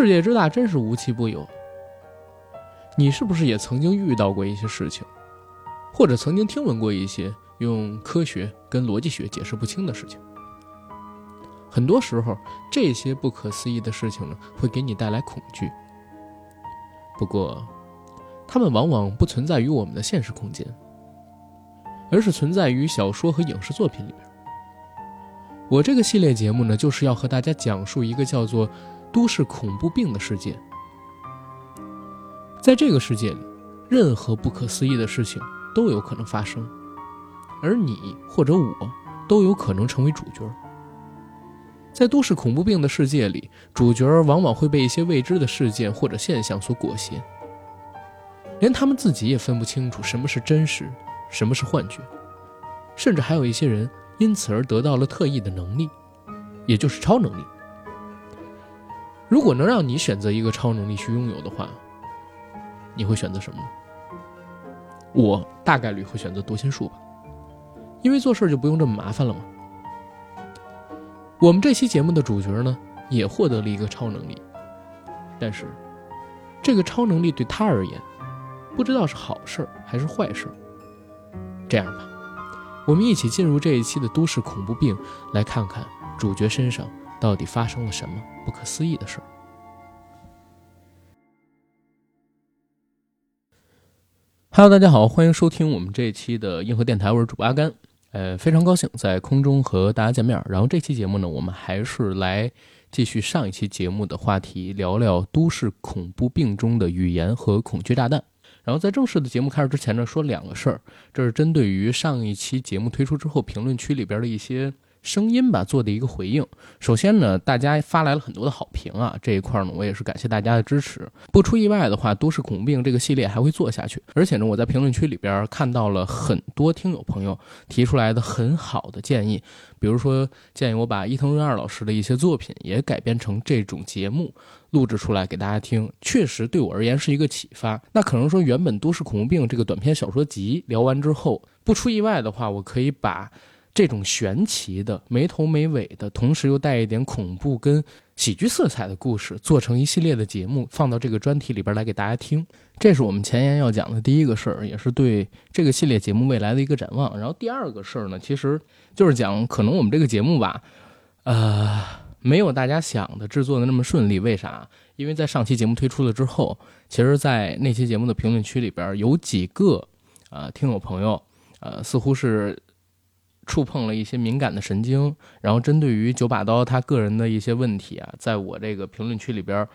世界之大，真是无奇不有。你是不是也曾经遇到过一些事情，或者曾经听闻过一些用科学跟逻辑学解释不清的事情？很多时候，这些不可思议的事情呢，会给你带来恐惧。不过，它们往往不存在于我们的现实空间，而是存在于小说和影视作品里边。我这个系列节目呢，就是要和大家讲述一个叫做“都市恐怖病”的世界。在这个世界里，任何不可思议的事情都有可能发生，而你或者我都有可能成为主角。在都市恐怖病的世界里，主角往往会被一些未知的事件或者现象所裹挟，连他们自己也分不清楚什么是真实，什么是幻觉，甚至还有一些人。因此而得到了特异的能力，也就是超能力。如果能让你选择一个超能力去拥有的话，你会选择什么呢？我大概率会选择读心术吧，因为做事就不用这么麻烦了嘛。我们这期节目的主角呢，也获得了一个超能力，但是这个超能力对他而言，不知道是好事还是坏事。这样吧。我们一起进入这一期的都市恐怖病，来看看主角身上到底发生了什么不可思议的事儿。Hello，大家好，欢迎收听我们这一期的硬核电台，我是主播阿甘。呃，非常高兴在空中和大家见面。然后这期节目呢，我们还是来继续上一期节目的话题，聊聊都市恐怖病中的语言和恐惧炸弹。然后在正式的节目开始之前呢，说两个事儿，这是针对于上一期节目推出之后评论区里边的一些声音吧做的一个回应。首先呢，大家发来了很多的好评啊，这一块儿呢我也是感谢大家的支持。不出意外的话，都市恐怖病这个系列还会做下去。而且呢，我在评论区里边看到了很多听友朋友提出来的很好的建议，比如说建议我把伊藤润二老师的一些作品也改编成这种节目。录制出来给大家听，确实对我而言是一个启发。那可能说，原本《都市恐怖病》这个短篇小说集聊完之后，不出意外的话，我可以把这种玄奇的、没头没尾的，同时又带一点恐怖跟喜剧色彩的故事，做成一系列的节目，放到这个专题里边来给大家听。这是我们前言要讲的第一个事儿，也是对这个系列节目未来的一个展望。然后第二个事儿呢，其实就是讲可能我们这个节目吧，呃。没有大家想的制作的那么顺利，为啥？因为在上期节目推出了之后，其实，在那期节目的评论区里边，有几个啊听友朋友，呃，似乎是触碰了一些敏感的神经，然后针对于九把刀他个人的一些问题啊，在我这个评论区里边，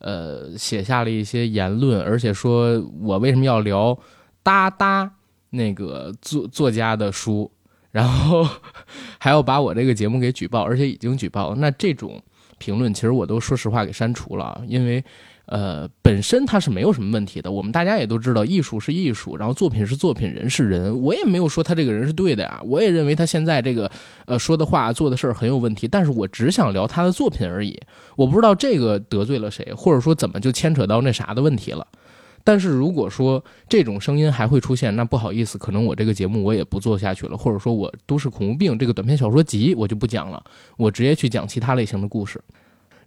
呃，写下了一些言论，而且说我为什么要聊哒哒那个作作家的书。然后还要把我这个节目给举报，而且已经举报。那这种评论，其实我都说实话给删除了，因为呃，本身它是没有什么问题的。我们大家也都知道，艺术是艺术，然后作品是作品，人是人。我也没有说他这个人是对的呀，我也认为他现在这个呃说的话、做的事儿很有问题。但是我只想聊他的作品而已。我不知道这个得罪了谁，或者说怎么就牵扯到那啥的问题了。但是如果说这种声音还会出现，那不好意思，可能我这个节目我也不做下去了，或者说我都市恐怖病这个短篇小说集我就不讲了，我直接去讲其他类型的故事。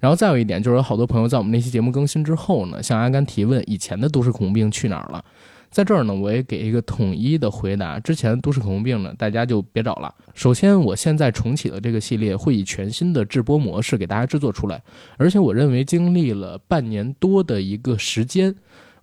然后再有一点，就是有好多朋友在我们那期节目更新之后呢，向阿甘提问，以前的都市恐怖病去哪儿了？在这儿呢，我也给一个统一的回答。之前都市恐怖病呢，大家就别找了。首先，我现在重启的这个系列会以全新的制播模式给大家制作出来，而且我认为经历了半年多的一个时间。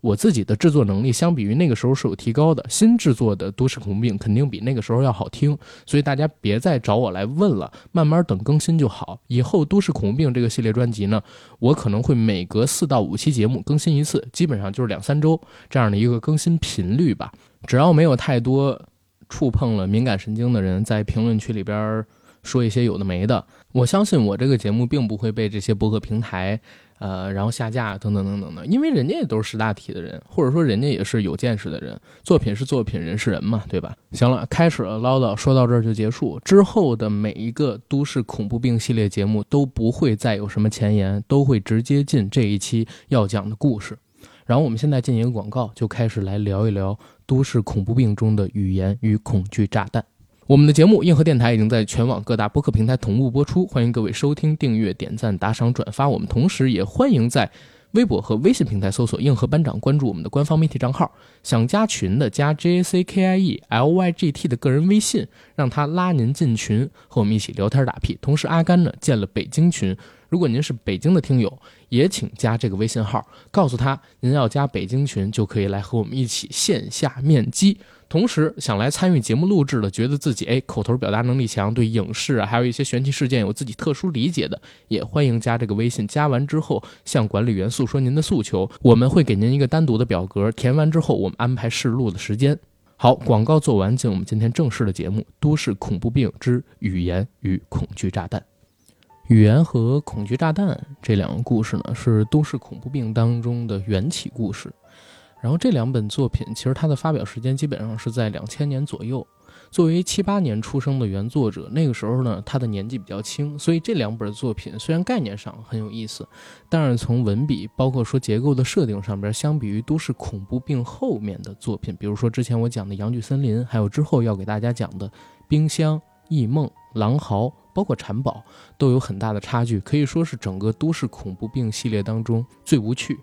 我自己的制作能力相比于那个时候是有提高的，新制作的都市恐怖病肯定比那个时候要好听，所以大家别再找我来问了，慢慢等更新就好。以后都市恐怖病这个系列专辑呢，我可能会每隔四到五期节目更新一次，基本上就是两三周这样的一个更新频率吧。只要没有太多触碰了敏感神经的人在评论区里边说一些有的没的，我相信我这个节目并不会被这些博客平台。呃，然后下架等等等等的，因为人家也都是识大体的人，或者说人家也是有见识的人，作品是作品，人是人嘛，对吧？行了，开始了唠叨，说到这儿就结束。之后的每一个都市恐怖病系列节目都不会再有什么前言，都会直接进这一期要讲的故事。然后我们现在进一个广告，就开始来聊一聊都市恐怖病中的语言与恐惧炸弹。我们的节目硬核电台已经在全网各大播客平台同步播出，欢迎各位收听、订阅、点赞、打赏、转发。我们同时也欢迎在微博和微信平台搜索“硬核班长”，关注我们的官方媒体账号。想加群的，加 J A C K I E L Y G T 的个人微信，让他拉您进群，和我们一起聊天打屁。同时，阿甘呢建了北京群，如果您是北京的听友，也请加这个微信号，告诉他您要加北京群，就可以来和我们一起线下面基。同时想来参与节目录制的，觉得自己哎口头表达能力强，对影视啊还有一些玄奇事件有自己特殊理解的，也欢迎加这个微信。加完之后向管理员诉说您的诉求，我们会给您一个单独的表格，填完之后我们安排试录的时间。好，广告做完，进我们今天正式的节目《都市恐怖病之语言与恐惧炸弹》。语言和恐惧炸弹这两个故事呢，是都市恐怖病当中的缘起故事。然后这两本作品，其实它的发表时间基本上是在两千年左右。作为七八年出生的原作者，那个时候呢，他的年纪比较轻，所以这两本作品虽然概念上很有意思，但是从文笔，包括说结构的设定上边，相比于都市恐怖病后面的作品，比如说之前我讲的《阳具森林》，还有之后要给大家讲的《冰箱》《异梦》《狼嚎》，包括《蚕宝》，都有很大的差距，可以说是整个都市恐怖病系列当中最无趣。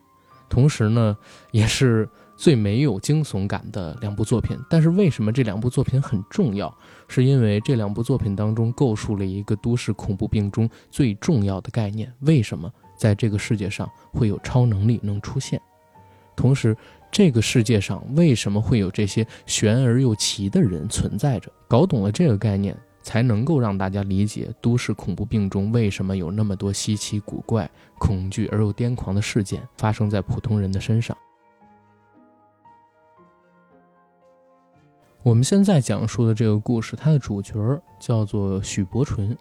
同时呢，也是最没有惊悚感的两部作品。但是为什么这两部作品很重要？是因为这两部作品当中构述了一个都市恐怖病中最重要的概念：为什么在这个世界上会有超能力能出现？同时，这个世界上为什么会有这些玄而又奇的人存在着？搞懂了这个概念。才能够让大家理解都市恐怖病中为什么有那么多稀奇古怪、恐惧而又癫狂的事件发生在普通人的身上。我们现在讲述的这个故事，它的主角叫做许伯纯，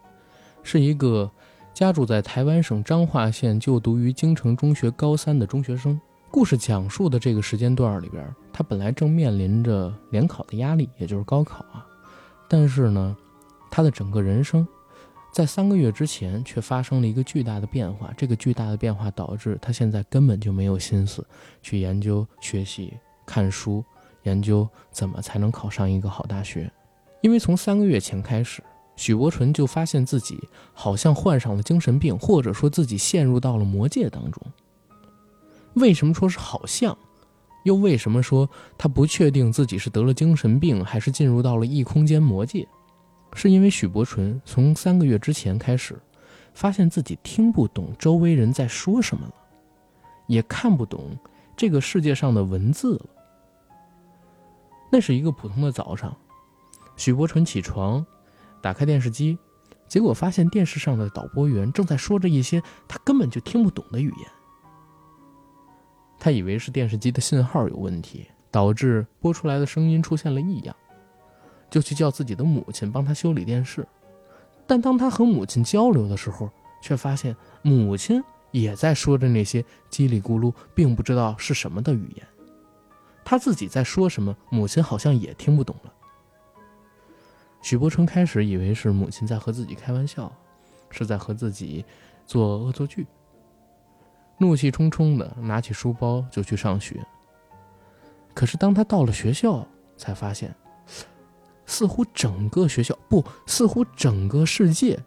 是一个家住在台湾省彰化县、就读于京城中学高三的中学生。故事讲述的这个时间段里边，他本来正面临着联考的压力，也就是高考啊，但是呢。他的整个人生，在三个月之前却发生了一个巨大的变化。这个巨大的变化导致他现在根本就没有心思去研究、学习、看书，研究怎么才能考上一个好大学。因为从三个月前开始，许伯纯就发现自己好像患上了精神病，或者说自己陷入到了魔界当中。为什么说是好像？又为什么说他不确定自己是得了精神病，还是进入到了异空间魔界？是因为许伯纯从三个月之前开始，发现自己听不懂周围人在说什么了，也看不懂这个世界上的文字了。那是一个普通的早上，许伯纯起床，打开电视机，结果发现电视上的导播员正在说着一些他根本就听不懂的语言。他以为是电视机的信号有问题，导致播出来的声音出现了异样。就去叫自己的母亲帮他修理电视，但当他和母亲交流的时候，却发现母亲也在说着那些叽里咕噜，并不知道是什么的语言。他自己在说什么，母亲好像也听不懂了。许伯春开始以为是母亲在和自己开玩笑，是在和自己做恶作剧，怒气冲冲的拿起书包就去上学。可是当他到了学校，才发现。似乎整个学校不，似乎整个世界，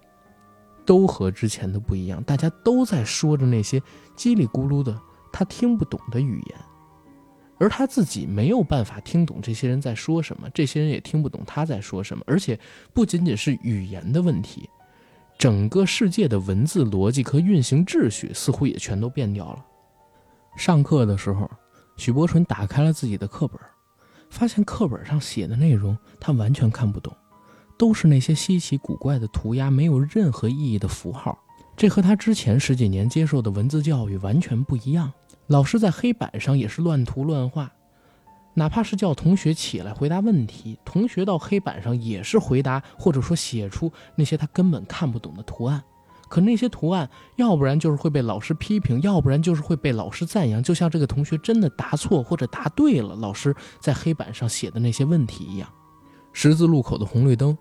都和之前的不一样。大家都在说着那些叽里咕噜的他听不懂的语言，而他自己没有办法听懂这些人在说什么，这些人也听不懂他在说什么。而且不仅仅是语言的问题，整个世界的文字逻辑和运行秩序似乎也全都变掉了。上课的时候，许伯纯打开了自己的课本。发现课本上写的内容他完全看不懂，都是那些稀奇古怪的涂鸦，没有任何意义的符号。这和他之前十几年接受的文字教育完全不一样。老师在黑板上也是乱涂乱画，哪怕是叫同学起来回答问题，同学到黑板上也是回答或者说写出那些他根本看不懂的图案。可那些图案，要不然就是会被老师批评，要不然就是会被老师赞扬。就像这个同学真的答错或者答对了，老师在黑板上写的那些问题一样。十字路口的红绿灯，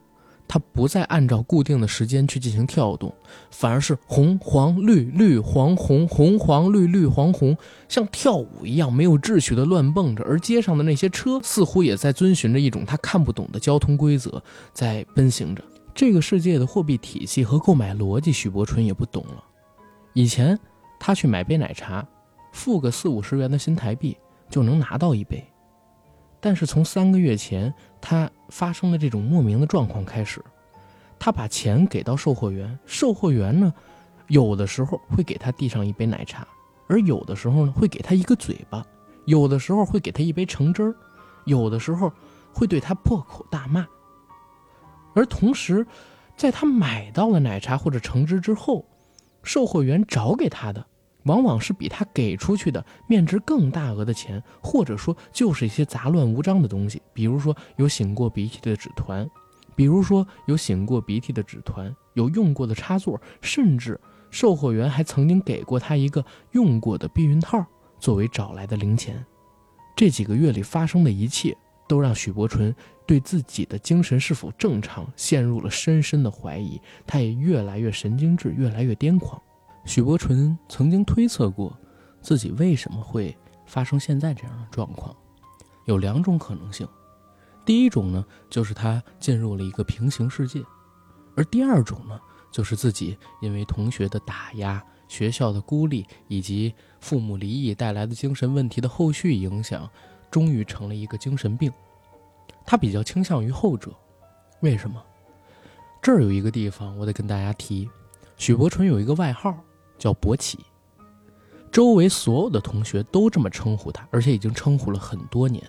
它不再按照固定的时间去进行跳动，反而是红黄绿绿黄红红黄绿绿黄红，像跳舞一样没有秩序的乱蹦着。而街上的那些车似乎也在遵循着一种他看不懂的交通规则，在奔行着。这个世界的货币体系和购买逻辑，许伯纯也不懂了。以前他去买杯奶茶，付个四五十元的新台币就能拿到一杯。但是从三个月前他发生的这种莫名的状况开始，他把钱给到售货员，售货员呢，有的时候会给他递上一杯奶茶，而有的时候呢会给他一个嘴巴，有的时候会给他一杯橙汁儿，有的时候会对他破口大骂。而同时，在他买到了奶茶或者橙汁之后，售货员找给他的。往往是比他给出去的面值更大额的钱，或者说就是一些杂乱无章的东西，比如说有擤过鼻涕的纸团，比如说有擤过鼻涕的纸团，有用过的插座，甚至售货员还曾经给过他一个用过的避孕套作为找来的零钱。这几个月里发生的一切，都让许伯纯对自己的精神是否正常陷入了深深的怀疑，他也越来越神经质，越来越癫狂。许伯纯曾经推测过，自己为什么会发生现在这样的状况，有两种可能性。第一种呢，就是他进入了一个平行世界；而第二种呢，就是自己因为同学的打压、学校的孤立以及父母离异带来的精神问题的后续影响，终于成了一个精神病。他比较倾向于后者。为什么？这儿有一个地方我得跟大家提，许伯纯有一个外号。叫博起，周围所有的同学都这么称呼他，而且已经称呼了很多年。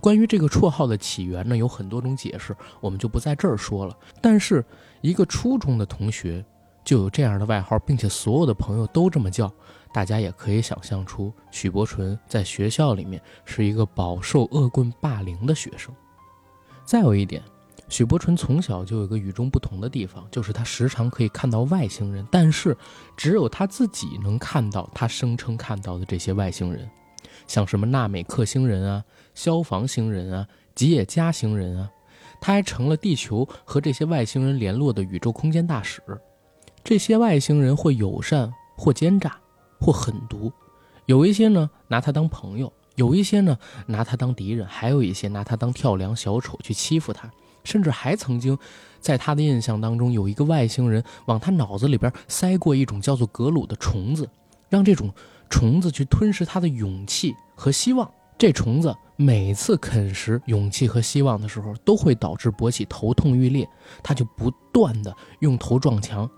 关于这个绰号的起源呢，有很多种解释，我们就不在这儿说了。但是，一个初中的同学就有这样的外号，并且所有的朋友都这么叫，大家也可以想象出许伯纯在学校里面是一个饱受恶棍霸凌的学生。再有一点。许伯纯从小就有个与众不同的地方，就是他时常可以看到外星人，但是只有他自己能看到他声称看到的这些外星人，像什么纳美克星人啊、消防星人啊、吉野家星人啊，他还成了地球和这些外星人联络的宇宙空间大使。这些外星人或友善，或奸诈，或狠毒，有一些呢拿他当朋友，有一些呢拿他当敌人，还有一些拿他当跳梁小丑去欺负他。甚至还曾经，在他的印象当中，有一个外星人往他脑子里边塞过一种叫做格鲁的虫子，让这种虫子去吞噬他的勇气和希望。这虫子每次啃食勇气和希望的时候，都会导致勃起头痛欲裂，他就不断的用头撞墙，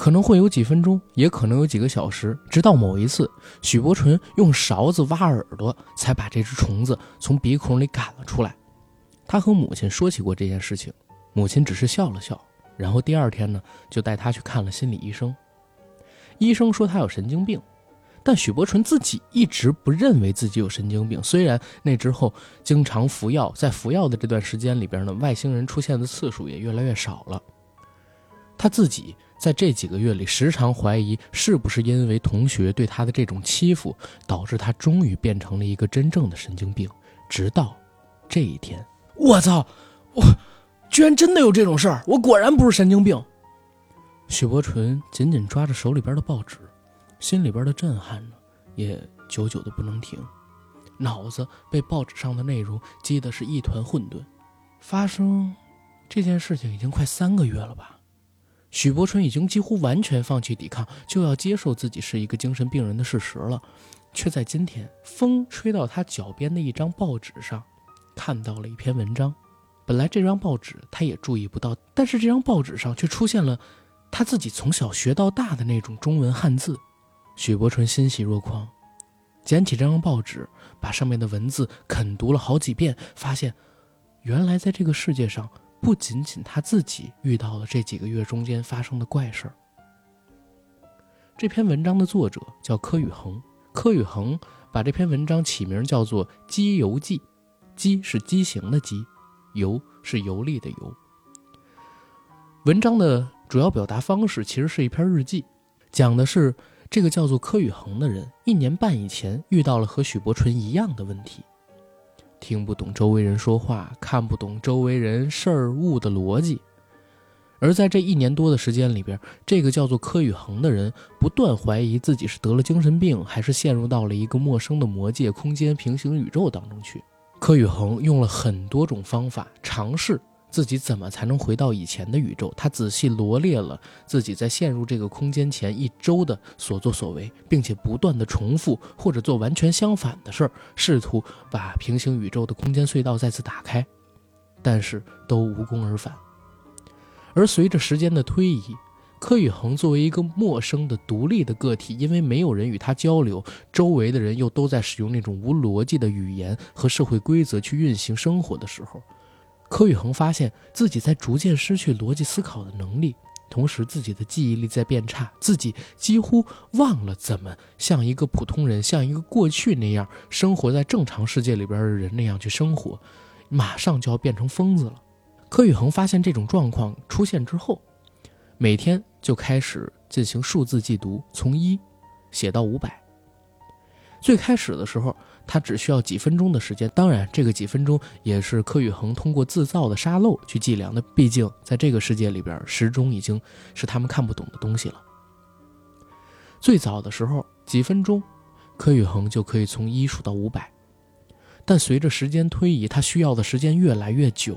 可能会有几分钟，也可能有几个小时，直到某一次，许伯纯用勺子挖耳朵，才把这只虫子从鼻孔里赶了出来。他和母亲说起过这件事情，母亲只是笑了笑，然后第二天呢，就带他去看了心理医生。医生说他有神经病，但许伯纯自己一直不认为自己有神经病。虽然那之后经常服药，在服药的这段时间里边呢，外星人出现的次数也越来越少了。他自己在这几个月里，时常怀疑是不是因为同学对他的这种欺负，导致他终于变成了一个真正的神经病。直到这一天。我操！我居然真的有这种事儿！我果然不是神经病。许伯纯紧紧抓着手里边的报纸，心里边的震撼呢，也久久的不能停，脑子被报纸上的内容激的是一团混沌。发生这件事情已经快三个月了吧？许伯淳已经几乎完全放弃抵抗，就要接受自己是一个精神病人的事实了，却在今天，风吹到他脚边的一张报纸上。看到了一篇文章，本来这张报纸他也注意不到，但是这张报纸上却出现了他自己从小学到大的那种中文汉字。许伯淳欣喜若狂，捡起这张报纸，把上面的文字啃读了好几遍，发现原来在这个世界上，不仅仅他自己遇到了这几个月中间发生的怪事儿。这篇文章的作者叫柯宇恒，柯宇恒把这篇文章起名叫做《鸡游记》。鸡是畸形的畸，游是游历的游。文章的主要表达方式其实是一篇日记，讲的是这个叫做柯宇恒的人一年半以前遇到了和许伯纯一样的问题，听不懂周围人说话，看不懂周围人事儿物的逻辑，而在这一年多的时间里边，这个叫做柯宇恒的人不断怀疑自己是得了精神病，还是陷入到了一个陌生的魔界空间平行宇宙当中去。柯宇恒用了很多种方法尝试自己怎么才能回到以前的宇宙。他仔细罗列了自己在陷入这个空间前一周的所作所为，并且不断的重复或者做完全相反的事儿，试图把平行宇宙的空间隧道再次打开，但是都无功而返。而随着时间的推移，柯宇恒作为一个陌生的独立的个体，因为没有人与他交流，周围的人又都在使用那种无逻辑的语言和社会规则去运行生活的时候，柯宇恒发现自己在逐渐失去逻辑思考的能力，同时自己的记忆力在变差，自己几乎忘了怎么像一个普通人，像一个过去那样生活在正常世界里边的人那样去生活，马上就要变成疯子了。柯宇恒发现这种状况出现之后，每天就开始进行数字记读，从一写到五百。最开始的时候，他只需要几分钟的时间，当然，这个几分钟也是柯宇恒通过自造的沙漏去计量的。毕竟，在这个世界里边，时钟已经是他们看不懂的东西了。最早的时候，几分钟，柯宇恒就可以从一数到五百，但随着时间推移，他需要的时间越来越久。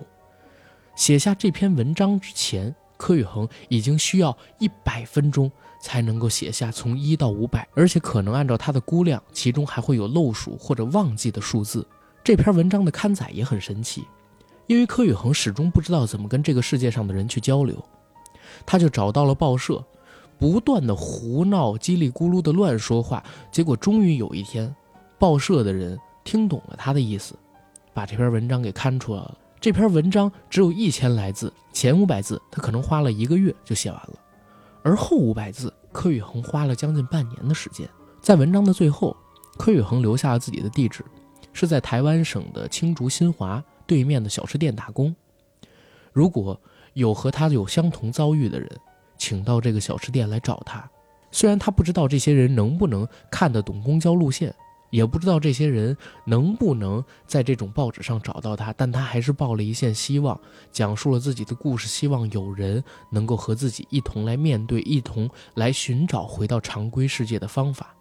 写下这篇文章之前，柯宇恒已经需要一百分钟才能够写下从一到五百，而且可能按照他的估量，其中还会有漏数或者忘记的数字。这篇文章的刊载也很神奇，因为柯宇恒始终不知道怎么跟这个世界上的人去交流，他就找到了报社，不断的胡闹、叽里咕噜的乱说话，结果终于有一天，报社的人听懂了他的意思，把这篇文章给刊出来了。这篇文章只有一千来字，前五百字他可能花了一个月就写完了，而后五百字，柯宇恒花了将近半年的时间。在文章的最后，柯宇恒留下了自己的地址，是在台湾省的青竹新华对面的小吃店打工。如果有和他有相同遭遇的人，请到这个小吃店来找他。虽然他不知道这些人能不能看得懂公交路线。也不知道这些人能不能在这种报纸上找到他，但他还是抱了一线希望，讲述了自己的故事，希望有人能够和自己一同来面对，一同来寻找回到常规世界的方法。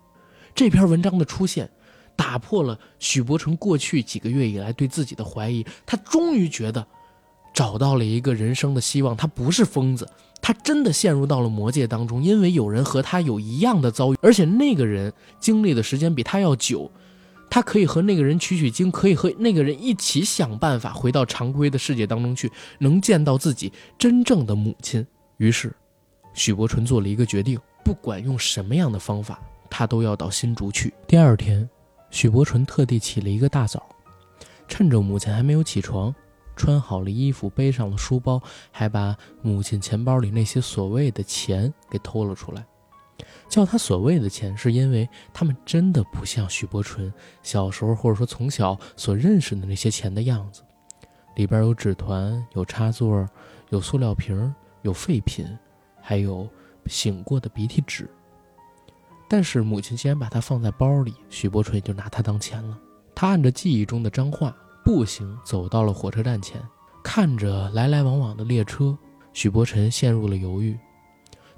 这篇文章的出现，打破了许伯纯过去几个月以来对自己的怀疑，他终于觉得找到了一个人生的希望，他不是疯子。他真的陷入到了魔界当中，因为有人和他有一样的遭遇，而且那个人经历的时间比他要久，他可以和那个人取取经，可以和那个人一起想办法回到常规的世界当中去，能见到自己真正的母亲。于是，许伯纯做了一个决定，不管用什么样的方法，他都要到新竹去。第二天，许伯纯特地起了一个大早，趁着母亲还没有起床。穿好了衣服，背上了书包，还把母亲钱包里那些所谓的钱给偷了出来。叫他所谓的钱，是因为他们真的不像许伯纯小时候或者说从小所认识的那些钱的样子。里边有纸团，有插座，有塑料瓶，有废品，还有醒过的鼻涕纸。但是母亲既然把它放在包里，许伯纯也就拿它当钱了。他按着记忆中的脏话。步行走到了火车站前，看着来来往往的列车，许伯辰陷入了犹豫。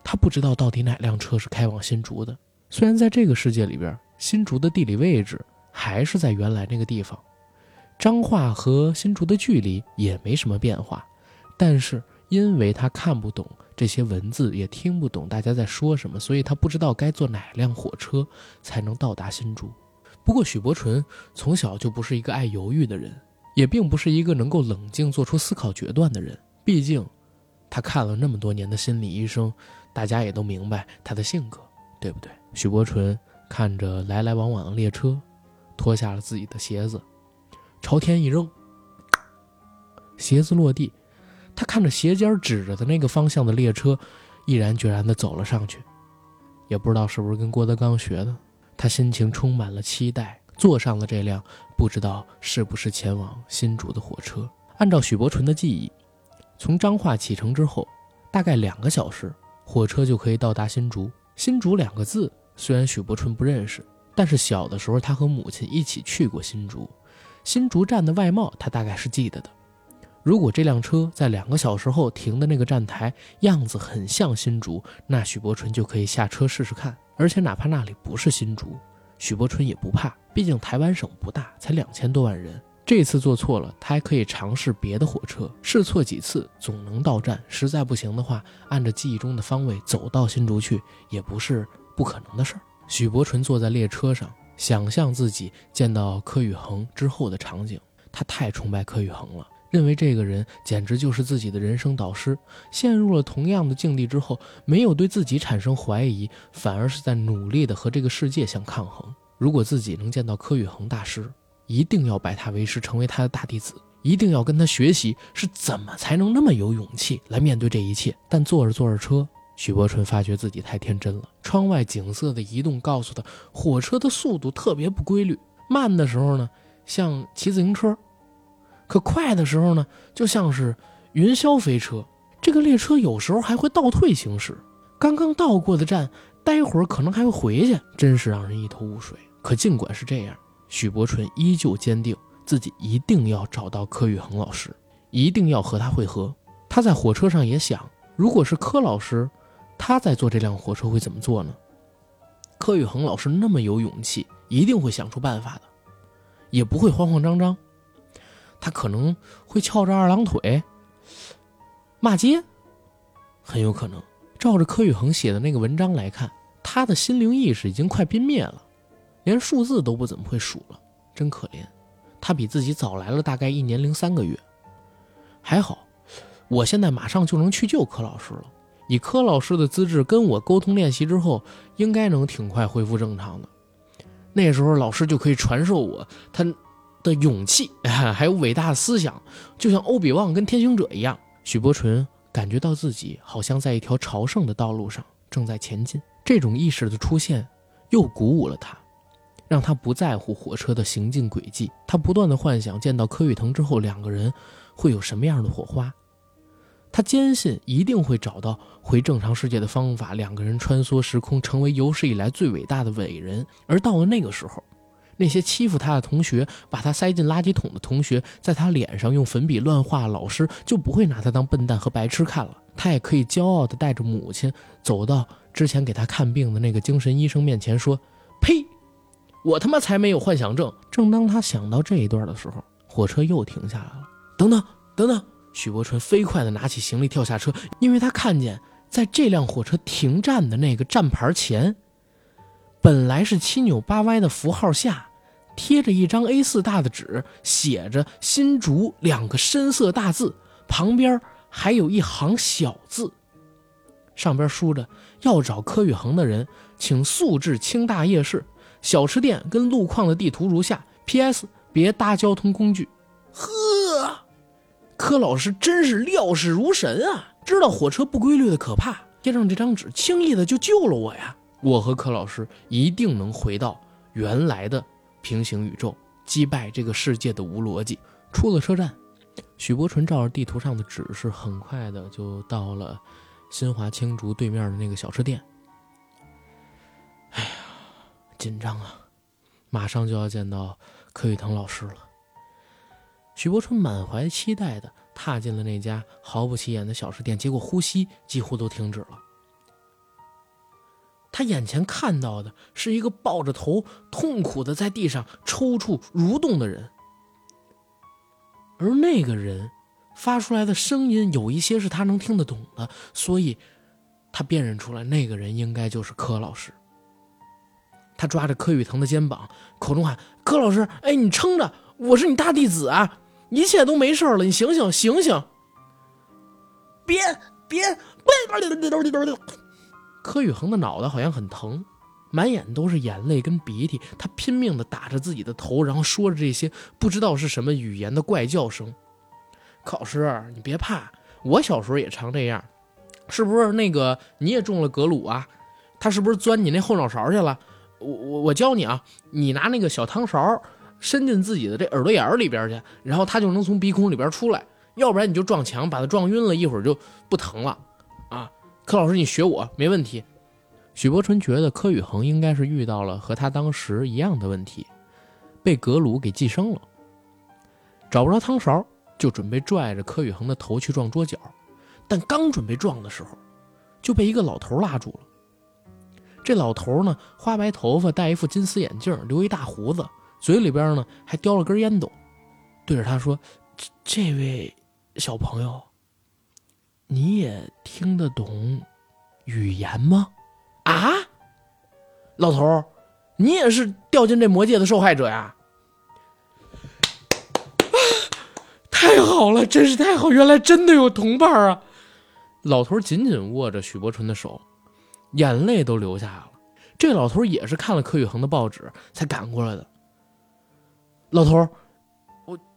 他不知道到底哪辆车是开往新竹的。虽然在这个世界里边，新竹的地理位置还是在原来那个地方，彰化和新竹的距离也没什么变化，但是因为他看不懂这些文字，也听不懂大家在说什么，所以他不知道该坐哪辆火车才能到达新竹。不过，许伯纯从小就不是一个爱犹豫的人，也并不是一个能够冷静做出思考决断的人。毕竟，他看了那么多年的心理医生，大家也都明白他的性格，对不对？许伯纯看着来来往往的列车，脱下了自己的鞋子，朝天一扔，鞋子落地。他看着鞋尖指着的那个方向的列车，毅然决然地走了上去。也不知道是不是跟郭德纲学的。他心情充满了期待，坐上了这辆不知道是不是前往新竹的火车。按照许伯纯的记忆，从彰化启程之后，大概两个小时，火车就可以到达新竹。新竹两个字虽然许伯纯不认识，但是小的时候他和母亲一起去过新竹，新竹站的外貌他大概是记得的。如果这辆车在两个小时后停的那个站台样子很像新竹，那许伯纯就可以下车试试看。而且哪怕那里不是新竹，许伯淳也不怕，毕竟台湾省不大，才两千多万人。这次做错了，他还可以尝试别的火车，试错几次总能到站。实在不行的话，按照记忆中的方位走到新竹去，也不是不可能的事儿。许伯纯坐在列车上，想象自己见到柯宇恒之后的场景，他太崇拜柯宇恒了。认为这个人简直就是自己的人生导师，陷入了同样的境地之后，没有对自己产生怀疑，反而是在努力的和这个世界相抗衡。如果自己能见到柯宇恒大师，一定要拜他为师，成为他的大弟子，一定要跟他学习，是怎么才能那么有勇气来面对这一切？但坐着坐着车，许伯纯发觉自己太天真了。窗外景色的移动告诉他，火车的速度特别不规律，慢的时候呢，像骑自行车。可快的时候呢，就像是云霄飞车。这个列车有时候还会倒退行驶，刚刚到过的站，待会儿可能还会回去，真是让人一头雾水。可尽管是这样，许伯纯依旧坚定自己一定要找到柯宇恒老师，一定要和他会合。他在火车上也想，如果是柯老师，他在坐这辆火车会怎么做呢？柯宇恒老师那么有勇气，一定会想出办法的，也不会慌慌张张。他可能会翘着二郎腿骂街，很有可能。照着柯宇恒写的那个文章来看，他的心灵意识已经快濒灭了，连数字都不怎么会数了，真可怜。他比自己早来了大概一年零三个月，还好，我现在马上就能去救柯老师了。以柯老师的资质，跟我沟通练习之后，应该能挺快恢复正常的。那时候老师就可以传授我他。的勇气，还有伟大的思想，就像欧比旺跟天行者一样。许伯纯感觉到自己好像在一条朝圣的道路上正在前进。这种意识的出现，又鼓舞了他，让他不在乎火车的行进轨迹。他不断的幻想见到柯宇腾之后，两个人会有什么样的火花。他坚信一定会找到回正常世界的方法，两个人穿梭时空，成为有史以来最伟大的伟人。而到了那个时候。那些欺负他的同学，把他塞进垃圾桶的同学，在他脸上用粉笔乱画，老师就不会拿他当笨蛋和白痴看了。他也可以骄傲地带着母亲走到之前给他看病的那个精神医生面前，说：“呸，我他妈才没有幻想症。”正当他想到这一段的时候，火车又停下来了。等等等等，许伯纯飞快地拿起行李跳下车，因为他看见在这辆火车停站的那个站牌前。本来是七扭八歪的符号下，贴着一张 A4 大的纸，写着“新竹”两个深色大字，旁边还有一行小字，上边书着“要找柯宇恒的人，请速至清大夜市小吃店跟路况的地图如下。P.S. 别搭交通工具。”呵，柯老师真是料事如神啊，知道火车不规律的可怕，贴上这张纸，轻易的就救了我呀。我和柯老师一定能回到原来的平行宇宙，击败这个世界的无逻辑。出了车站，许伯纯照着地图上的指示，很快的就到了新华青竹对面的那个小吃店。哎呀，紧张啊！马上就要见到柯宇腾老师了。许伯纯满怀期待的踏进了那家毫不起眼的小吃店，结果呼吸几乎都停止了。他眼前看到的是一个抱着头、痛苦的在地上抽搐、蠕动的人，而那个人发出来的声音有一些是他能听得懂的，所以他辨认出来那个人应该就是柯老师。他抓着柯宇腾的肩膀，口中喊：“柯老师，哎，你撑着，我是你大弟子啊，一切都没事了，你醒醒，醒醒！别别！”柯宇恒的脑袋好像很疼，满眼都是眼泪跟鼻涕，他拼命的打着自己的头，然后说着这些不知道是什么语言的怪叫声。考试，你别怕，我小时候也常这样，是不是？那个你也中了格鲁啊？他是不是钻你那后脑勺去了？我我我教你啊，你拿那个小汤勺伸进自己的这耳朵眼里边去，然后他就能从鼻孔里边出来，要不然你就撞墙，把他撞晕了，一会儿就不疼了。柯老师，你学我没问题。许伯纯觉得柯宇恒应该是遇到了和他当时一样的问题，被格鲁给寄生了，找不着汤勺，就准备拽着柯宇恒的头去撞桌角，但刚准备撞的时候，就被一个老头拉住了。这老头呢，花白头发，戴一副金丝眼镜，留一大胡子，嘴里边呢还叼了根烟斗，对着他说：“这位小朋友，你也听得懂语言吗？”啊，老头，你也是掉进这魔界的受害者呀？太好了，真是太好！原来真的有同伴啊！老头紧紧握着许伯纯的手。眼泪都流下来了。这老头也是看了柯宇恒的报纸才赶过来的。老头，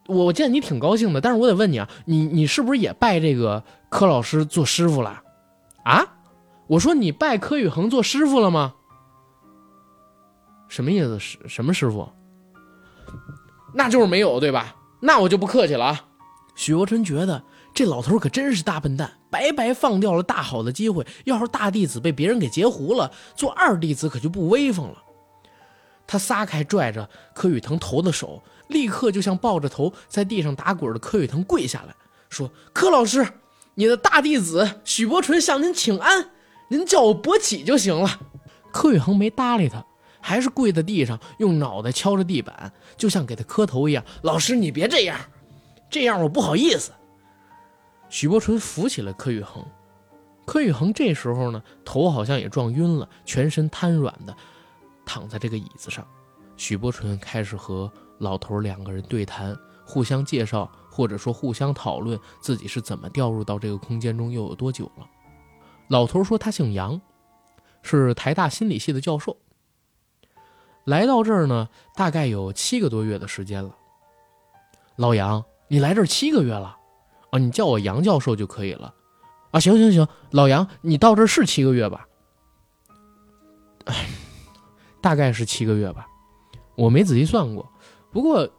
我我见你挺高兴的，但是我得问你啊，你你是不是也拜这个柯老师做师傅了？啊？我说你拜柯宇恒做师傅了吗？什么意思？什什么师傅？那就是没有，对吧？那我就不客气了啊。许国春觉得。这老头可真是大笨蛋，白白放掉了大好的机会。要是大弟子被别人给截胡了，做二弟子可就不威风了。他撒开拽着柯宇腾头的手，立刻就向抱着头在地上打滚的柯宇腾跪下来，说：“柯老师，你的大弟子许伯纯向您请安，您叫我伯起就行了。”柯宇恒没搭理他，还是跪在地上，用脑袋敲着地板，就像给他磕头一样。“老师，你别这样，这样我不好意思。”许伯纯扶起了柯宇恒，柯宇恒这时候呢，头好像也撞晕了，全身瘫软的躺在这个椅子上。许伯纯开始和老头两个人对谈，互相介绍，或者说互相讨论自己是怎么掉入到这个空间中，又有多久了。老头说他姓杨，是台大心理系的教授，来到这儿呢，大概有七个多月的时间了。老杨，你来这儿七个月了？啊，你叫我杨教授就可以了，啊，行行行，老杨，你到这是七个月吧？哎，大概是七个月吧，我没仔细算过。不过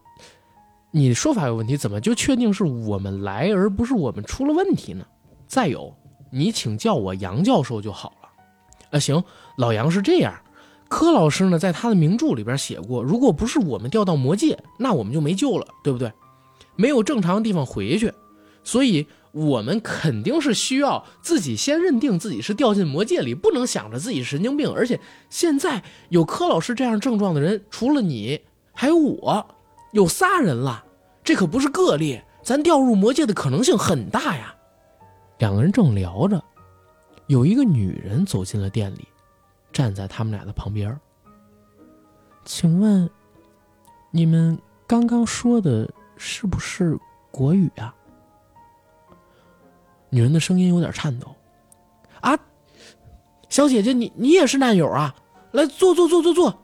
你说法有问题，怎么就确定是我们来而不是我们出了问题呢？再有，你请叫我杨教授就好了。啊，行，老杨是这样，柯老师呢，在他的名著里边写过，如果不是我们掉到魔界，那我们就没救了，对不对？没有正常的地方回去。所以，我们肯定是需要自己先认定自己是掉进魔界里，不能想着自己神经病。而且，现在有柯老师这样症状的人，除了你，还有我，有仨人了。这可不是个例，咱掉入魔界的可能性很大呀。两个人正聊着，有一个女人走进了店里，站在他们俩的旁边。请问，你们刚刚说的是不是国语啊？女人的声音有点颤抖，啊，小姐姐，你你也是难友啊？来坐坐坐坐坐。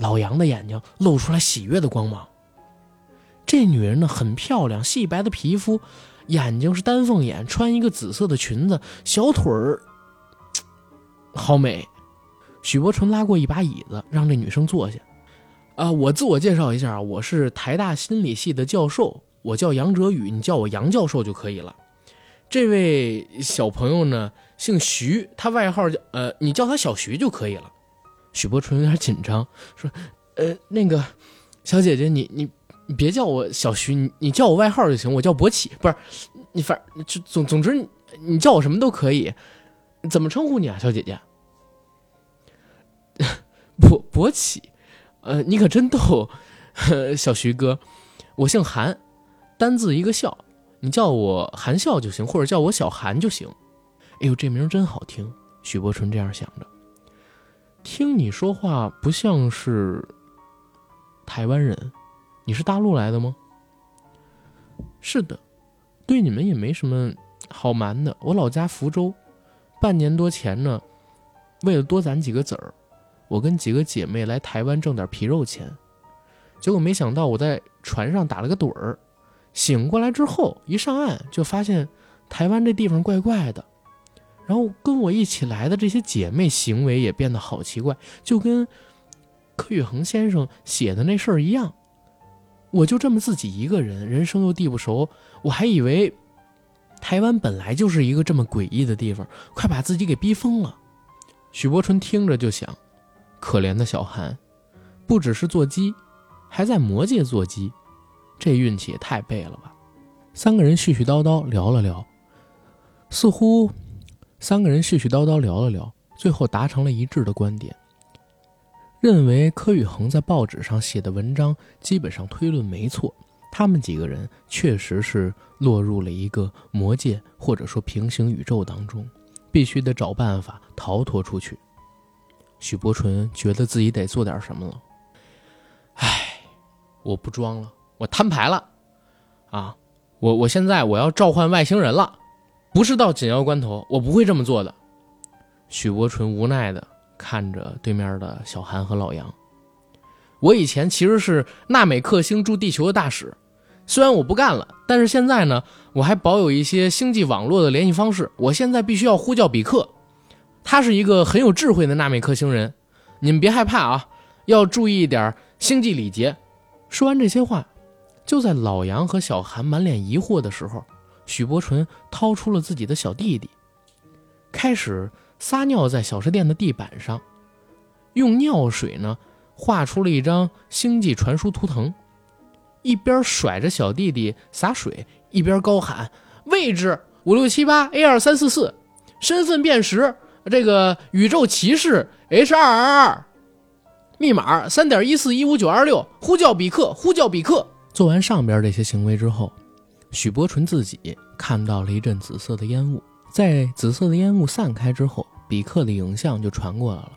老杨的眼睛露出来喜悦的光芒。这女人呢，很漂亮，细白的皮肤，眼睛是丹凤眼，穿一个紫色的裙子，小腿儿好美。许伯纯拉过一把椅子，让这女生坐下。啊，我自我介绍一下，我是台大心理系的教授，我叫杨哲宇，你叫我杨教授就可以了。这位小朋友呢，姓徐，他外号叫呃，你叫他小徐就可以了。许伯纯有点紧张，说：“呃，那个小姐姐，你你你别叫我小徐，你你叫我外号就行，我叫博起，不是你反就总总之你叫我什么都可以，怎么称呼你啊，小姐姐？博博起，呃，你可真逗，小徐哥，我姓韩，单字一个笑。”你叫我韩笑就行，或者叫我小韩就行。哎呦，这名真好听。许伯纯这样想着。听你说话不像是台湾人，你是大陆来的吗？是的，对你们也没什么好瞒的。我老家福州，半年多前呢，为了多攒几个子儿，我跟几个姐妹来台湾挣点皮肉钱，结果没想到我在船上打了个盹儿。醒过来之后，一上岸就发现台湾这地方怪怪的，然后跟我一起来的这些姐妹行为也变得好奇怪，就跟柯宇恒先生写的那事儿一样。我就这么自己一个人，人生又地不熟，我还以为台湾本来就是一个这么诡异的地方，快把自己给逼疯了。许伯纯听着就想，可怜的小韩，不只是做鸡，还在魔界做鸡。这运气也太背了吧！三个人絮絮叨叨聊了聊，似乎三个人絮絮叨叨聊了聊，最后达成了一致的观点，认为柯宇恒在报纸上写的文章基本上推论没错，他们几个人确实是落入了一个魔界或者说平行宇宙当中，必须得找办法逃脱出去。许伯纯觉得自己得做点什么了。唉，我不装了，我摊牌了，啊，我我现在我要召唤外星人了，不是到紧要关头，我不会这么做的。许伯纯无奈的看着对面的小韩和老杨。我以前其实是纳美克星驻地球的大使，虽然我不干了，但是现在呢，我还保有一些星际网络的联系方式。我现在必须要呼叫比克。他是一个很有智慧的纳美克星人，你们别害怕啊，要注意一点星际礼节。说完这些话，就在老杨和小韩满脸疑惑的时候，许伯纯掏出了自己的小弟弟，开始撒尿在小吃店的地板上，用尿水呢画出了一张星际传输图腾，一边甩着小弟弟洒水，一边高喊：“位置五六七八 A 二三四四，身份辨识。”这个宇宙骑士 H 二二二，密码三点一四一五九二六，呼叫比克，呼叫比克。做完上边这些行为之后，许伯纯自己看到了一阵紫色的烟雾，在紫色的烟雾散开之后，比克的影像就传过来了。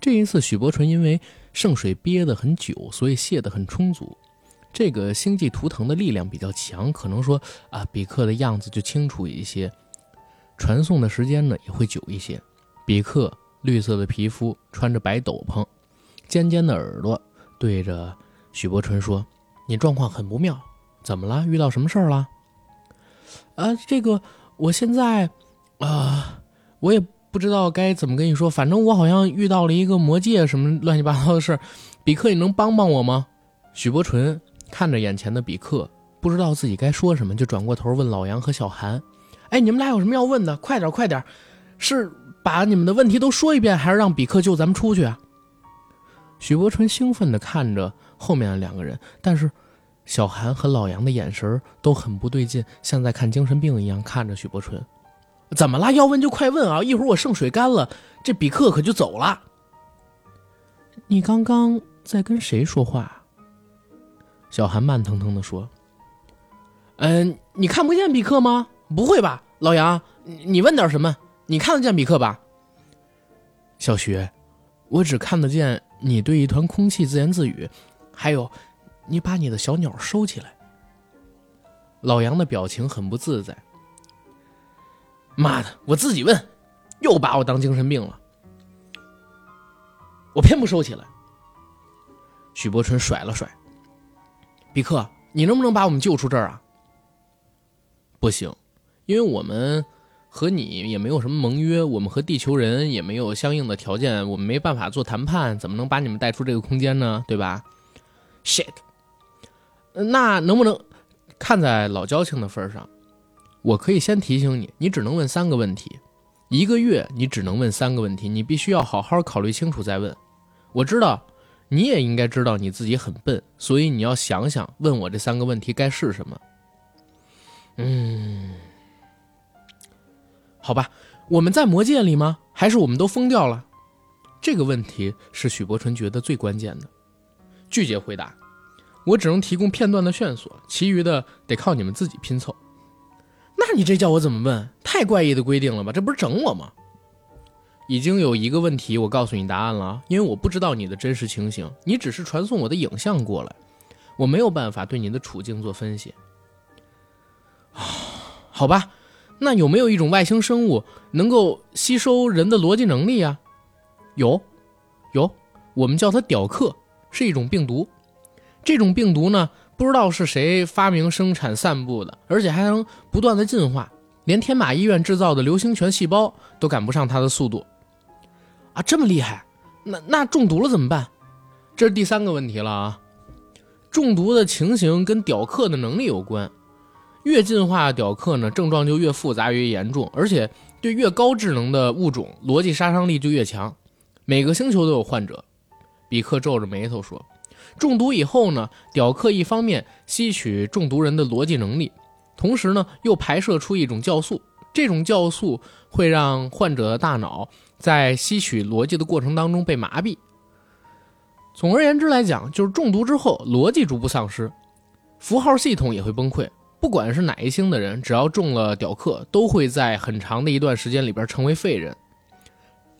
这一次，许伯纯因为圣水憋得很久，所以泄得很充足。这个星际图腾的力量比较强，可能说啊，比克的样子就清楚一些。传送的时间呢也会久一些。比克绿色的皮肤，穿着白斗篷，尖尖的耳朵，对着许伯纯说：“你状况很不妙，怎么了？遇到什么事儿了？”啊，这个我现在啊，我也不知道该怎么跟你说。反正我好像遇到了一个魔界什么乱七八糟的事比克，你能帮帮我吗？许伯纯看着眼前的比克，不知道自己该说什么，就转过头问老杨和小韩。哎，你们俩有什么要问的？快点，快点！是把你们的问题都说一遍，还是让比克救咱们出去啊？许伯纯兴奋地看着后面的两个人，但是小韩和老杨的眼神都很不对劲，像在看精神病一样看着许伯纯。怎么啦？要问就快问啊！一会儿我圣水干了，这比克可就走了。你刚刚在跟谁说话？小韩慢腾腾的说：“嗯，你看不见比克吗？”不会吧，老杨，你问点什么？你看得见比克吧？小徐，我只看得见你对一团空气自言自语，还有，你把你的小鸟收起来。老杨的表情很不自在。妈的，我自己问，又把我当精神病了。我偏不收起来。许伯春甩了甩。比克，你能不能把我们救出这儿啊？不行。因为我们和你也没有什么盟约，我们和地球人也没有相应的条件，我们没办法做谈判，怎么能把你们带出这个空间呢？对吧？shit，那能不能看在老交情的份上，我可以先提醒你，你只能问三个问题，一个月你只能问三个问题，你必须要好好考虑清楚再问。我知道你也应该知道你自己很笨，所以你要想想问我这三个问题该是什么。嗯。好吧，我们在魔界里吗？还是我们都疯掉了？这个问题是许伯纯觉得最关键的。拒绝回答，我只能提供片段的线索，其余的得靠你们自己拼凑。那你这叫我怎么问？太怪异的规定了吧？这不是整我吗？已经有一个问题，我告诉你答案了，因为我不知道你的真实情形，你只是传送我的影像过来，我没有办法对你的处境做分析。好吧。那有没有一种外星生物能够吸收人的逻辑能力啊？有，有，我们叫它屌克，是一种病毒。这种病毒呢，不知道是谁发明、生产、散布的，而且还能不断的进化，连天马医院制造的流星拳细胞都赶不上它的速度。啊，这么厉害！那那中毒了怎么办？这是第三个问题了啊。中毒的情形跟屌克的能力有关。越进化的屌克呢，症状就越复杂越严重，而且对越高智能的物种，逻辑杀伤力就越强。每个星球都有患者。比克皱着眉头说：“中毒以后呢，屌克一方面吸取中毒人的逻辑能力，同时呢又排射出一种酵素，这种酵素会让患者的大脑在吸取逻辑的过程当中被麻痹。总而言之来讲，就是中毒之后逻辑逐步丧失，符号系统也会崩溃。不管是哪一星的人，只要中了屌客，都会在很长的一段时间里边成为废人。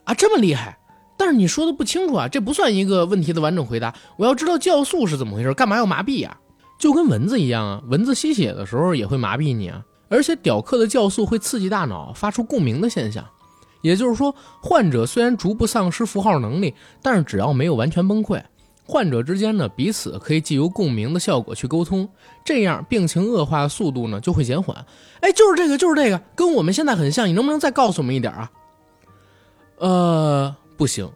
啊，这么厉害！但是你说的不清楚啊，这不算一个问题的完整回答。我要知道酵素是怎么回事，干嘛要麻痹呀？就跟蚊子一样啊，蚊子吸血的时候也会麻痹你啊。而且屌客的酵素会刺激大脑发出共鸣的现象，也就是说，患者虽然逐步丧失符号能力，但是只要没有完全崩溃，患者之间呢彼此可以借由共鸣的效果去沟通，这样病情恶化的速度呢就会减缓。哎，就是这个，就是这个，跟我们现在很像。你能不能再告诉我们一点啊？呃，不行。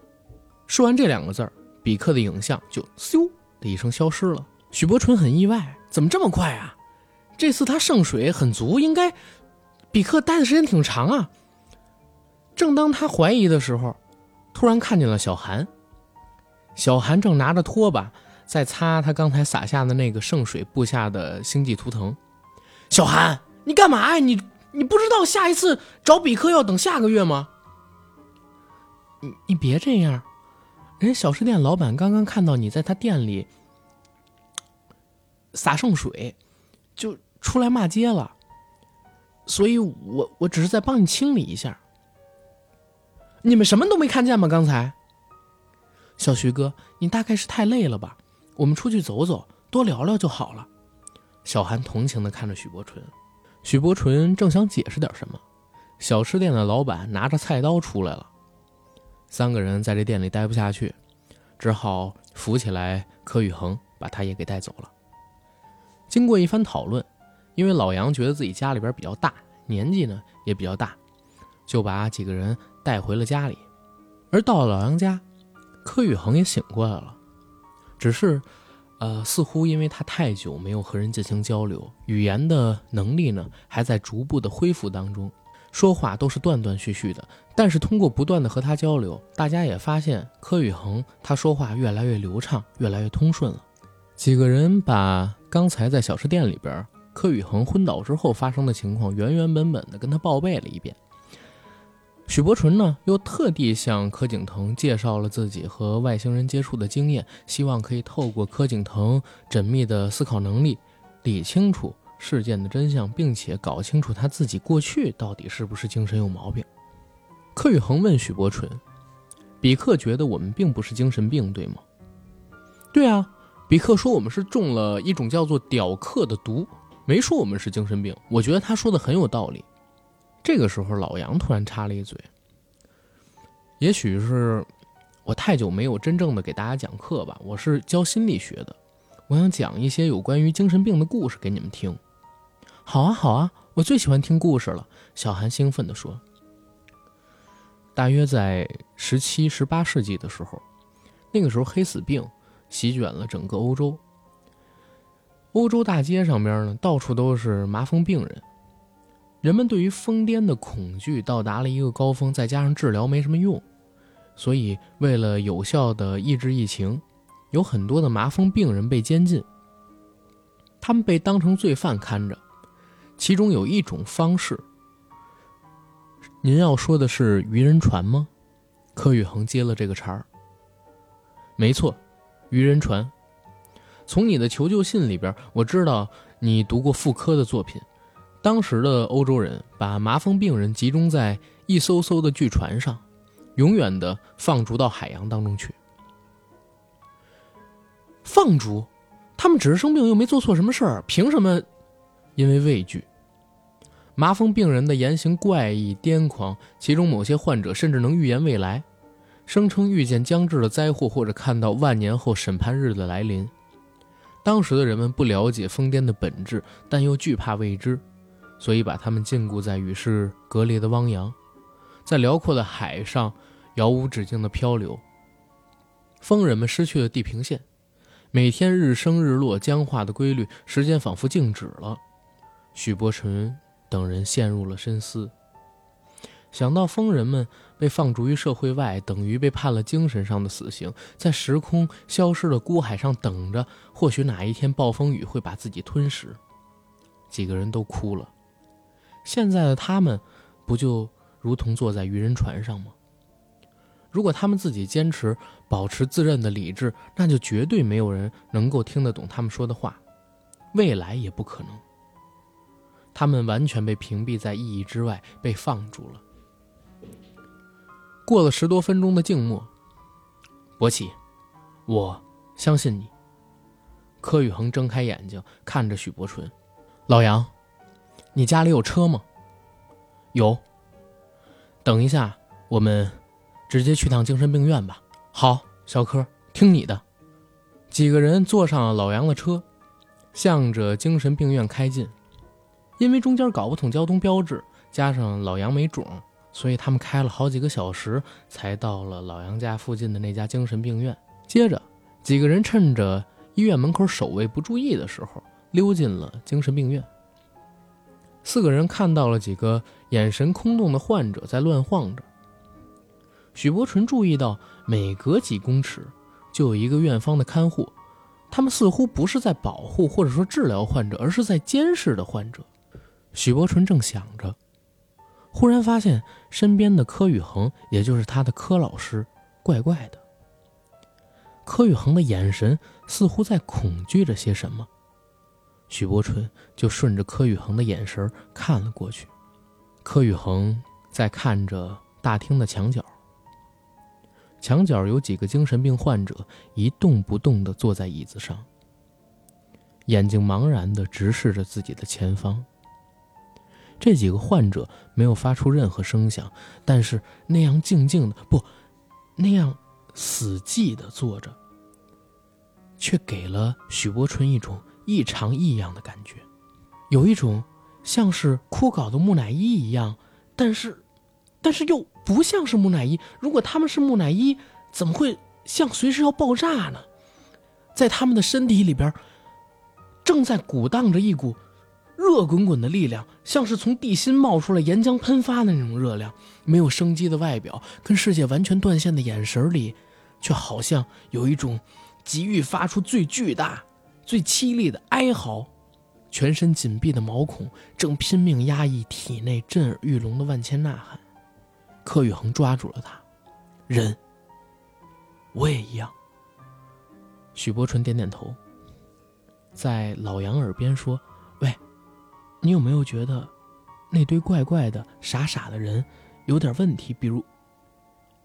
说完这两个字儿，比克的影像就咻的一声消失了。许伯纯很意外，怎么这么快啊？这次他圣水很足，应该比克待的时间挺长啊。正当他怀疑的时候，突然看见了小韩。小韩正拿着拖把在擦他刚才撒下的那个圣水布下的星际图腾。小韩，你干嘛呀？你你不知道下一次找比克要等下个月吗？你你别这样，人家小吃店老板刚刚看到你在他店里洒圣水，就出来骂街了。所以我我只是在帮你清理一下。你们什么都没看见吗？刚才，小徐哥，你大概是太累了吧？我们出去走走，多聊聊就好了。小韩同情的看着许伯纯，许伯纯正想解释点什么，小吃店的老板拿着菜刀出来了。三个人在这店里待不下去，只好扶起来柯宇恒，把他也给带走了。经过一番讨论，因为老杨觉得自己家里边比较大，年纪呢也比较大，就把几个人带回了家里。而到了老杨家，柯宇恒也醒过来了，只是，呃，似乎因为他太久没有和人进行交流，语言的能力呢还在逐步的恢复当中。说话都是断断续续的，但是通过不断的和他交流，大家也发现柯宇恒他说话越来越流畅，越来越通顺了。几个人把刚才在小吃店里边柯宇恒昏倒之后发生的情况原原本本的跟他报备了一遍。许伯纯呢，又特地向柯景腾介绍了自己和外星人接触的经验，希望可以透过柯景腾缜密的思考能力，理清楚。事件的真相，并且搞清楚他自己过去到底是不是精神有毛病。柯宇恒问许伯纯：“比克觉得我们并不是精神病，对吗？”“对啊。”比克说：“我们是中了一种叫做屌克的毒，没说我们是精神病。”我觉得他说的很有道理。这个时候，老杨突然插了一嘴：“也许是我太久没有真正的给大家讲课吧，我是教心理学的，我想讲一些有关于精神病的故事给你们听。”好啊，好啊，我最喜欢听故事了。小韩兴奋地说：“大约在十七、十八世纪的时候，那个时候黑死病席卷了整个欧洲。欧洲大街上边呢，到处都是麻风病人。人们对于疯癫的恐惧到达了一个高峰，再加上治疗没什么用，所以为了有效的抑制疫情，有很多的麻风病人被监禁。他们被当成罪犯看着。”其中有一种方式，您要说的是渔人船吗？柯宇恒接了这个茬儿。没错，渔人船。从你的求救信里边，我知道你读过妇科的作品。当时的欧洲人把麻风病人集中在一艘艘的巨船上，永远的放逐到海洋当中去。放逐？他们只是生病，又没做错什么事儿，凭什么？因为畏惧。麻风病人的言行怪异癫狂，其中某些患者甚至能预言未来，声称遇见将至的灾祸或者看到万年后审判日的来临。当时的人们不了解疯癫的本质，但又惧怕未知，所以把他们禁锢在与世隔离的汪洋，在辽阔的海上遥无止境的漂流。疯人们失去了地平线，每天日升日落僵化的规律，时间仿佛静止了。许伯纯。等人陷入了深思。想到疯人们被放逐于社会外，等于被判了精神上的死刑，在时空消失的孤海上等着，或许哪一天暴风雨会把自己吞噬。几个人都哭了。现在的他们，不就如同坐在渔人船上吗？如果他们自己坚持保持自认的理智，那就绝对没有人能够听得懂他们说的话，未来也不可能。他们完全被屏蔽在意义之外，被放逐了。过了十多分钟的静默，博奇，我相信你。柯宇恒睁开眼睛看着许伯纯，老杨，你家里有车吗？有。等一下，我们。直接去趟精神病院吧。好，小柯，听你的。几个人坐上了老杨的车，向着精神病院开进。因为中间搞不懂交通标志，加上老杨没种，所以他们开了好几个小时才到了老杨家附近的那家精神病院。接着，几个人趁着医院门口守卫不注意的时候，溜进了精神病院。四个人看到了几个眼神空洞的患者在乱晃着。许伯纯注意到，每隔几公尺就有一个院方的看护，他们似乎不是在保护或者说治疗患者，而是在监视的患者。许伯纯正想着，忽然发现身边的柯宇恒，也就是他的柯老师，怪怪的。柯宇恒的眼神似乎在恐惧着些什么，许伯纯就顺着柯宇恒的眼神看了过去。柯宇恒在看着大厅的墙角。墙角有几个精神病患者一动不动地坐在椅子上，眼睛茫然地直视着自己的前方。这几个患者没有发出任何声响，但是那样静静的，不，那样死寂的坐着，却给了许伯纯一种异常异样的感觉，有一种像是枯槁的木乃伊一样，但是。但是又不像是木乃伊。如果他们是木乃伊，怎么会像随时要爆炸呢？在他们的身体里边，正在鼓荡着一股热滚滚的力量，像是从地心冒出来、岩浆喷发的那种热量。没有生机的外表，跟世界完全断线的眼神里，却好像有一种急欲发出最巨大、最凄厉的哀嚎。全身紧闭的毛孔正拼命压抑体内震耳欲聋的万千呐喊。柯宇恒抓住了他，人，我也一样。许伯纯点点头，在老杨耳边说：“，你有没有觉得那堆怪怪的、傻傻的人有点问题？比如，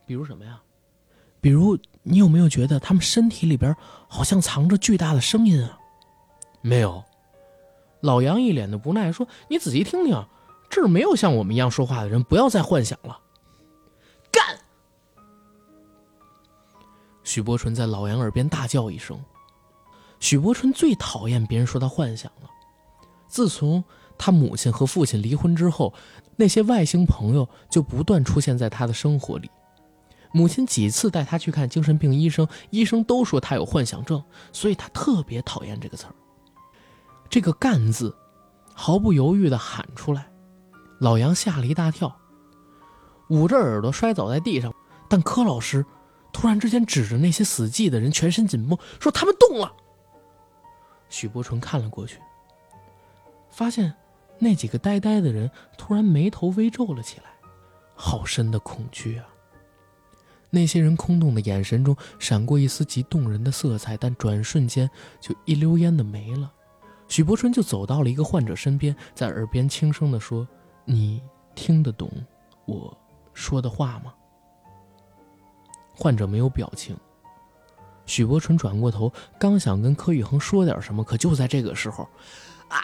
比如什么呀？比如你有没有觉得他们身体里边好像藏着巨大的声音啊？”没有。老杨一脸的不耐说：“你仔细听听，这儿没有像我们一样说话的人，不要再幻想了。”干许伯纯在老杨耳边大叫一声。许伯纯最讨厌别人说他幻想了。自从他母亲和父亲离婚之后，那些外星朋友就不断出现在他的生活里。母亲几次带他去看精神病医生，医生都说他有幻想症，所以他特别讨厌这个词儿。这个“干”字，毫不犹豫地喊出来，老杨吓了一大跳，捂着耳朵摔倒在地上。但柯老师。突然之间，指着那些死寂的人，全身紧绷，说：“他们动了。”许伯纯看了过去，发现那几个呆呆的人突然眉头微皱了起来，好深的恐惧啊！那些人空洞的眼神中闪过一丝极动人的色彩，但转瞬间就一溜烟的没了。许伯春就走到了一个患者身边，在耳边轻声的说：“你听得懂我说的话吗？”患者没有表情。许伯春转过头，刚想跟柯宇恒说点什么，可就在这个时候，啊！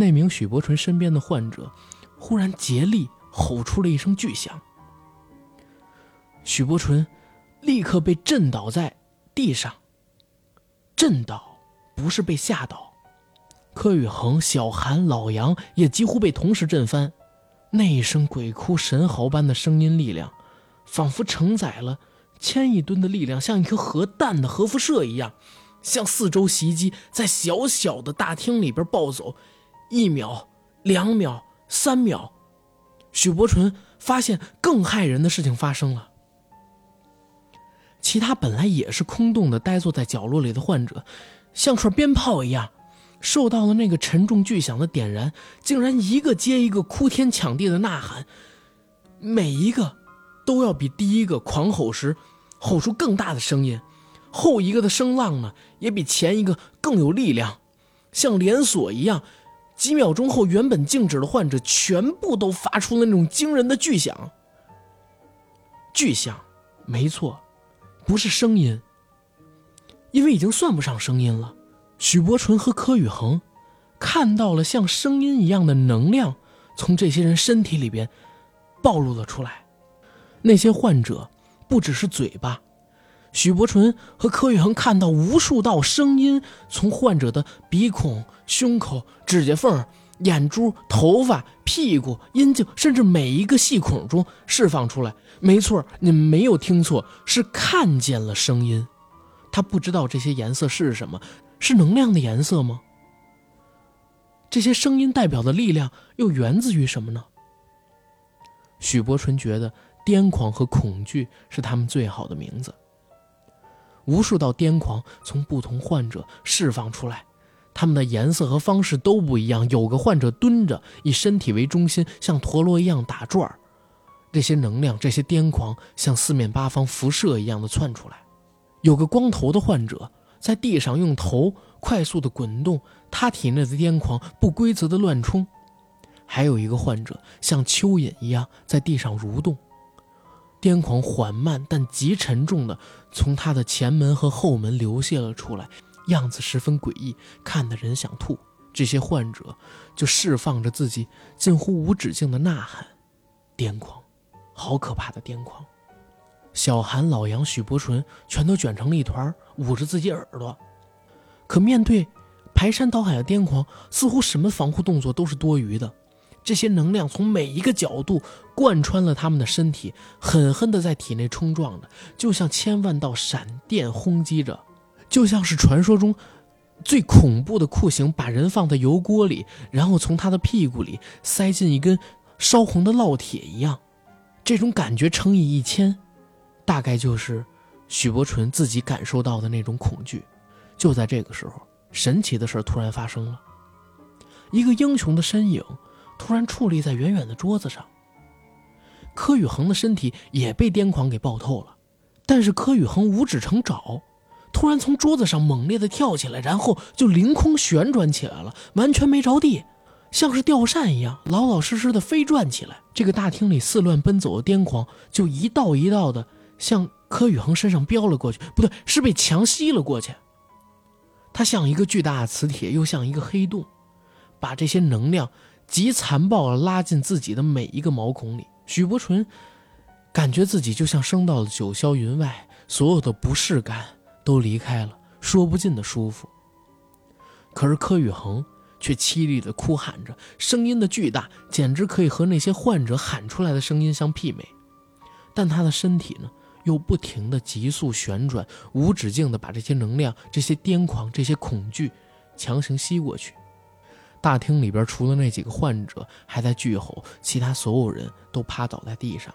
那名许伯纯身边的患者忽然竭力吼出了一声巨响。许伯纯立刻被震倒在地上。震倒不是被吓倒，柯宇恒、小韩、老杨也几乎被同时震翻。那一声鬼哭神嚎般的声音，力量仿佛承载了千亿吨的力量，像一颗核弹的核辐射一样，向四周袭击，在小小的大厅里边暴走。一秒、两秒、三秒，许伯纯发现更骇人的事情发生了。其他本来也是空洞的、呆坐在角落里的患者，像串鞭炮一样，受到了那个沉重巨响的点燃，竟然一个接一个哭天抢地的呐喊，每一个都要比第一个狂吼时吼出更大的声音，后一个的声浪呢，也比前一个更有力量，像连锁一样。几秒钟后，原本静止的患者全部都发出了那种惊人的巨响。巨响，没错，不是声音，因为已经算不上声音了。许伯纯和柯宇恒看到了像声音一样的能量从这些人身体里边暴露了出来。那些患者不只是嘴巴。许伯纯和柯宇恒看到无数道声音从患者的鼻孔、胸口、指甲缝、眼珠、头发、屁股、阴茎，甚至每一个细孔中释放出来。没错，你们没有听错，是看见了声音。他不知道这些颜色是什么，是能量的颜色吗？这些声音代表的力量又源自于什么呢？许伯纯觉得癫狂和恐惧是他们最好的名字。无数道癫狂从不同患者释放出来，他们的颜色和方式都不一样。有个患者蹲着，以身体为中心，像陀螺一样打转儿。这些能量，这些癫狂，像四面八方辐射一样的窜出来。有个光头的患者在地上用头快速的滚动，他体内的癫狂不规则的乱冲。还有一个患者像蚯蚓一样在地上蠕动。癫狂缓慢但极沉重的从他的前门和后门流泻了出来，样子十分诡异，看得人想吐。这些患者就释放着自己近乎无止境的呐喊，癫狂，好可怕的癫狂。小韩、老杨、许伯纯全都卷成了一团，捂着自己耳朵。可面对排山倒海的癫狂，似乎什么防护动作都是多余的。这些能量从每一个角度贯穿了他们的身体，狠狠地在体内冲撞着，就像千万道闪电轰击着，就像是传说中最恐怖的酷刑：把人放在油锅里，然后从他的屁股里塞进一根烧红的烙铁一样。这种感觉乘以一千，大概就是许伯纯自己感受到的那种恐惧。就在这个时候，神奇的事突然发生了，一个英雄的身影。突然矗立在远远的桌子上。柯宇恒的身体也被癫狂给爆透了，但是柯宇恒五指成爪，突然从桌子上猛烈的跳起来，然后就凌空旋转起来了，完全没着地，像是吊扇一样老老实实的飞转起来。这个大厅里四乱奔走的癫狂就一道一道的向柯宇恒身上飙了过去，不对，是被强吸了过去。他像一个巨大的磁铁，又像一个黑洞，把这些能量。极残暴地拉进自己的每一个毛孔里，许伯纯感觉自己就像升到了九霄云外，所有的不适感都离开了，说不尽的舒服。可是柯宇恒却凄厉地哭喊着，声音的巨大简直可以和那些患者喊出来的声音相媲美，但他的身体呢，又不停地急速旋转，无止境地把这些能量、这些癫狂、这些恐惧强行吸过去。大厅里边除了那几个患者还在巨吼，其他所有人都趴倒在地上。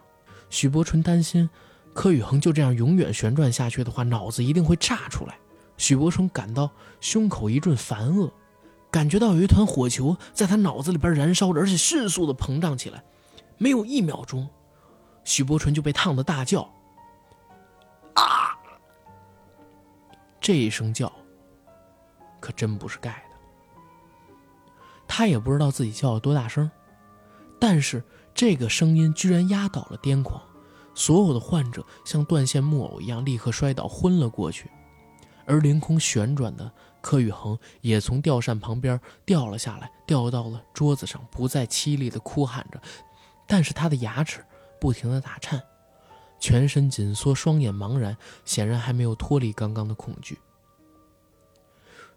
许伯纯担心，柯宇恒就这样永远旋转下去的话，脑子一定会炸出来。许伯纯感到胸口一阵烦恶，感觉到有一团火球在他脑子里边燃烧着，而且迅速的膨胀起来。没有一秒钟，许伯纯就被烫得大叫：“啊！”这一声叫，可真不是盖的。他也不知道自己叫了多大声，但是这个声音居然压倒了癫狂，所有的患者像断线木偶一样立刻摔倒昏了过去，而凌空旋转的柯宇恒也从吊扇旁边掉了下来，掉到了桌子上，不再凄厉的哭喊着，但是他的牙齿不停的打颤，全身紧缩，双眼茫然，显然还没有脱离刚刚的恐惧。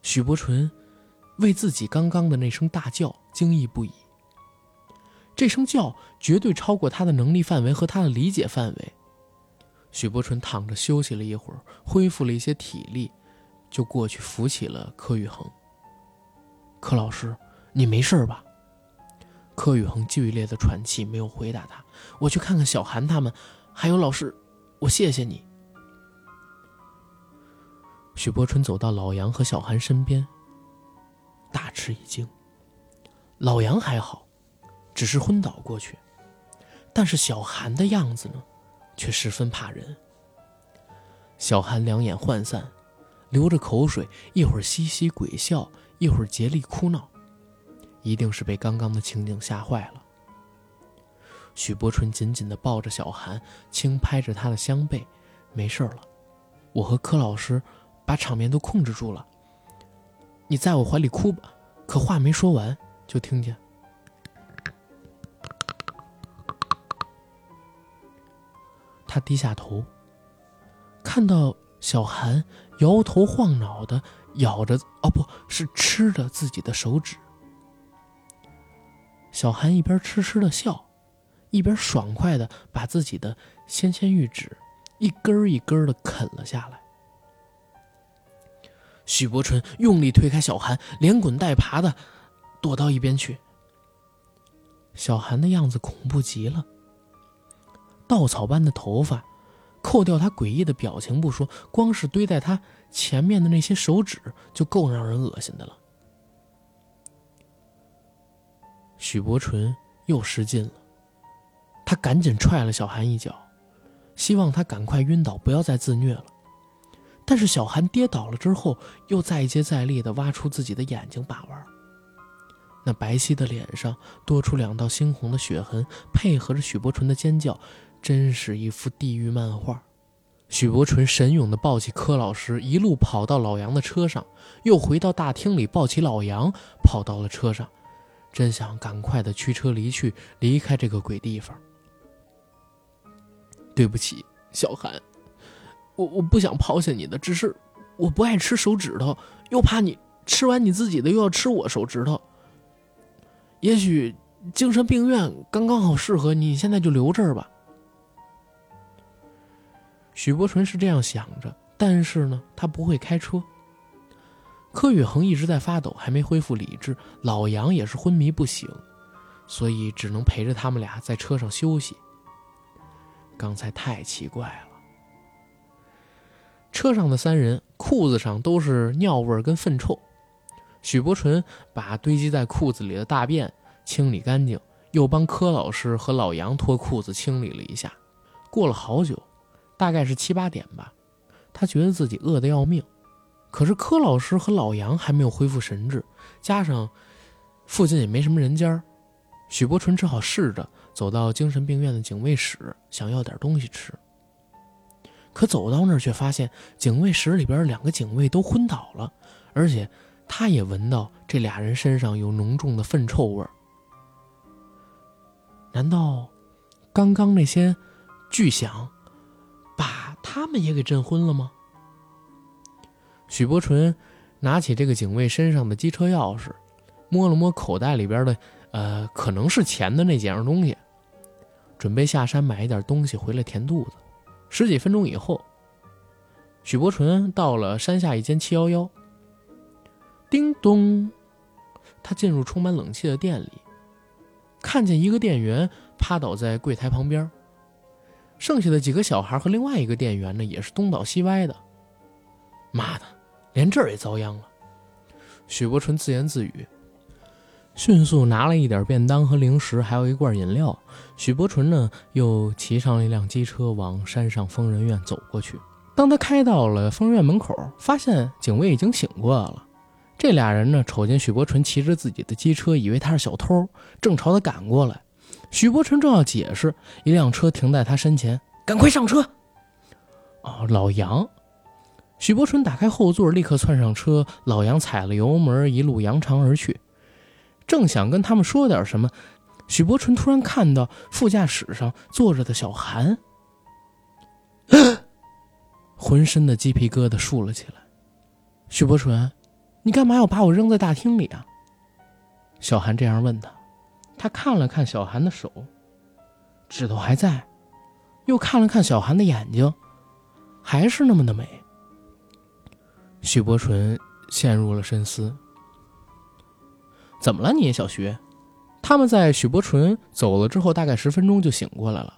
许伯纯。为自己刚刚的那声大叫惊异不已。这声叫绝对超过他的能力范围和他的理解范围。许伯纯躺着休息了一会儿，恢复了一些体力，就过去扶起了柯宇恒。柯老师，你没事吧？柯宇恒剧烈的喘气，没有回答他。我去看看小韩他们，还有老师，我谢谢你。许伯纯走到老杨和小韩身边，大吃一惊。老杨还好，只是昏倒过去，但是小韩的样子呢，却十分怕人。小韩两眼涣散，流着口水，一会儿嘻嘻鬼笑，一会儿竭力哭闹，一定是被刚刚的情景吓坏了。许伯纯紧紧地抱着小韩，轻拍着他的香背：“没事了，我和柯老师把场面都控制住了。你在我怀里哭吧。”可话没说完。就听见他低下头，看到小韩摇头晃脑的咬着，哦，不是吃着自己的手指。小韩一边痴痴的笑，一边爽快的把自己的纤纤玉指一根一根的啃了下来。许伯纯用力推开小韩，连滚带爬的。躲到一边去。小韩的样子恐怖极了，稻草般的头发，扣掉他诡异的表情不说，光是堆在他前面的那些手指就够让人恶心的了。许伯纯又失禁了，他赶紧踹了小韩一脚，希望他赶快晕倒，不要再自虐了。但是小韩跌倒了之后，又再接再厉的挖出自己的眼睛把玩。那白皙的脸上多出两道猩红的血痕，配合着许伯纯的尖叫，真是一幅地狱漫画。许伯纯神勇地抱起柯老师，一路跑到老杨的车上，又回到大厅里抱起老杨，跑到了车上，真想赶快的驱车离去，离开这个鬼地方。对不起，小韩，我我不想抛下你的，只是我不爱吃手指头，又怕你吃完你自己的又要吃我手指头。也许精神病院刚刚好适合你，现在就留这儿吧。许伯纯是这样想着，但是呢，他不会开车。柯宇恒一直在发抖，还没恢复理智。老杨也是昏迷不醒，所以只能陪着他们俩在车上休息。刚才太奇怪了，车上的三人裤子上都是尿味儿跟粪臭。许伯纯把堆积在裤子里的大便清理干净，又帮柯老师和老杨脱裤子清理了一下。过了好久，大概是七八点吧，他觉得自己饿得要命。可是柯老师和老杨还没有恢复神智，加上附近也没什么人家，许伯纯只好试着走到精神病院的警卫室，想要点东西吃。可走到那儿却发现警卫室里边两个警卫都昏倒了，而且。他也闻到这俩人身上有浓重的粪臭味儿。难道刚刚那些巨响把他们也给震昏了吗？许伯纯拿起这个警卫身上的机车钥匙，摸了摸口袋里边的，呃，可能是钱的那几样东西，准备下山买一点东西回来填肚子。十几分钟以后，许伯纯到了山下一间七幺幺。叮咚，他进入充满冷气的店里，看见一个店员趴倒在柜台旁边，剩下的几个小孩和另外一个店员呢，也是东倒西歪的。妈的，连这儿也遭殃了！许伯纯自言自语，迅速拿了一点便当和零食，还有一罐饮料。许伯纯呢，又骑上了一辆机车往山上疯人院走过去。当他开到了疯人院门口，发现警卫已经醒过来了。这俩人呢，瞅见许伯纯骑着自己的机车，以为他是小偷，正朝他赶过来。许伯纯正要解释，一辆车停在他身前，赶快上车！哦，老杨。许伯纯打开后座，立刻窜上车。老杨踩了油门，一路扬长而去。正想跟他们说点什么，许伯纯突然看到副驾驶上坐着的小韩，浑身的鸡皮疙瘩竖了起来。许伯纯。你干嘛要把我扔在大厅里啊？小韩这样问他，他看了看小韩的手，指头还在，又看了看小韩的眼睛，还是那么的美。许伯纯陷入了深思。怎么了你，小徐？他们在许伯纯走了之后，大概十分钟就醒过来了。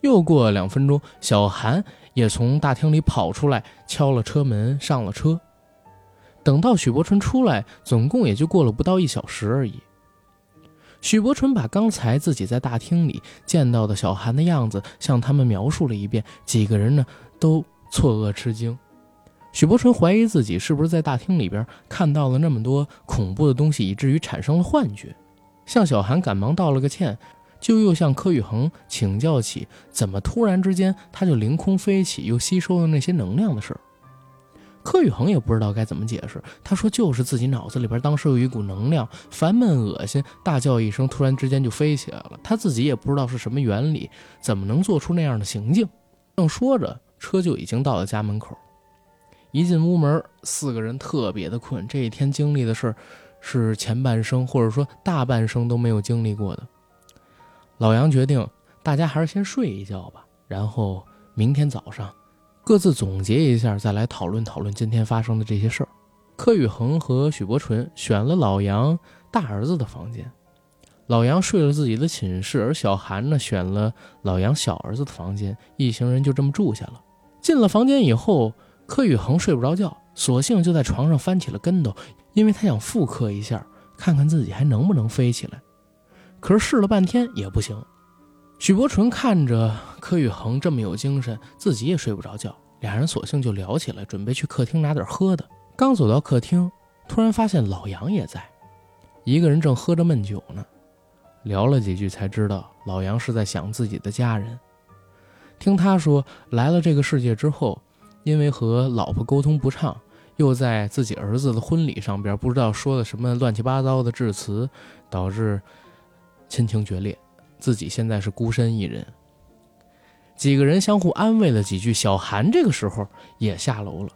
又过两分钟，小韩也从大厅里跑出来，敲了车门，上了车。等到许伯纯出来，总共也就过了不到一小时而已。许伯纯把刚才自己在大厅里见到的小韩的样子向他们描述了一遍，几个人呢都错愕吃惊。许伯纯怀疑自己是不是在大厅里边看到了那么多恐怖的东西，以至于产生了幻觉。向小韩赶忙道了个歉。就又向柯宇恒请教起怎么突然之间他就凌空飞起，又吸收了那些能量的事儿。柯宇恒也不知道该怎么解释，他说就是自己脑子里边当时有一股能量，烦闷恶心，大叫一声，突然之间就飞起来了。他自己也不知道是什么原理，怎么能做出那样的行径。正说着，车就已经到了家门口。一进屋门，四个人特别的困，这一天经历的事儿是前半生或者说大半生都没有经历过的。老杨决定，大家还是先睡一觉吧，然后明天早上各自总结一下，再来讨论讨论今天发生的这些事儿。柯宇恒和许伯纯选了老杨大儿子的房间，老杨睡了自己的寝室，而小韩呢选了老杨小儿子的房间，一行人就这么住下了。进了房间以后，柯宇恒睡不着觉，索性就在床上翻起了跟头，因为他想复刻一下，看看自己还能不能飞起来。可是试了半天也不行。许伯纯看着柯宇恒这么有精神，自己也睡不着觉，俩人索性就聊起来，准备去客厅拿点喝的。刚走到客厅，突然发现老杨也在，一个人正喝着闷酒呢。聊了几句才知道，老杨是在想自己的家人。听他说，来了这个世界之后，因为和老婆沟通不畅，又在自己儿子的婚礼上边不知道说了什么乱七八糟的致辞，导致。亲情决裂，自己现在是孤身一人。几个人相互安慰了几句，小韩这个时候也下楼了，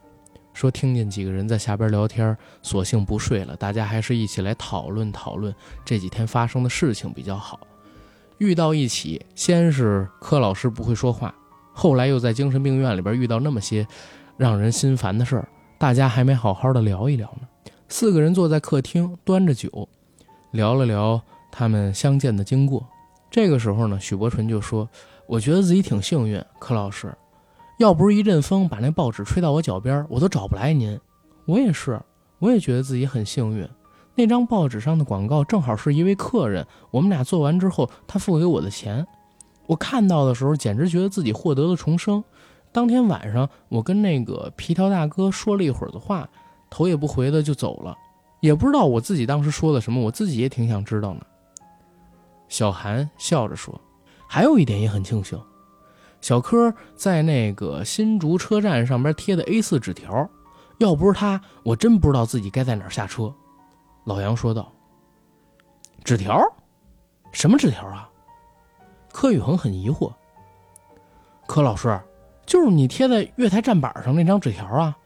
说听见几个人在下边聊天，索性不睡了。大家还是一起来讨论讨论这几天发生的事情比较好。遇到一起，先是柯老师不会说话，后来又在精神病院里边遇到那么些让人心烦的事儿，大家还没好好的聊一聊呢。四个人坐在客厅，端着酒，聊了聊。他们相见的经过，这个时候呢，许伯纯就说：“我觉得自己挺幸运，柯老师，要不是一阵风把那报纸吹到我脚边，我都找不来您。我也是，我也觉得自己很幸运。那张报纸上的广告正好是一位客人，我们俩做完之后，他付给我的钱，我看到的时候简直觉得自己获得了重生。当天晚上，我跟那个皮条大哥说了一会儿的话，头也不回的就走了，也不知道我自己当时说了什么，我自己也挺想知道呢。”小韩笑着说：“还有一点也很庆幸，小柯在那个新竹车站上边贴的 A4 纸条，要不是他，我真不知道自己该在哪儿下车。”老杨说道：“纸条？什么纸条啊？”柯宇恒很疑惑。柯老师，就是你贴在月台站板上那张纸条啊！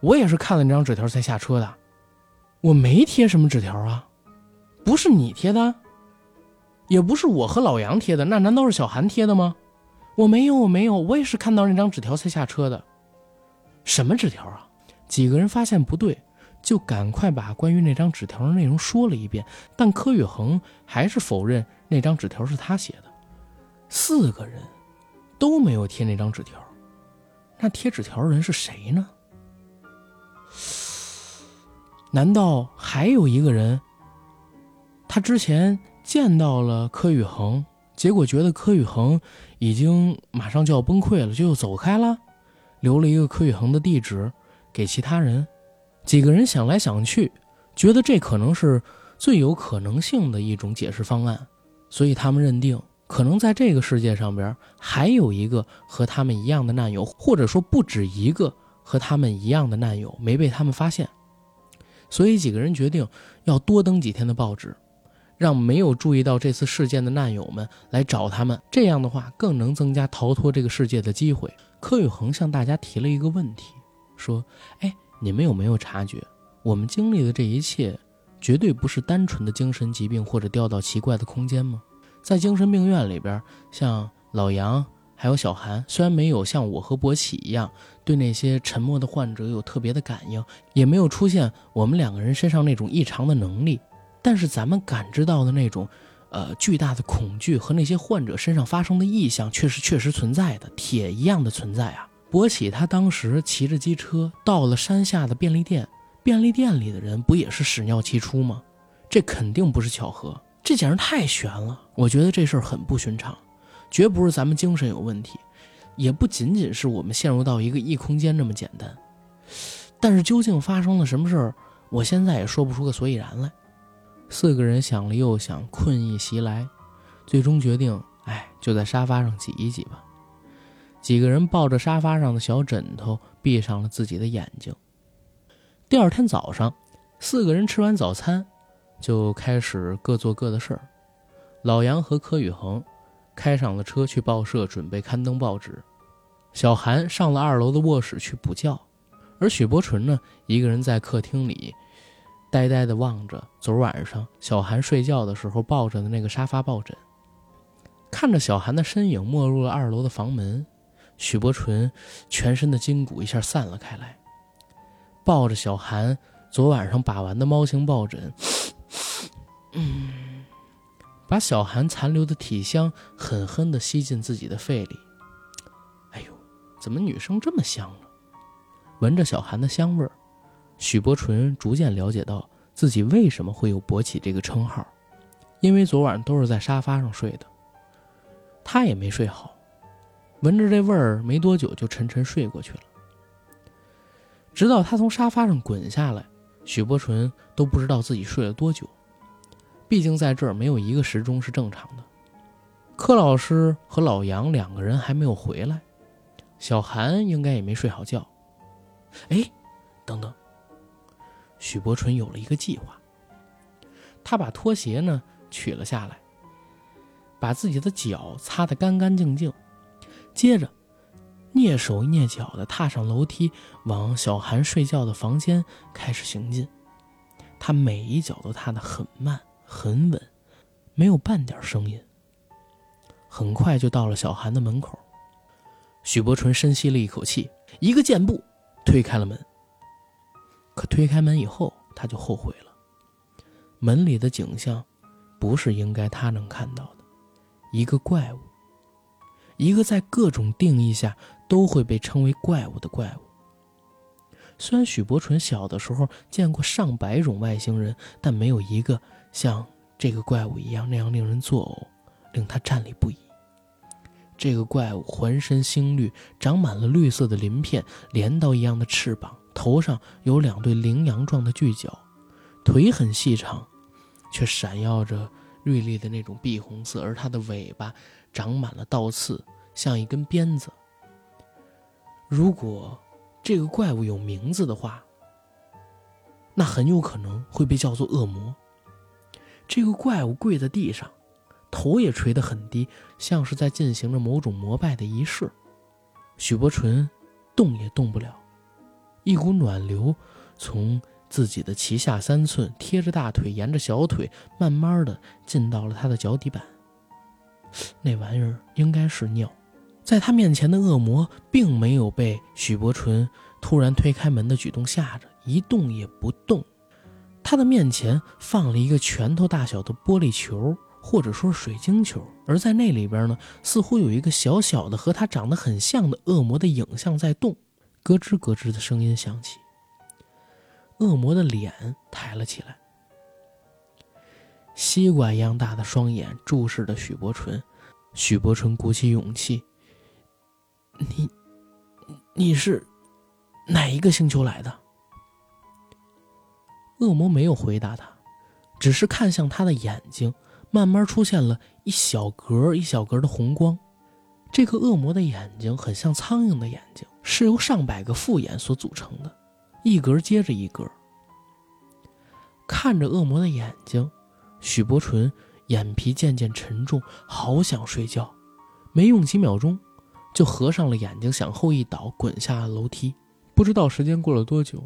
我也是看了那张纸条才下车的。我没贴什么纸条啊，不是你贴的。也不是我和老杨贴的，那难道是小韩贴的吗？我没有，我没有，我也是看到那张纸条才下车的。什么纸条啊？几个人发现不对，就赶快把关于那张纸条的内容说了一遍。但柯宇恒还是否认那张纸条是他写的。四个人都没有贴那张纸条，那贴纸条的人是谁呢？难道还有一个人？他之前。见到了柯宇恒，结果觉得柯宇恒已经马上就要崩溃了，就又走开了，留了一个柯宇恒的地址给其他人。几个人想来想去，觉得这可能是最有可能性的一种解释方案，所以他们认定可能在这个世界上边还有一个和他们一样的难友，或者说不止一个和他们一样的难友没被他们发现。所以几个人决定要多登几天的报纸。让没有注意到这次事件的难友们来找他们，这样的话更能增加逃脱这个世界的机会。柯宇恒向大家提了一个问题，说：“哎，你们有没有察觉，我们经历的这一切，绝对不是单纯的精神疾病或者掉到奇怪的空间吗？在精神病院里边，像老杨还有小韩，虽然没有像我和博起一样对那些沉默的患者有特别的感应，也没有出现我们两个人身上那种异常的能力。”但是咱们感知到的那种，呃巨大的恐惧和那些患者身上发生的异象却是确实存在的，铁一样的存在啊！博起他当时骑着机车到了山下的便利店，便利店里的人不也是屎尿齐出吗？这肯定不是巧合，这简直太悬了！我觉得这事儿很不寻常，绝不是咱们精神有问题，也不仅仅是我们陷入到一个异空间这么简单。但是究竟发生了什么事儿，我现在也说不出个所以然来。四个人想了又想，困意袭来，最终决定，哎，就在沙发上挤一挤吧。几个人抱着沙发上的小枕头，闭上了自己的眼睛。第二天早上，四个人吃完早餐，就开始各做各的事儿。老杨和柯宇恒开上了车去报社，准备刊登报纸。小韩上了二楼的卧室去补觉，而许伯纯呢，一个人在客厅里。呆呆地望着昨晚上小韩睡觉的时候抱着的那个沙发抱枕，看着小韩的身影没入了二楼的房门，许伯纯全身的筋骨一下散了开来，抱着小韩昨晚上把玩的猫形抱枕，嗯，把小韩残留的体香狠狠地吸进自己的肺里。哎呦，怎么女生这么香呢？闻着小韩的香味儿。许伯纯逐渐了解到自己为什么会有“勃起”这个称号，因为昨晚都是在沙发上睡的，他也没睡好，闻着这味儿没多久就沉沉睡过去了。直到他从沙发上滚下来，许伯纯都不知道自己睡了多久，毕竟在这儿没有一个时钟是正常的。柯老师和老杨两个人还没有回来，小韩应该也没睡好觉。哎，等等。许伯纯有了一个计划，他把拖鞋呢取了下来，把自己的脚擦得干干净净，接着蹑手蹑脚地踏上楼梯，往小韩睡觉的房间开始行进。他每一脚都踏得很慢很稳，没有半点声音。很快就到了小韩的门口，许伯纯深吸了一口气，一个箭步推开了门。可推开门以后，他就后悔了。门里的景象，不是应该他能看到的。一个怪物，一个在各种定义下都会被称为怪物的怪物。虽然许伯纯小的时候见过上百种外星人，但没有一个像这个怪物一样那样令人作呕，令他战栗不已。这个怪物浑身青绿，长满了绿色的鳞片，镰刀一样的翅膀。头上有两对羚羊状的巨角，腿很细长，却闪耀着锐利的那种碧红色，而它的尾巴长满了倒刺，像一根鞭子。如果这个怪物有名字的话，那很有可能会被叫做恶魔。这个怪物跪在地上，头也垂得很低，像是在进行着某种膜拜的仪式。许伯纯动也动不了。一股暖流从自己的脐下三寸贴着大腿，沿着小腿慢慢的进到了他的脚底板。那玩意儿应该是尿。在他面前的恶魔并没有被许伯纯突然推开门的举动吓着，一动也不动。他的面前放了一个拳头大小的玻璃球，或者说水晶球，而在那里边呢，似乎有一个小小的和他长得很像的恶魔的影像在动。咯吱咯吱的声音响起，恶魔的脸抬了起来，西瓜一样大的双眼注视着许伯纯。许伯纯鼓起勇气：“你，你是哪一个星球来的？”恶魔没有回答他，只是看向他的眼睛，慢慢出现了一小格一小格的红光。这个恶魔的眼睛很像苍蝇的眼睛，是由上百个复眼所组成的，一格接着一格。看着恶魔的眼睛，许伯纯眼皮渐渐沉重，好想睡觉。没用几秒钟，就合上了眼睛，向后一倒，滚下了楼梯。不知道时间过了多久，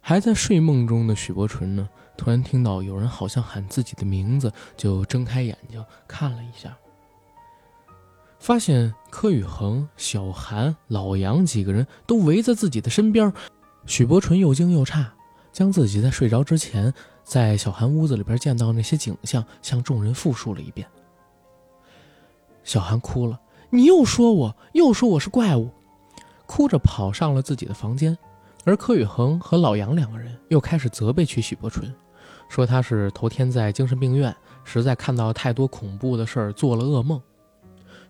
还在睡梦中的许伯纯呢，突然听到有人好像喊自己的名字，就睁开眼睛看了一下。发现柯宇恒、小韩、老杨几个人都围在自己的身边，许伯纯又惊又诧，将自己在睡着之前在小韩屋子里边见到那些景象，向众人复述了一遍。小韩哭了，你又说我，又说我是怪物，哭着跑上了自己的房间。而柯宇恒和老杨两个人又开始责备起许伯纯，说他是头天在精神病院，实在看到太多恐怖的事儿，做了噩梦。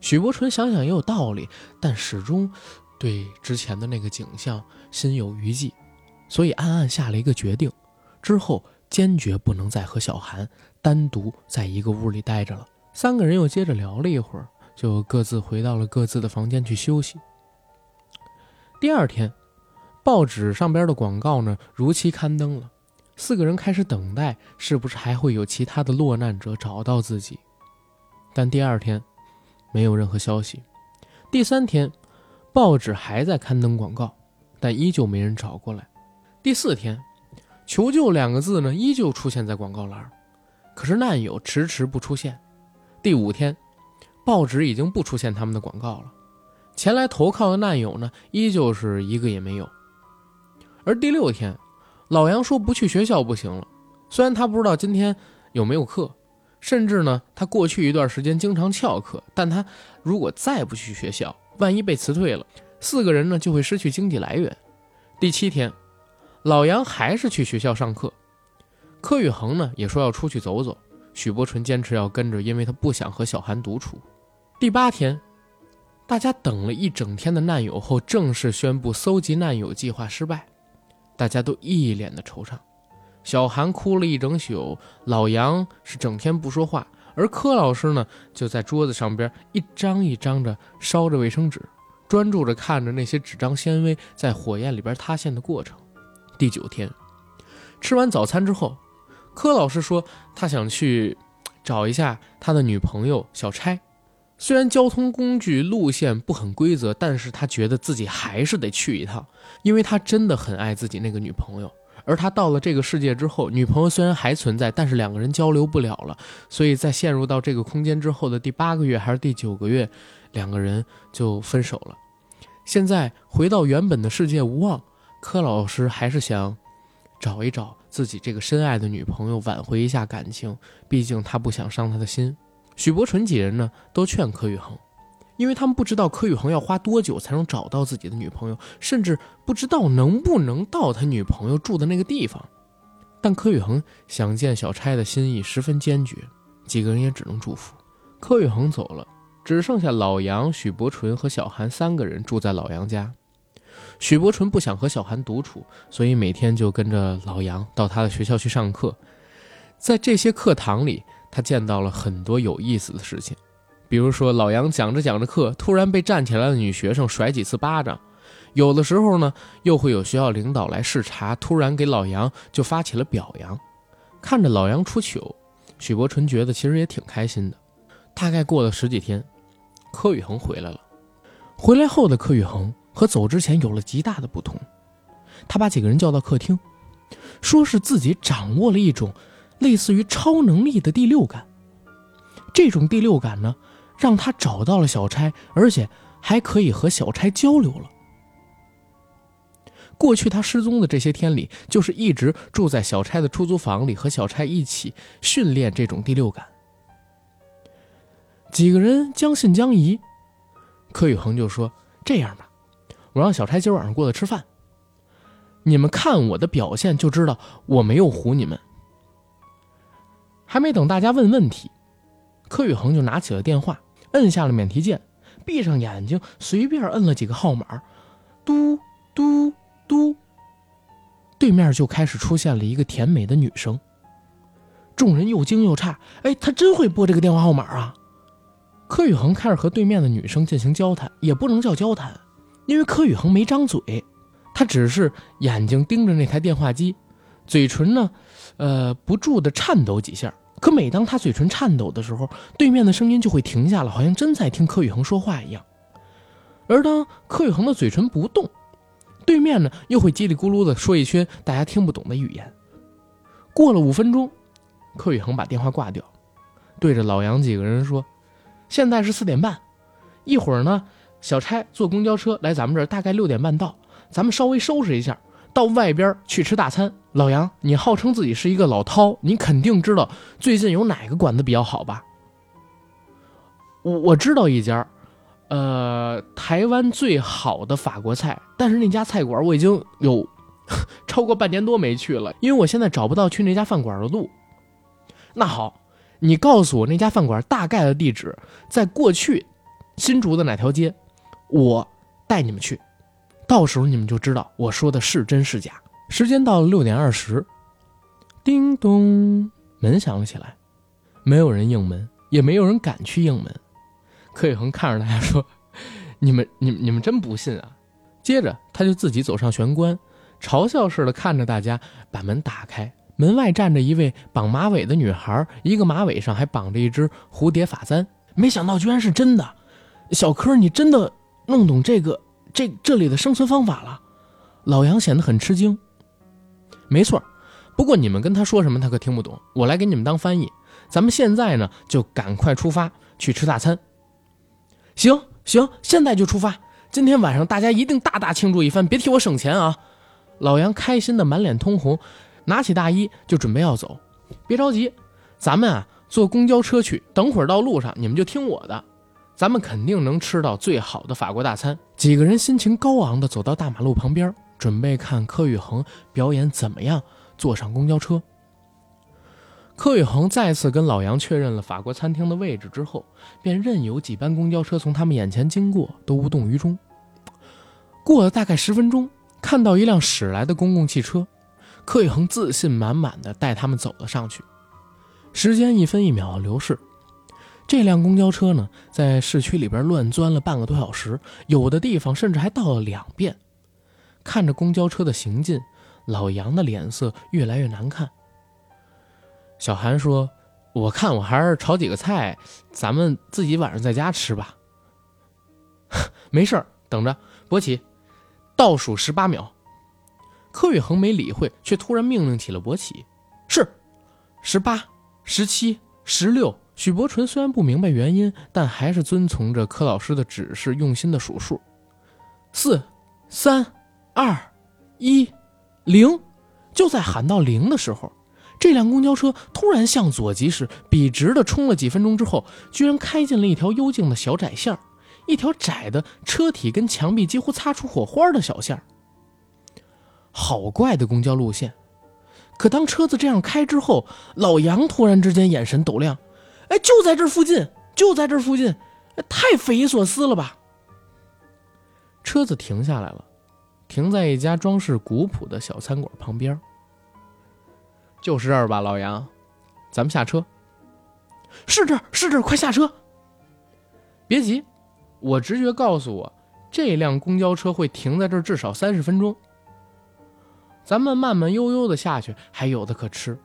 许伯纯想想也有道理，但始终对之前的那个景象心有余悸，所以暗暗下了一个决定，之后坚决不能再和小韩单独在一个屋里待着了。三个人又接着聊了一会儿，就各自回到了各自的房间去休息。第二天。报纸上边的广告呢，如期刊登了。四个人开始等待，是不是还会有其他的落难者找到自己？但第二天，没有任何消息。第三天，报纸还在刊登广告，但依旧没人找过来。第四天，求救两个字呢，依旧出现在广告栏，可是难友迟迟不出现。第五天，报纸已经不出现他们的广告了，前来投靠的难友呢，依旧是一个也没有。而第六天，老杨说不去学校不行了。虽然他不知道今天有没有课，甚至呢，他过去一段时间经常翘课，但他如果再不去学校，万一被辞退了，四个人呢就会失去经济来源。第七天，老杨还是去学校上课，柯宇恒呢也说要出去走走，许伯纯坚持要跟着，因为他不想和小韩独处。第八天，大家等了一整天的难友后，正式宣布搜集难友计划失败。大家都一脸的惆怅，小韩哭了一整宿，老杨是整天不说话，而柯老师呢，就在桌子上边一张一张着烧着卫生纸，专注着看着那些纸张纤维在火焰里边塌陷的过程。第九天，吃完早餐之后，柯老师说他想去找一下他的女朋友小钗。虽然交通工具路线不很规则，但是他觉得自己还是得去一趟，因为他真的很爱自己那个女朋友。而他到了这个世界之后，女朋友虽然还存在，但是两个人交流不了了，所以在陷入到这个空间之后的第八个月还是第九个月，两个人就分手了。现在回到原本的世界无望，柯老师还是想找一找自己这个深爱的女朋友，挽回一下感情，毕竟他不想伤她的心。许伯纯几人呢，都劝柯宇恒，因为他们不知道柯宇恒要花多久才能找到自己的女朋友，甚至不知道能不能到他女朋友住的那个地方。但柯宇恒想见小钗的心意十分坚决，几个人也只能祝福。柯宇恒走了，只剩下老杨、许伯纯和小韩三个人住在老杨家。许伯纯不想和小韩独处，所以每天就跟着老杨到他的学校去上课，在这些课堂里。他见到了很多有意思的事情，比如说老杨讲着讲着课，突然被站起来的女学生甩几次巴掌；有的时候呢，又会有学校领导来视察，突然给老杨就发起了表扬。看着老杨出糗，许伯纯觉得其实也挺开心的。大概过了十几天，柯宇恒回来了。回来后的柯宇恒和走之前有了极大的不同。他把几个人叫到客厅，说是自己掌握了一种。类似于超能力的第六感，这种第六感呢，让他找到了小钗，而且还可以和小钗交流了。过去他失踪的这些天里，就是一直住在小钗的出租房里，和小钗一起训练这种第六感。几个人将信将疑，柯宇恒就说：“这样吧，我让小钗今晚上过来吃饭，你们看我的表现就知道我没有唬你们。”还没等大家问问题，柯宇恒就拿起了电话，摁下了免提键，闭上眼睛，随便摁了几个号码，嘟嘟嘟，对面就开始出现了一个甜美的女声。众人又惊又诧，哎，他真会拨这个电话号码啊！柯宇恒开始和对面的女生进行交谈，也不能叫交谈，因为柯宇恒没张嘴，他只是眼睛盯着那台电话机，嘴唇呢，呃，不住的颤抖几下。可每当他嘴唇颤抖的时候，对面的声音就会停下了，好像真在听柯宇恒说话一样。而当柯宇恒的嘴唇不动，对面呢又会叽里咕噜的说一圈大家听不懂的语言。过了五分钟，柯宇恒把电话挂掉，对着老杨几个人说：“现在是四点半，一会儿呢，小差坐公交车来咱们这儿，大概六点半到。咱们稍微收拾一下，到外边去吃大餐。老杨，你号称自己是一个老饕，你肯定知道最近有哪个馆子比较好吧？我我知道一家，呃，台湾最好的法国菜，但是那家菜馆我已经有 超过半年多没去了，因为我现在找不到去那家饭馆的路。那好，你告诉我那家饭馆大概的地址，在过去新竹的哪条街，我带你们去，到时候你们就知道我说的是真是假。时间到了六点二十，叮咚，门响了起来，没有人应门，也没有人敢去应门。柯宇恒看着大家说：“你们、你、你们真不信啊！”接着他就自己走上玄关，嘲笑似的看着大家，把门打开。门外站着一位绑马尾的女孩，一个马尾上还绑着一只蝴蝶发簪。没想到居然是真的，小柯，你真的弄懂这个这这里的生存方法了？老杨显得很吃惊。没错，不过你们跟他说什么，他可听不懂。我来给你们当翻译。咱们现在呢，就赶快出发去吃大餐。行行，现在就出发。今天晚上大家一定大大庆祝一番，别替我省钱啊！老杨开心的满脸通红，拿起大衣就准备要走。别着急，咱们啊坐公交车去。等会儿到路上你们就听我的，咱们肯定能吃到最好的法国大餐。几个人心情高昂的走到大马路旁边。准备看柯宇恒表演怎么样？坐上公交车。柯宇恒再次跟老杨确认了法国餐厅的位置之后，便任由几班公交车从他们眼前经过，都无动于衷。过了大概十分钟，看到一辆驶来的公共汽车，柯宇恒自信满满的带他们走了上去。时间一分一秒流逝，这辆公交车呢，在市区里边乱钻了半个多小时，有的地方甚至还倒了两遍。看着公交车的行进，老杨的脸色越来越难看。小韩说：“我看我还是炒几个菜，咱们自己晚上在家吃吧。”没事等着。博奇，倒数十八秒。柯宇恒没理会，却突然命令起了博奇：“是，十八、十七、十六。”许伯纯虽然不明白原因，但还是遵从着柯老师的指示，用心的数数：四、三。二，一，零，就在喊到零的时候，这辆公交车突然向左疾驶，笔直的冲了几分钟之后，居然开进了一条幽静的小窄巷，一条窄的车体跟墙壁几乎擦出火花的小巷。好怪的公交路线！可当车子这样开之后，老杨突然之间眼神抖亮，哎，就在这附近，就在这附近，太匪夷所思了吧！车子停下来了。停在一家装饰古朴的小餐馆旁边，就是这儿吧，老杨，咱们下车。是这儿，是这儿，快下车！别急，我直觉告诉我，这辆公交车会停在这儿至少三十分钟。咱们慢慢悠悠的下去，还有的可吃。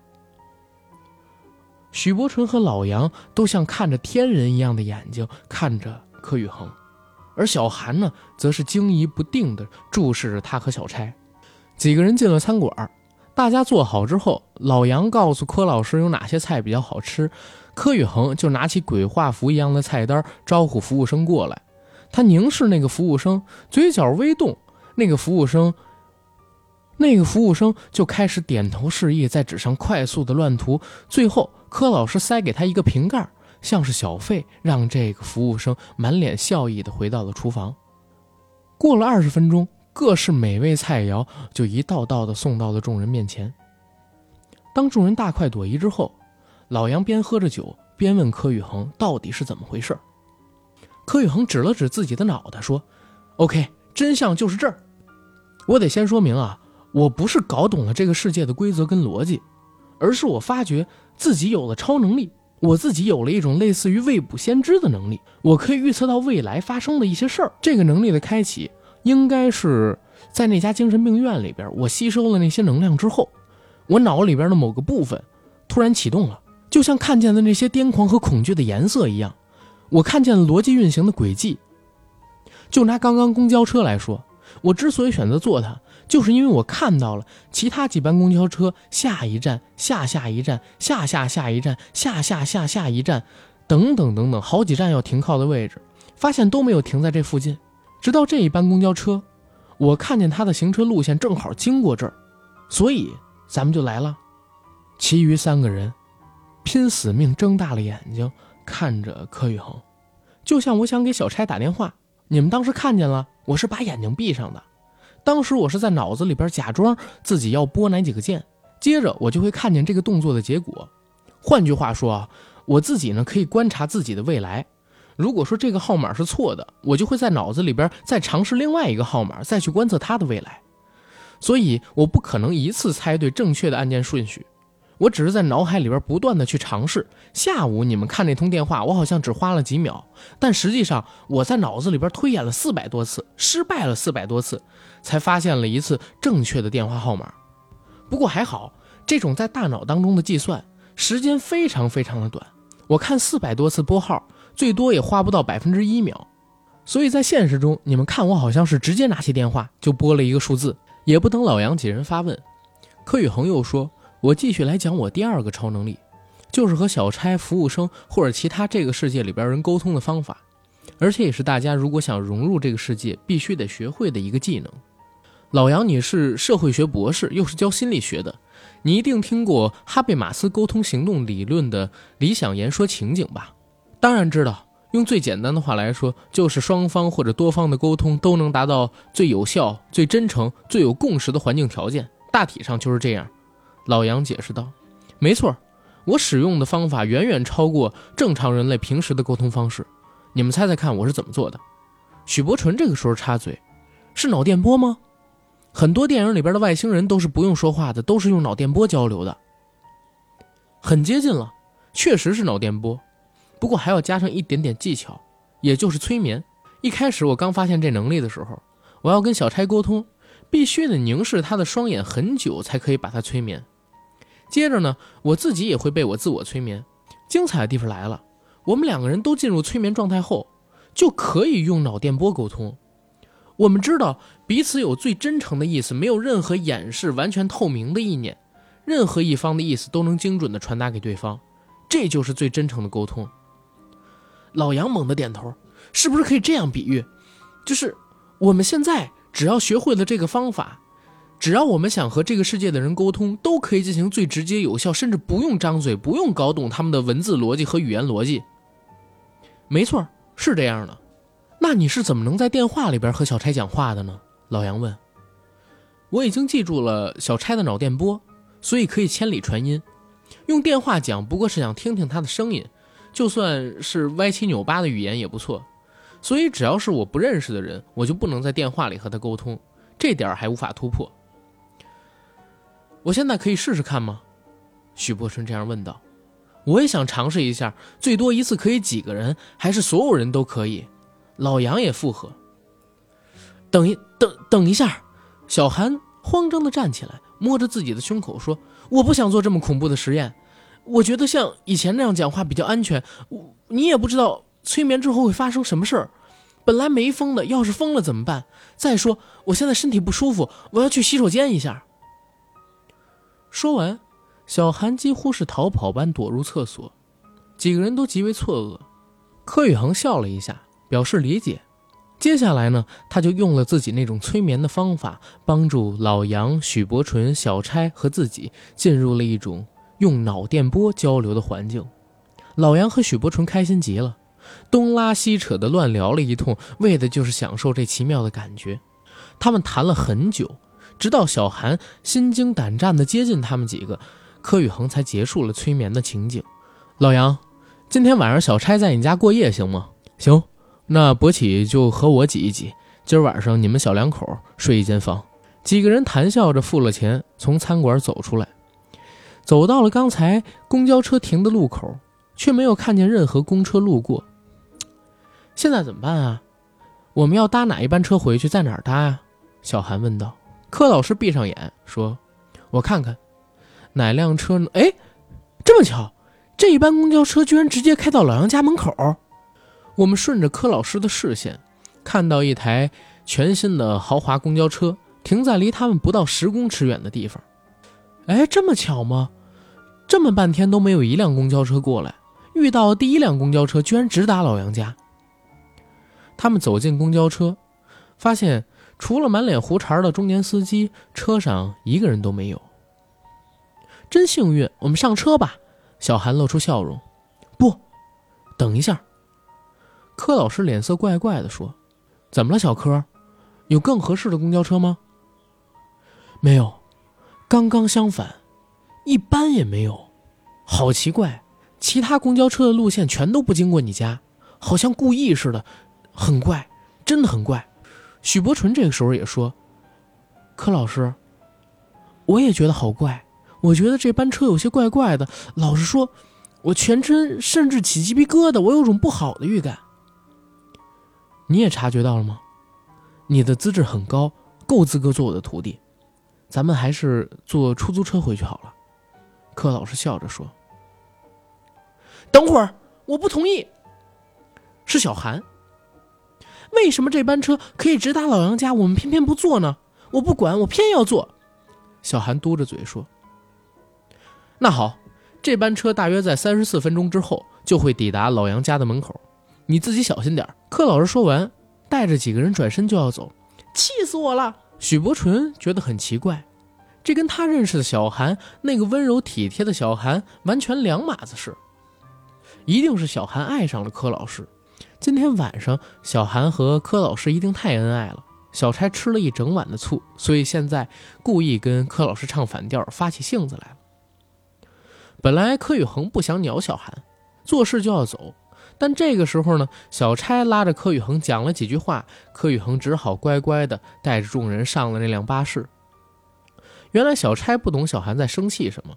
许伯纯和老杨都像看着天人一样的眼睛看着柯宇恒。而小韩呢，则是惊疑不定地注视着他和小差。几个人进了餐馆，大家坐好之后，老杨告诉柯老师有哪些菜比较好吃，柯宇恒就拿起鬼画符一样的菜单招呼服务生过来。他凝视那个服务生，嘴角微动，那个服务生，那个服务生就开始点头示意，在纸上快速的乱涂。最后，柯老师塞给他一个瓶盖。像是小费，让这个服务生满脸笑意的回到了厨房。过了二十分钟，各式美味菜肴就一道道的送到了众人面前。当众人大快朵颐之后，老杨边喝着酒边问柯宇恒到底是怎么回事。柯宇恒指了指自己的脑袋说：“OK，真相就是这儿。我得先说明啊，我不是搞懂了这个世界的规则跟逻辑，而是我发觉自己有了超能力。”我自己有了一种类似于未卜先知的能力，我可以预测到未来发生的一些事儿。这个能力的开启，应该是在那家精神病院里边。我吸收了那些能量之后，我脑里边的某个部分突然启动了，就像看见了那些癫狂和恐惧的颜色一样。我看见了逻辑运行的轨迹。就拿刚刚公交车来说，我之所以选择坐它。就是因为我看到了其他几班公交车，下一站、下下一站、下下下一站、下下下下一站，等等等等，好几站要停靠的位置，发现都没有停在这附近。直到这一班公交车，我看见他的行车路线正好经过这儿，所以咱们就来了。其余三个人拼死命睁大了眼睛看着柯宇恒，就像我想给小差打电话。你们当时看见了，我是把眼睛闭上的。当时我是在脑子里边假装自己要拨哪几个键，接着我就会看见这个动作的结果。换句话说啊，我自己呢可以观察自己的未来。如果说这个号码是错的，我就会在脑子里边再尝试另外一个号码，再去观测它的未来。所以我不可能一次猜对正确的按键顺序。我只是在脑海里边不断的去尝试。下午你们看那通电话，我好像只花了几秒，但实际上我在脑子里边推演了四百多次，失败了四百多次，才发现了一次正确的电话号码。不过还好，这种在大脑当中的计算时间非常非常的短。我看四百多次拨号，最多也花不到百分之一秒。所以在现实中，你们看我好像是直接拿起电话就拨了一个数字，也不等老杨几人发问，柯宇恒又说。我继续来讲我第二个超能力，就是和小差、服务生或者其他这个世界里边人沟通的方法，而且也是大家如果想融入这个世界必须得学会的一个技能。老杨，你是社会学博士，又是教心理学的，你一定听过哈贝马斯沟通行动理论的理想言说情景吧？当然知道，用最简单的话来说，就是双方或者多方的沟通都能达到最有效、最真诚、最有共识的环境条件，大体上就是这样。老杨解释道：“没错，我使用的方法远远超过正常人类平时的沟通方式。你们猜猜看，我是怎么做的？”许伯纯这个时候插嘴：“是脑电波吗？很多电影里边的外星人都是不用说话的，都是用脑电波交流的。很接近了，确实是脑电波，不过还要加上一点点技巧，也就是催眠。一开始我刚发现这能力的时候，我要跟小差沟通，必须得凝视他的双眼很久，才可以把他催眠。”接着呢，我自己也会被我自我催眠。精彩的地方来了，我们两个人都进入催眠状态后，就可以用脑电波沟通。我们知道彼此有最真诚的意思，没有任何掩饰，完全透明的意念，任何一方的意思都能精准的传达给对方，这就是最真诚的沟通。老杨猛地点头，是不是可以这样比喻？就是我们现在只要学会了这个方法。只要我们想和这个世界的人沟通，都可以进行最直接有效，甚至不用张嘴，不用搞懂他们的文字逻辑和语言逻辑。没错，是这样的。那你是怎么能在电话里边和小差讲话的呢？老杨问。我已经记住了小差的脑电波，所以可以千里传音。用电话讲，不过是想听听他的声音，就算是歪七扭八的语言也不错。所以只要是我不认识的人，我就不能在电话里和他沟通，这点还无法突破。我现在可以试试看吗？许伯春这样问道。我也想尝试一下，最多一次可以几个人，还是所有人都可以？老杨也附和。等一等，等一下！小韩慌张的站起来，摸着自己的胸口说：“我不想做这么恐怖的实验。我觉得像以前那样讲话比较安全。我你也不知道催眠之后会发生什么事儿。本来没疯的，要是疯了怎么办？再说我现在身体不舒服，我要去洗手间一下。”说完，小韩几乎是逃跑般躲入厕所，几个人都极为错愕。柯宇恒笑了一下，表示理解。接下来呢，他就用了自己那种催眠的方法，帮助老杨、许伯纯、小差和自己进入了一种用脑电波交流的环境。老杨和许伯纯开心极了，东拉西扯的乱聊了一通，为的就是享受这奇妙的感觉。他们谈了很久。直到小韩心惊胆战地接近他们几个，柯宇恒才结束了催眠的情景。老杨，今天晚上小差在你家过夜行吗？行，那博起就和我挤一挤。今儿晚上你们小两口睡一间房。几个人谈笑着付了钱，从餐馆走出来，走到了刚才公交车停的路口，却没有看见任何公车路过。现在怎么办啊？我们要搭哪一班车回去？在哪儿搭呀？小韩问道。柯老师闭上眼说：“我看看，哪辆车呢？哎，这么巧，这一班公交车居然直接开到老杨家门口。我们顺着柯老师的视线，看到一台全新的豪华公交车停在离他们不到十公尺远的地方。哎，这么巧吗？这么半天都没有一辆公交车过来，遇到第一辆公交车居然直达老杨家。他们走进公交车，发现。”除了满脸胡茬的中年司机，车上一个人都没有。真幸运，我们上车吧。小韩露出笑容。不，等一下。柯老师脸色怪怪的说：“怎么了，小柯？有更合适的公交车吗？”没有，刚刚相反，一般也没有。好奇怪，其他公交车的路线全都不经过你家，好像故意似的，很怪，真的很怪。许伯纯这个时候也说：“柯老师，我也觉得好怪。”我觉得这班车有些怪怪的，老实说，我全身甚至起鸡皮疙瘩，我有种不好的预感。你也察觉到了吗？你的资质很高，够资格做我的徒弟。咱们还是坐出租车回去好了。柯老师笑着说：“等会儿，我不同意。”是小韩。为什么这班车可以直达老杨家，我们偏偏不坐呢？我不管，我偏要坐。小韩嘟着嘴说。那好，这班车大约在三十四分钟之后就会抵达老杨家的门口，你自己小心点柯老师说完，带着几个人转身就要走，气死我了！许伯纯觉得很奇怪，这跟他认识的小韩那个温柔体贴的小韩完全两码子事，一定是小韩爱上了柯老师。今天晚上，小韩和柯老师一定太恩爱了，小差吃了一整晚的醋，所以现在故意跟柯老师唱反调，发起性子来了。本来柯宇恒不想鸟小韩，做事就要走，但这个时候呢，小差拉着柯宇恒讲了几句话，柯宇恒只好乖乖的带着众人上了那辆巴士。原来小差不懂小韩在生气什么，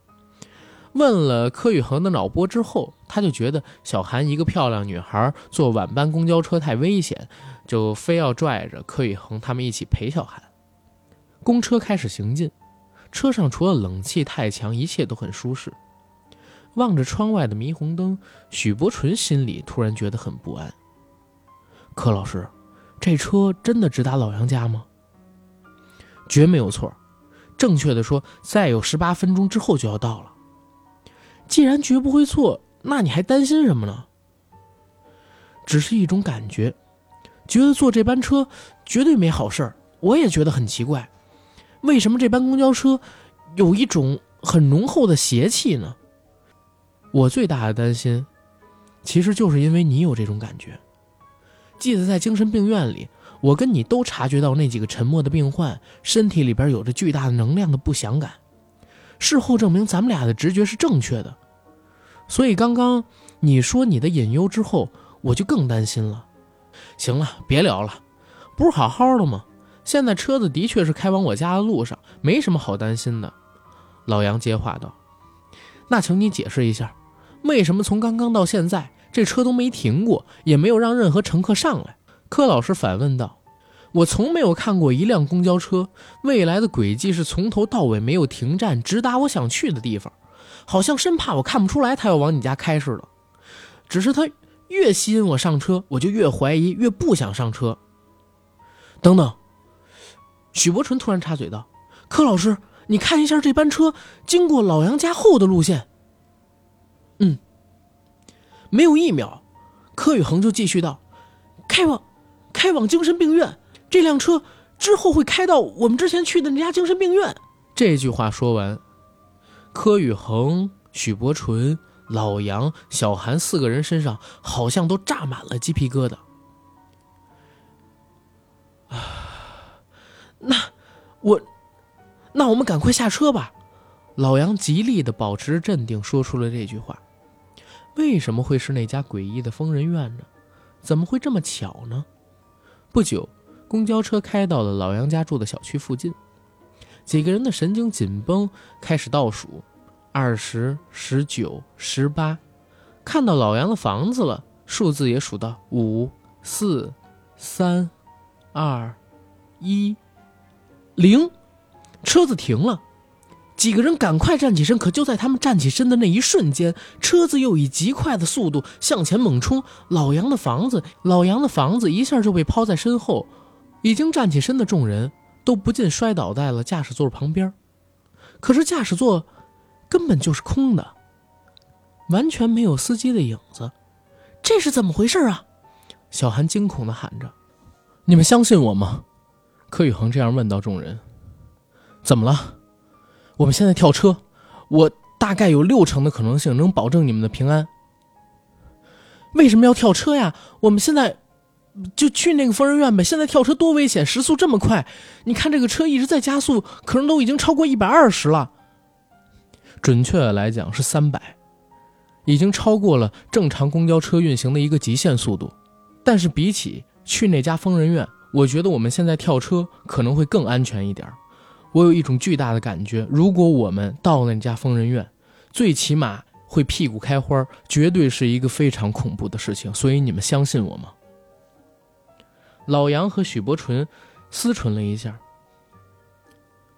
问了柯宇恒的脑波之后，他就觉得小韩一个漂亮女孩坐晚班公交车太危险，就非要拽着柯宇恒他们一起陪小韩。公车开始行进，车上除了冷气太强，一切都很舒适。望着窗外的霓虹灯，许伯纯心里突然觉得很不安。柯老师，这车真的直达老杨家吗？绝没有错，正确的说，再有十八分钟之后就要到了。既然绝不会错，那你还担心什么呢？只是一种感觉，觉得坐这班车绝对没好事儿。我也觉得很奇怪，为什么这班公交车有一种很浓厚的邪气呢？我最大的担心，其实就是因为你有这种感觉。记得在精神病院里，我跟你都察觉到那几个沉默的病患身体里边有着巨大的能量的不祥感。事后证明，咱们俩的直觉是正确的。所以刚刚你说你的隐忧之后，我就更担心了。行了，别聊了，不是好好的吗？现在车子的确是开往我家的路上，没什么好担心的。老杨接话道：“那请你解释一下。”为什么从刚刚到现在，这车都没停过，也没有让任何乘客上来？柯老师反问道：“我从没有看过一辆公交车，未来的轨迹是从头到尾没有停站，直达我想去的地方，好像生怕我看不出来他要往你家开似的。只是他越吸引我上车，我就越怀疑，越不想上车。”等等，许伯纯突然插嘴道：“柯老师，你看一下这班车经过老杨家后的路线。”嗯，没有一秒，柯宇恒就继续道：“开往，开往精神病院。这辆车之后会开到我们之前去的那家精神病院。”这句话说完，柯宇恒、许伯纯、老杨、小韩四个人身上好像都炸满了鸡皮疙瘩。啊，那我，那我们赶快下车吧。老杨极力的保持镇定，说出了这句话。为什么会是那家诡异的疯人院呢？怎么会这么巧呢？不久，公交车开到了老杨家住的小区附近，几个人的神经紧绷，开始倒数：二十、十九、十八。看到老杨的房子了，数字也数到五、四、三、二、一、零，车子停了。几个人赶快站起身，可就在他们站起身的那一瞬间，车子又以极快的速度向前猛冲。老杨的房子，老杨的房子一下就被抛在身后。已经站起身的众人都不禁摔倒在了驾驶座旁边。可是驾驶座根本就是空的，完全没有司机的影子。这是怎么回事啊？小韩惊恐地喊着：“你们相信我吗？柯宇恒这样问到众人：“怎么了？我们现在跳车，我大概有六成的可能性能保证你们的平安。为什么要跳车呀？我们现在就去那个疯人院呗。现在跳车多危险，时速这么快，你看这个车一直在加速，可能都已经超过一百二十了。准确的来讲是三百，已经超过了正常公交车运行的一个极限速度。但是比起去那家疯人院，我觉得我们现在跳车可能会更安全一点。我有一种巨大的感觉，如果我们到了那家疯人院，最起码会屁股开花，绝对是一个非常恐怖的事情。所以你们相信我吗？老杨和许伯纯思忖了一下，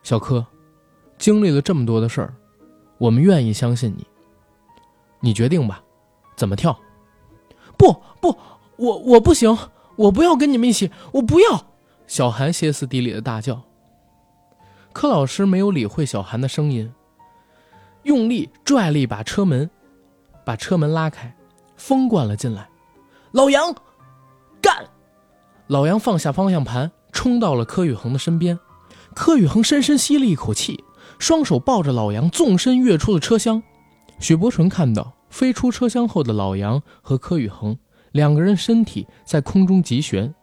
小柯，经历了这么多的事儿，我们愿意相信你。你决定吧，怎么跳？不不，我我不行，我不要跟你们一起，我不要！小韩歇斯底里的大叫。柯老师没有理会小韩的声音，用力拽了一把车门，把车门拉开，风灌了进来。老杨，干！老杨放下方向盘，冲到了柯宇恒的身边。柯宇恒深深吸了一口气，双手抱着老杨，纵身跃出了车厢。许伯纯看到飞出车厢后的老杨和柯宇恒两个人身体在空中急旋，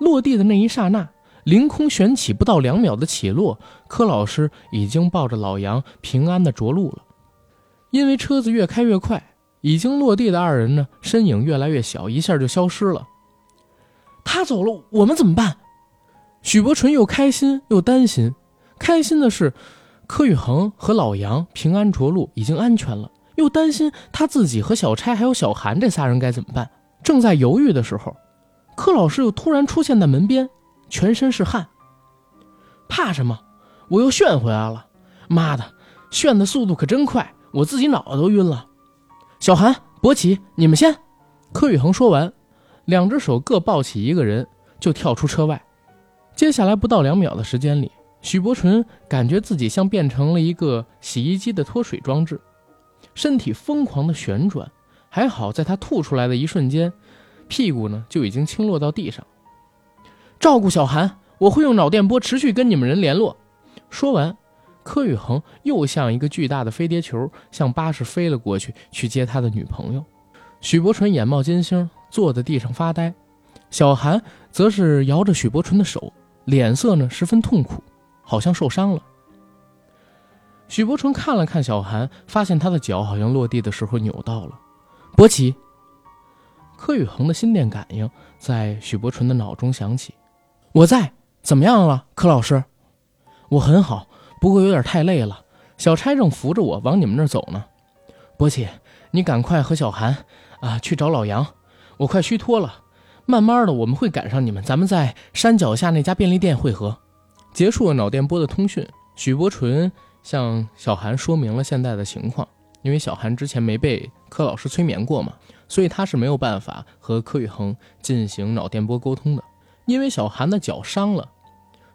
落地的那一刹那。凌空旋起不到两秒的起落，柯老师已经抱着老杨平安的着陆了。因为车子越开越快，已经落地的二人呢，身影越来越小，一下就消失了。他走了，我们怎么办？许伯纯又开心又担心。开心的是，柯宇恒和老杨平安着陆，已经安全了；又担心他自己和小差还有小韩这仨人该怎么办。正在犹豫的时候，柯老师又突然出现在门边。全身是汗，怕什么？我又炫回来了！妈的，炫的速度可真快，我自己脑子都晕了。小韩、博奇，你们先。柯宇恒说完，两只手各抱起一个人，就跳出车外。接下来不到两秒的时间里，许伯纯感觉自己像变成了一个洗衣机的脱水装置，身体疯狂的旋转。还好，在他吐出来的一瞬间，屁股呢就已经倾落到地上。照顾小韩，我会用脑电波持续跟你们人联络。说完，柯宇恒又像一个巨大的飞碟球向巴士飞了过去，去接他的女朋友。许伯纯眼冒金星，坐在地上发呆。小韩则是摇着许伯纯的手，脸色呢十分痛苦，好像受伤了。许伯纯看了看小韩，发现他的脚好像落地的时候扭到了。博奇，柯宇恒的心电感应在许伯纯的脑中响起。我在，怎么样了，柯老师？我很好，不过有点太累了。小差正扶着我往你们那儿走呢。波奇，你赶快和小韩啊去找老杨，我快虚脱了。慢慢的，我们会赶上你们，咱们在山脚下那家便利店汇合。结束了脑电波的通讯，许伯纯向小韩说明了现在的情况。因为小韩之前没被柯老师催眠过嘛，所以他是没有办法和柯宇恒进行脑电波沟通的。因为小韩的脚伤了，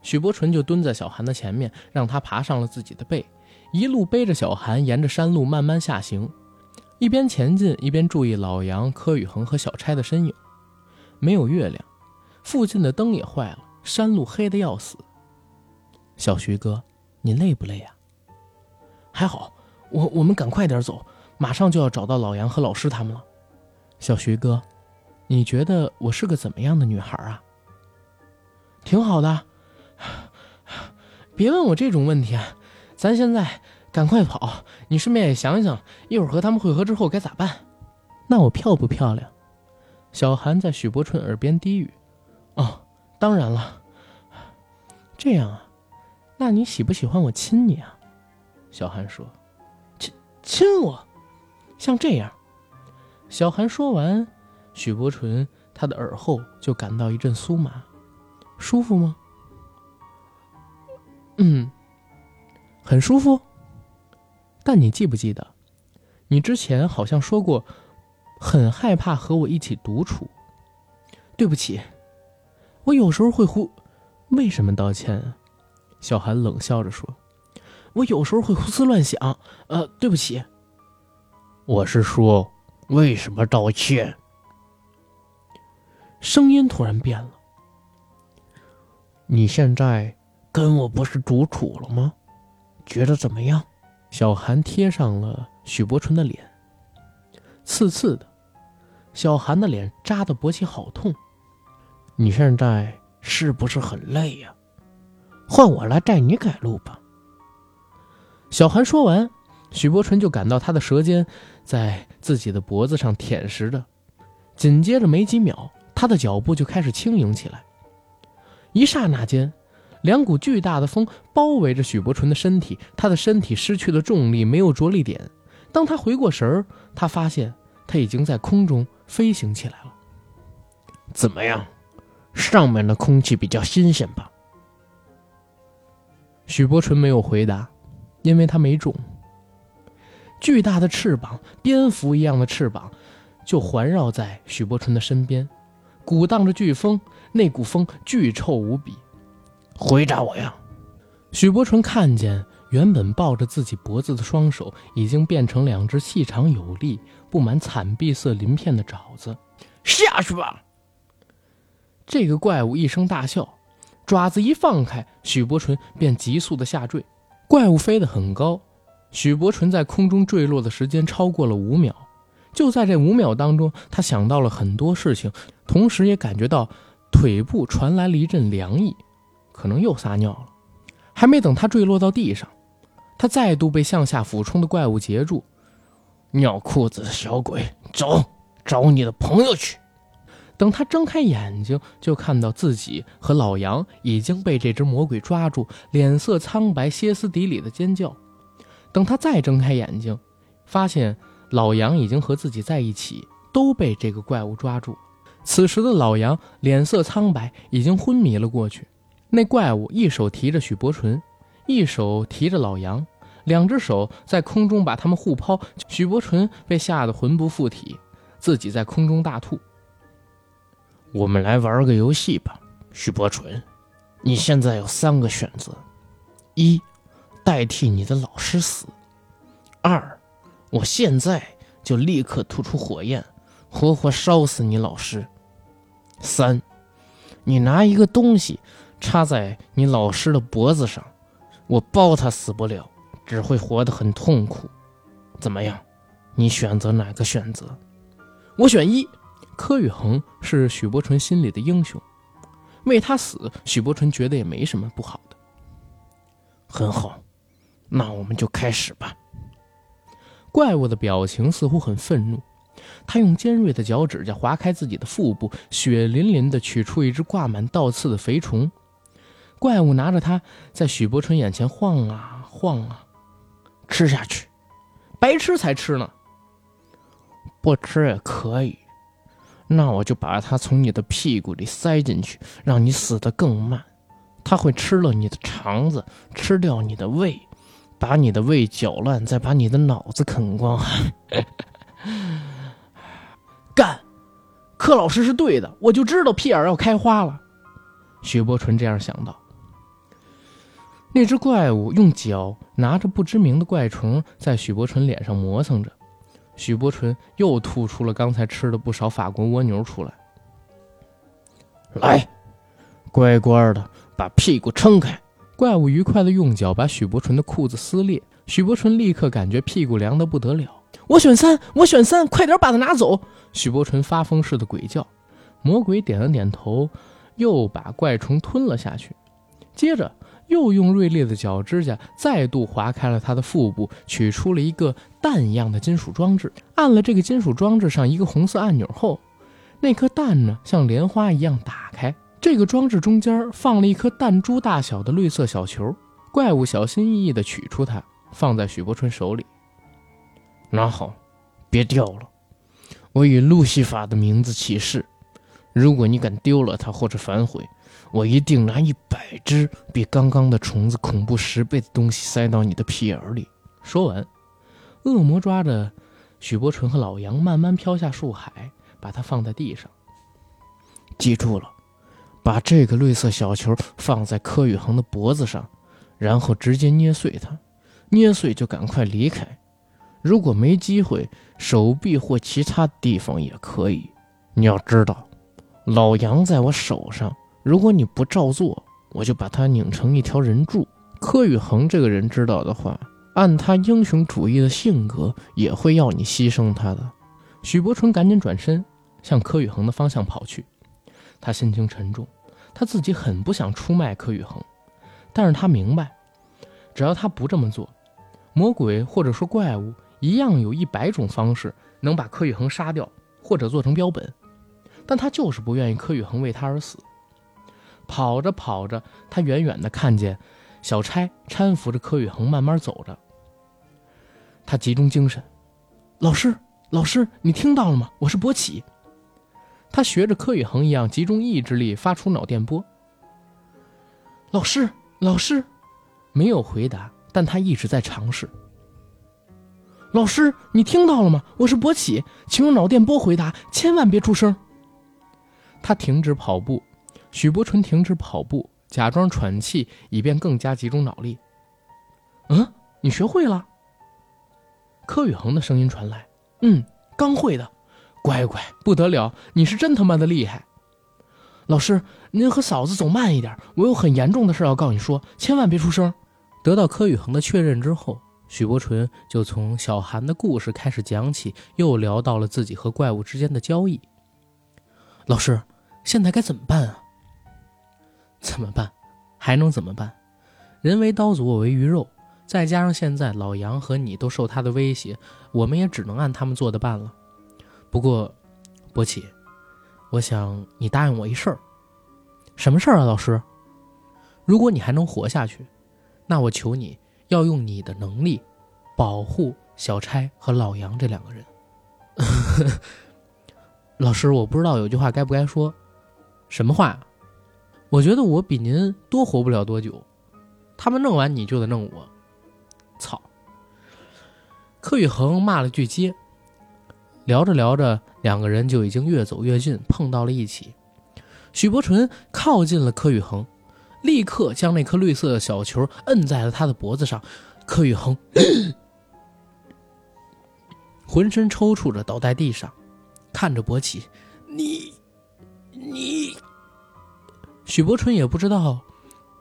许伯纯就蹲在小韩的前面，让他爬上了自己的背，一路背着小韩沿着山路慢慢下行，一边前进一边注意老杨、柯宇恒和小差的身影。没有月亮，附近的灯也坏了，山路黑的要死。小徐哥，你累不累呀？还好，我我们赶快点走，马上就要找到老杨和老师他们了。小徐哥，你觉得我是个怎么样的女孩啊？挺好的，别问我这种问题啊！咱现在赶快跑，你顺便也想想，一会儿和他们会合之后该咋办？那我漂不漂亮？小韩在许伯春耳边低语：“哦，当然了。这样啊，那你喜不喜欢我亲你啊？”小韩说：“亲亲我，像这样。”小韩说完，许伯纯他的耳后就感到一阵酥麻。舒服吗？嗯，很舒服。但你记不记得，你之前好像说过，很害怕和我一起独处。对不起，我有时候会胡。为什么道歉？小韩冷笑着说：“我有时候会胡思乱想。”呃，对不起。我是说，为什么道歉？声音突然变了。你现在跟我不是独处了吗？觉得怎么样？小韩贴上了许伯纯的脸，刺刺的。小韩的脸扎得勃起好痛。你现在是不是很累呀？换我来带你赶路吧。小韩说完，许伯纯就感到他的舌尖在自己的脖子上舔食着，紧接着没几秒，他的脚步就开始轻盈起来。一刹那间，两股巨大的风包围着许伯纯的身体，他的身体失去了重力，没有着力点。当他回过神儿，他发现他已经在空中飞行起来了。怎么样？上面的空气比较新鲜吧？许伯纯没有回答。因为他没中，巨大的翅膀，蝙蝠一样的翅膀，就环绕在许伯纯的身边，鼓荡着飓风，那股风巨臭无比。回答我呀！许伯纯看见原本抱着自己脖子的双手，已经变成两只细长有力、布满惨碧色鳞片的爪子。下去吧！这个怪物一声大笑，爪子一放开，许伯纯便急速的下坠。怪物飞得很高，许伯纯在空中坠落的时间超过了五秒。就在这五秒当中，他想到了很多事情，同时也感觉到腿部传来了一阵凉意，可能又撒尿了。还没等他坠落到地上，他再度被向下俯冲的怪物截住。尿裤子的小鬼，走，找你的朋友去。等他睁开眼睛，就看到自己和老杨已经被这只魔鬼抓住，脸色苍白，歇斯底里的尖叫。等他再睁开眼睛，发现老杨已经和自己在一起，都被这个怪物抓住。此时的老杨脸色苍白，已经昏迷了过去。那怪物一手提着许伯纯，一手提着老杨，两只手在空中把他们互抛。许伯纯被吓得魂不附体，自己在空中大吐。我们来玩个游戏吧，许伯纯，你现在有三个选择：一，代替你的老师死；二，我现在就立刻吐出火焰，活活烧死你老师；三，你拿一个东西插在你老师的脖子上，我包他死不了，只会活得很痛苦。怎么样？你选择哪个选择？我选一。柯宇恒是许伯纯心里的英雄，为他死，许伯纯觉得也没什么不好的。很好，那我们就开始吧。怪物的表情似乎很愤怒，他用尖锐的脚趾甲划开自己的腹部，血淋淋地取出一只挂满倒刺的肥虫。怪物拿着它在许伯纯眼前晃啊晃啊，吃下去，白吃才吃呢，不吃也可以。那我就把它从你的屁股里塞进去，让你死得更慢。它会吃了你的肠子，吃掉你的胃，把你的胃搅烂，再把你的脑子啃光。干！柯老师是对的，我就知道屁眼要开花了。许伯纯这样想到。那只怪物用脚拿着不知名的怪虫，在许伯纯脸上磨蹭着。许伯纯又吐出了刚才吃的不少法国蜗牛出来。来，乖乖的把屁股撑开。怪物愉快的用脚把许伯纯的裤子撕裂。许伯纯立刻感觉屁股凉得不得了。我选三，我选三，快点把它拿走！许伯纯发疯似的鬼叫。魔鬼点了点头，又把怪虫吞了下去。接着。又用锐利的脚指甲再度划开了他的腹部，取出了一个蛋一样的金属装置。按了这个金属装置上一个红色按钮后，那颗蛋呢，像莲花一样打开。这个装置中间放了一颗弹珠大小的绿色小球。怪物小心翼翼地取出它，放在许伯春手里。拿好，别掉了。我以路西法的名字起誓，如果你敢丢了它或者反悔。我一定拿一百只比刚刚的虫子恐怖十倍的东西塞到你的屁眼里。说完，恶魔抓着许伯纯和老杨慢慢飘下树海，把它放在地上。记住了，把这个绿色小球放在柯宇恒的脖子上，然后直接捏碎它。捏碎就赶快离开。如果没机会，手臂或其他地方也可以。你要知道，老杨在我手上。如果你不照做，我就把他拧成一条人柱。柯宇恒这个人知道的话，按他英雄主义的性格，也会要你牺牲他的。许伯纯赶紧转身向柯宇恒的方向跑去，他心情沉重，他自己很不想出卖柯宇恒，但是他明白，只要他不这么做，魔鬼或者说怪物一样有一百种方式能把柯宇恒杀掉或者做成标本，但他就是不愿意柯宇恒为他而死。跑着跑着，他远远的看见小差搀扶着柯宇恒慢慢走着，他集中精神，老师。老师，你听到了吗？我是博起。他学着柯宇恒一样，集中意志力发出脑电波。老师，老师，没有回答，但他一直在尝试。老师，你听到了吗？我是博起，请用脑电波回答，千万别出声。他停止跑步，许伯纯停止跑步，假装喘气，以便更加集中脑力。嗯，你学会了？柯宇恒的声音传来。嗯，刚会的，乖乖，不得了！你是真他妈的厉害。老师，您和嫂子走慢一点，我有很严重的事要告诉你说，千万别出声。得到柯宇恒的确认之后，许伯纯就从小韩的故事开始讲起，又聊到了自己和怪物之间的交易。老师，现在该怎么办啊？怎么办？还能怎么办？人为刀俎，我为鱼肉。再加上现在老杨和你都受他的威胁，我们也只能按他们做的办了。不过，博起，我想你答应我一事儿。什么事儿啊，老师？如果你还能活下去，那我求你要用你的能力保护小差和老杨这两个人。老师，我不知道有句话该不该说。什么话？我觉得我比您多活不了多久。他们弄完你就得弄我。操！柯宇恒骂了句街，聊着聊着，两个人就已经越走越近，碰到了一起。许伯纯靠近了柯宇恒，立刻将那颗绿色的小球摁在了他的脖子上。柯宇恒 浑身抽搐着倒在地上，看着博起，你，你。许伯纯也不知道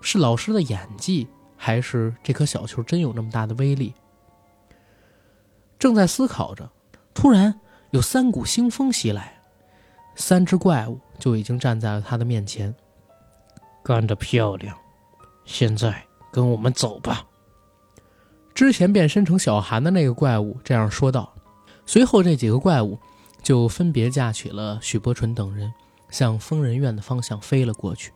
是老师的演技。还是这颗小球真有那么大的威力？正在思考着，突然有三股腥风袭来，三只怪物就已经站在了他的面前。干得漂亮！现在跟我们走吧。之前变身成小韩的那个怪物这样说道。随后，这几个怪物就分别架起了许伯纯等人，向疯人院的方向飞了过去。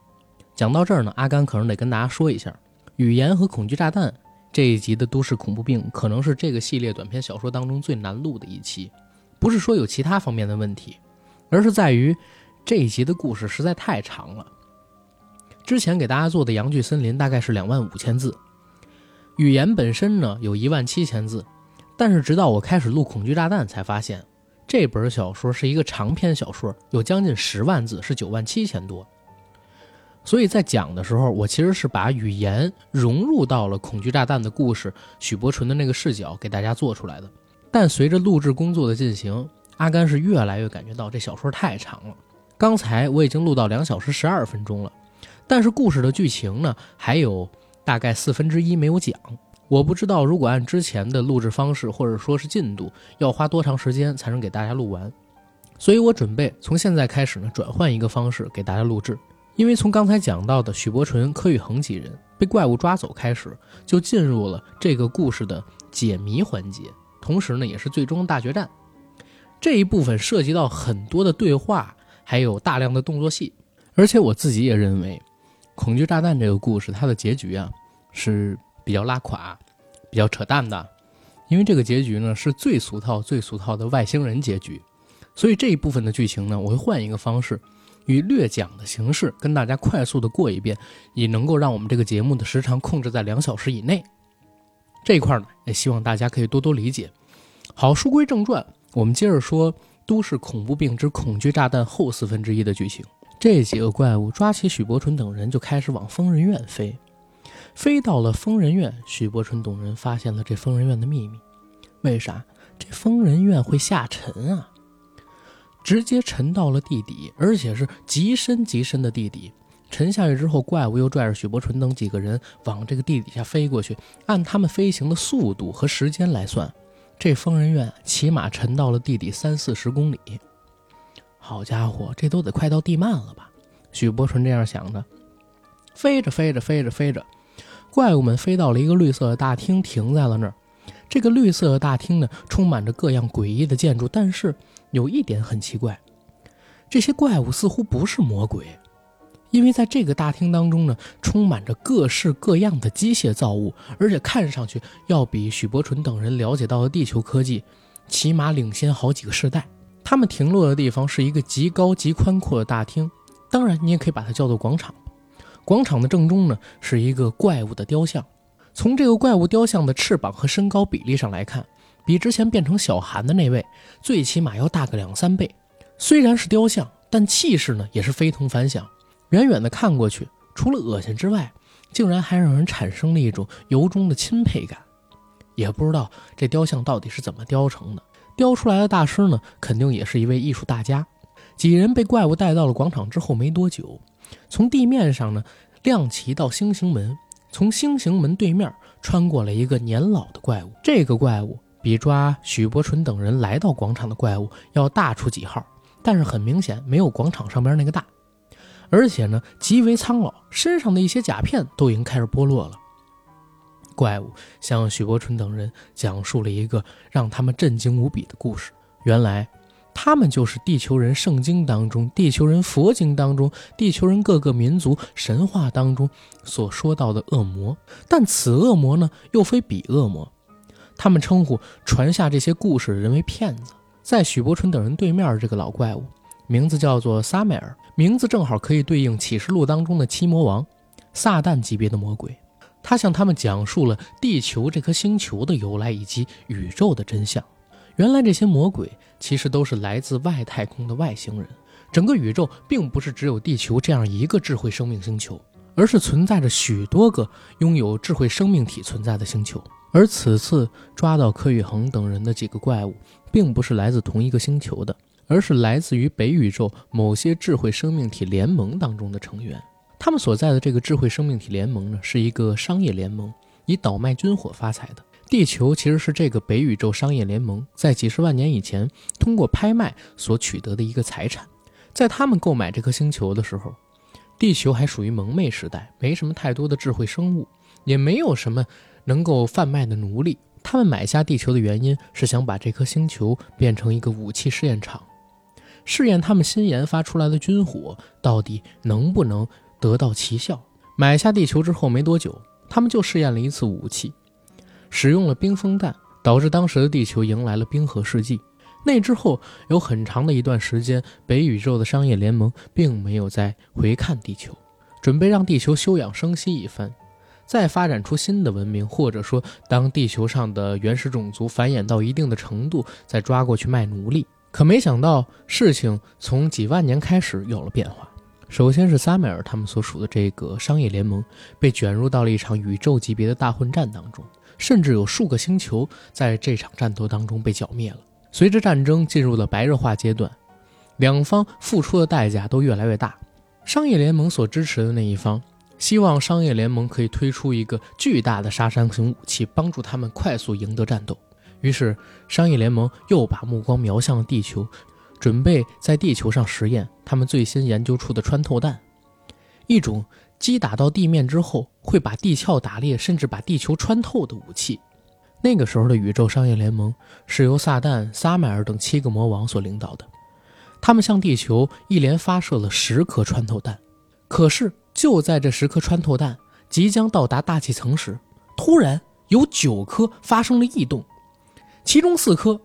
讲到这儿呢，阿甘可能得跟大家说一下。语言和恐惧炸弹这一集的都市恐怖病可能是这个系列短篇小说当中最难录的一期，不是说有其他方面的问题，而是在于这一集的故事实在太长了。之前给大家做的《阳具森林》大概是两万五千字，语言本身呢有一万七千字，但是直到我开始录恐惧炸弹才发现，这本小说是一个长篇小说，有将近十万字，是九万七千多。所以在讲的时候，我其实是把语言融入到了恐惧炸弹的故事，许伯纯的那个视角给大家做出来的。但随着录制工作的进行，阿甘是越来越感觉到这小说太长了。刚才我已经录到两小时十二分钟了，但是故事的剧情呢，还有大概四分之一没有讲。我不知道如果按之前的录制方式或者说是进度，要花多长时间才能给大家录完。所以我准备从现在开始呢，转换一个方式给大家录制。因为从刚才讲到的许伯纯、柯宇恒几人被怪物抓走开始，就进入了这个故事的解谜环节，同时呢，也是最终大决战。这一部分涉及到很多的对话，还有大量的动作戏。而且我自己也认为，《恐惧炸弹》这个故事它的结局啊是比较拉垮、比较扯淡的，因为这个结局呢是最俗套、最俗套的外星人结局。所以这一部分的剧情呢，我会换一个方式。以略讲的形式跟大家快速的过一遍，也能够让我们这个节目的时长控制在两小时以内。这一块呢，也希望大家可以多多理解。好，书归正传，我们接着说《都市恐怖病之恐惧炸弹》后四分之一的剧情。这几个怪物抓起许伯纯等人，就开始往疯人院飞。飞到了疯人院，许伯纯等人发现了这疯人院的秘密。为啥这疯人院会下沉啊？直接沉到了地底，而且是极深极深的地底。沉下去之后，怪物又拽着许伯纯等几个人往这个地底下飞过去。按他们飞行的速度和时间来算，这疯人院起码沉到了地底三四十公里。好家伙，这都得快到地幔了吧？许伯纯这样想着。飞着飞着飞着飞着，怪物们飞到了一个绿色的大厅，停在了那儿。这个绿色的大厅呢，充满着各样诡异的建筑，但是有一点很奇怪，这些怪物似乎不是魔鬼。因为在这个大厅当中呢，充满着各式各样的机械造物，而且看上去要比许伯纯等人了解到的地球科技，起码领先好几个世代。他们停落的地方是一个极高极宽阔的大厅，当然你也可以把它叫做广场。广场的正中呢，是一个怪物的雕像。从这个怪物雕像的翅膀和身高比例上来看，比之前变成小韩的那位最起码要大个两三倍。虽然是雕像，但气势呢也是非同凡响。远远的看过去，除了恶心之外，竟然还让人产生了一种由衷的钦佩感。也不知道这雕像到底是怎么雕成的，雕出来的大师呢，肯定也是一位艺术大家。几人被怪物带到了广场之后没多久，从地面上呢亮起一道星形门，从星形门对面穿过了一个年老的怪物。这个怪物比抓许伯纯等人来到广场的怪物要大出几号，但是很明显没有广场上边那个大。而且呢，极为苍老，身上的一些甲片都已经开始剥落了。怪物向许伯纯等人讲述了一个让他们震惊无比的故事。原来，他们就是地球人圣经当中、地球人佛经当中、地球人各个民族神话当中所说到的恶魔。但此恶魔呢，又非彼恶魔。他们称呼传下这些故事的人为骗子。在许伯淳等人对面这个老怪物。名字叫做撒麦尔，名字正好可以对应启示录当中的七魔王，撒旦级别的魔鬼。他向他们讲述了地球这颗星球的由来以及宇宙的真相。原来这些魔鬼其实都是来自外太空的外星人。整个宇宙并不是只有地球这样一个智慧生命星球，而是存在着许多个拥有智慧生命体存在的星球。而此次抓到柯宇恒等人的几个怪物，并不是来自同一个星球的。而是来自于北宇宙某些智慧生命体联盟当中的成员，他们所在的这个智慧生命体联盟呢，是一个商业联盟，以倒卖军火发财的。地球其实是这个北宇宙商业联盟在几十万年以前通过拍卖所取得的一个财产。在他们购买这颗星球的时候，地球还属于蒙昧时代，没什么太多的智慧生物，也没有什么能够贩卖的奴隶。他们买下地球的原因是想把这颗星球变成一个武器试验场。试验他们新研发出来的军火到底能不能得到奇效。买下地球之后没多久，他们就试验了一次武器，使用了冰封弹，导致当时的地球迎来了冰河世纪。那之后有很长的一段时间，北宇宙的商业联盟并没有再回看地球，准备让地球休养生息一番，再发展出新的文明，或者说当地球上的原始种族繁衍到一定的程度，再抓过去卖奴隶。可没想到，事情从几万年开始有了变化。首先是萨米尔他们所属的这个商业联盟被卷入到了一场宇宙级别的大混战当中，甚至有数个星球在这场战斗当中被剿灭了。随着战争进入了白热化阶段，两方付出的代价都越来越大。商业联盟所支持的那一方希望商业联盟可以推出一个巨大的杀伤性武器，帮助他们快速赢得战斗。于是，商业联盟又把目光瞄向了地球，准备在地球上实验他们最新研究出的穿透弹，一种击打到地面之后会把地壳打裂，甚至把地球穿透的武器。那个时候的宇宙商业联盟是由撒旦、撒麦尔等七个魔王所领导的，他们向地球一连发射了十颗穿透弹。可是，就在这十颗穿透弹即将到达大气层时，突然有九颗发生了异动。其中四颗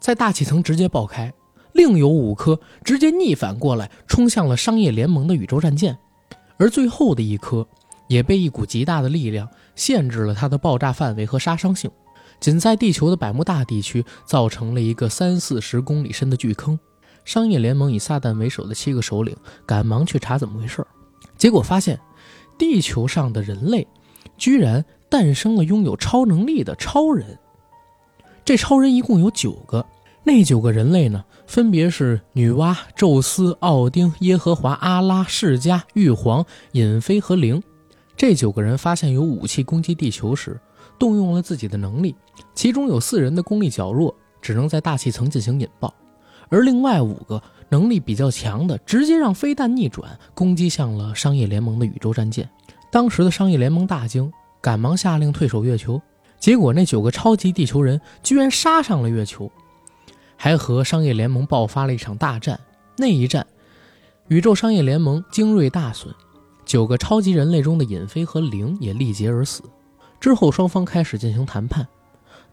在大气层直接爆开，另有五颗直接逆反过来冲向了商业联盟的宇宙战舰，而最后的一颗也被一股极大的力量限制了它的爆炸范围和杀伤性，仅在地球的百慕大地区造成了一个三四十公里深的巨坑。商业联盟以撒旦为首的七个首领赶忙去查怎么回事，结果发现地球上的人类居然诞生了拥有超能力的超人。这超人一共有九个，那九个人类呢，分别是女娲、宙斯、奥丁、耶和华、阿拉、释迦、玉皇、尹飞和灵。这九个人发现有武器攻击地球时，动用了自己的能力。其中有四人的功力较弱，只能在大气层进行引爆；而另外五个能力比较强的，直接让飞弹逆转，攻击向了商业联盟的宇宙战舰。当时的商业联盟大惊，赶忙下令退守月球。结果那九个超级地球人居然杀上了月球，还和商业联盟爆发了一场大战。那一战，宇宙商业联盟精锐大损。九个超级人类中的尹飞和灵也力竭而死。之后，双方开始进行谈判，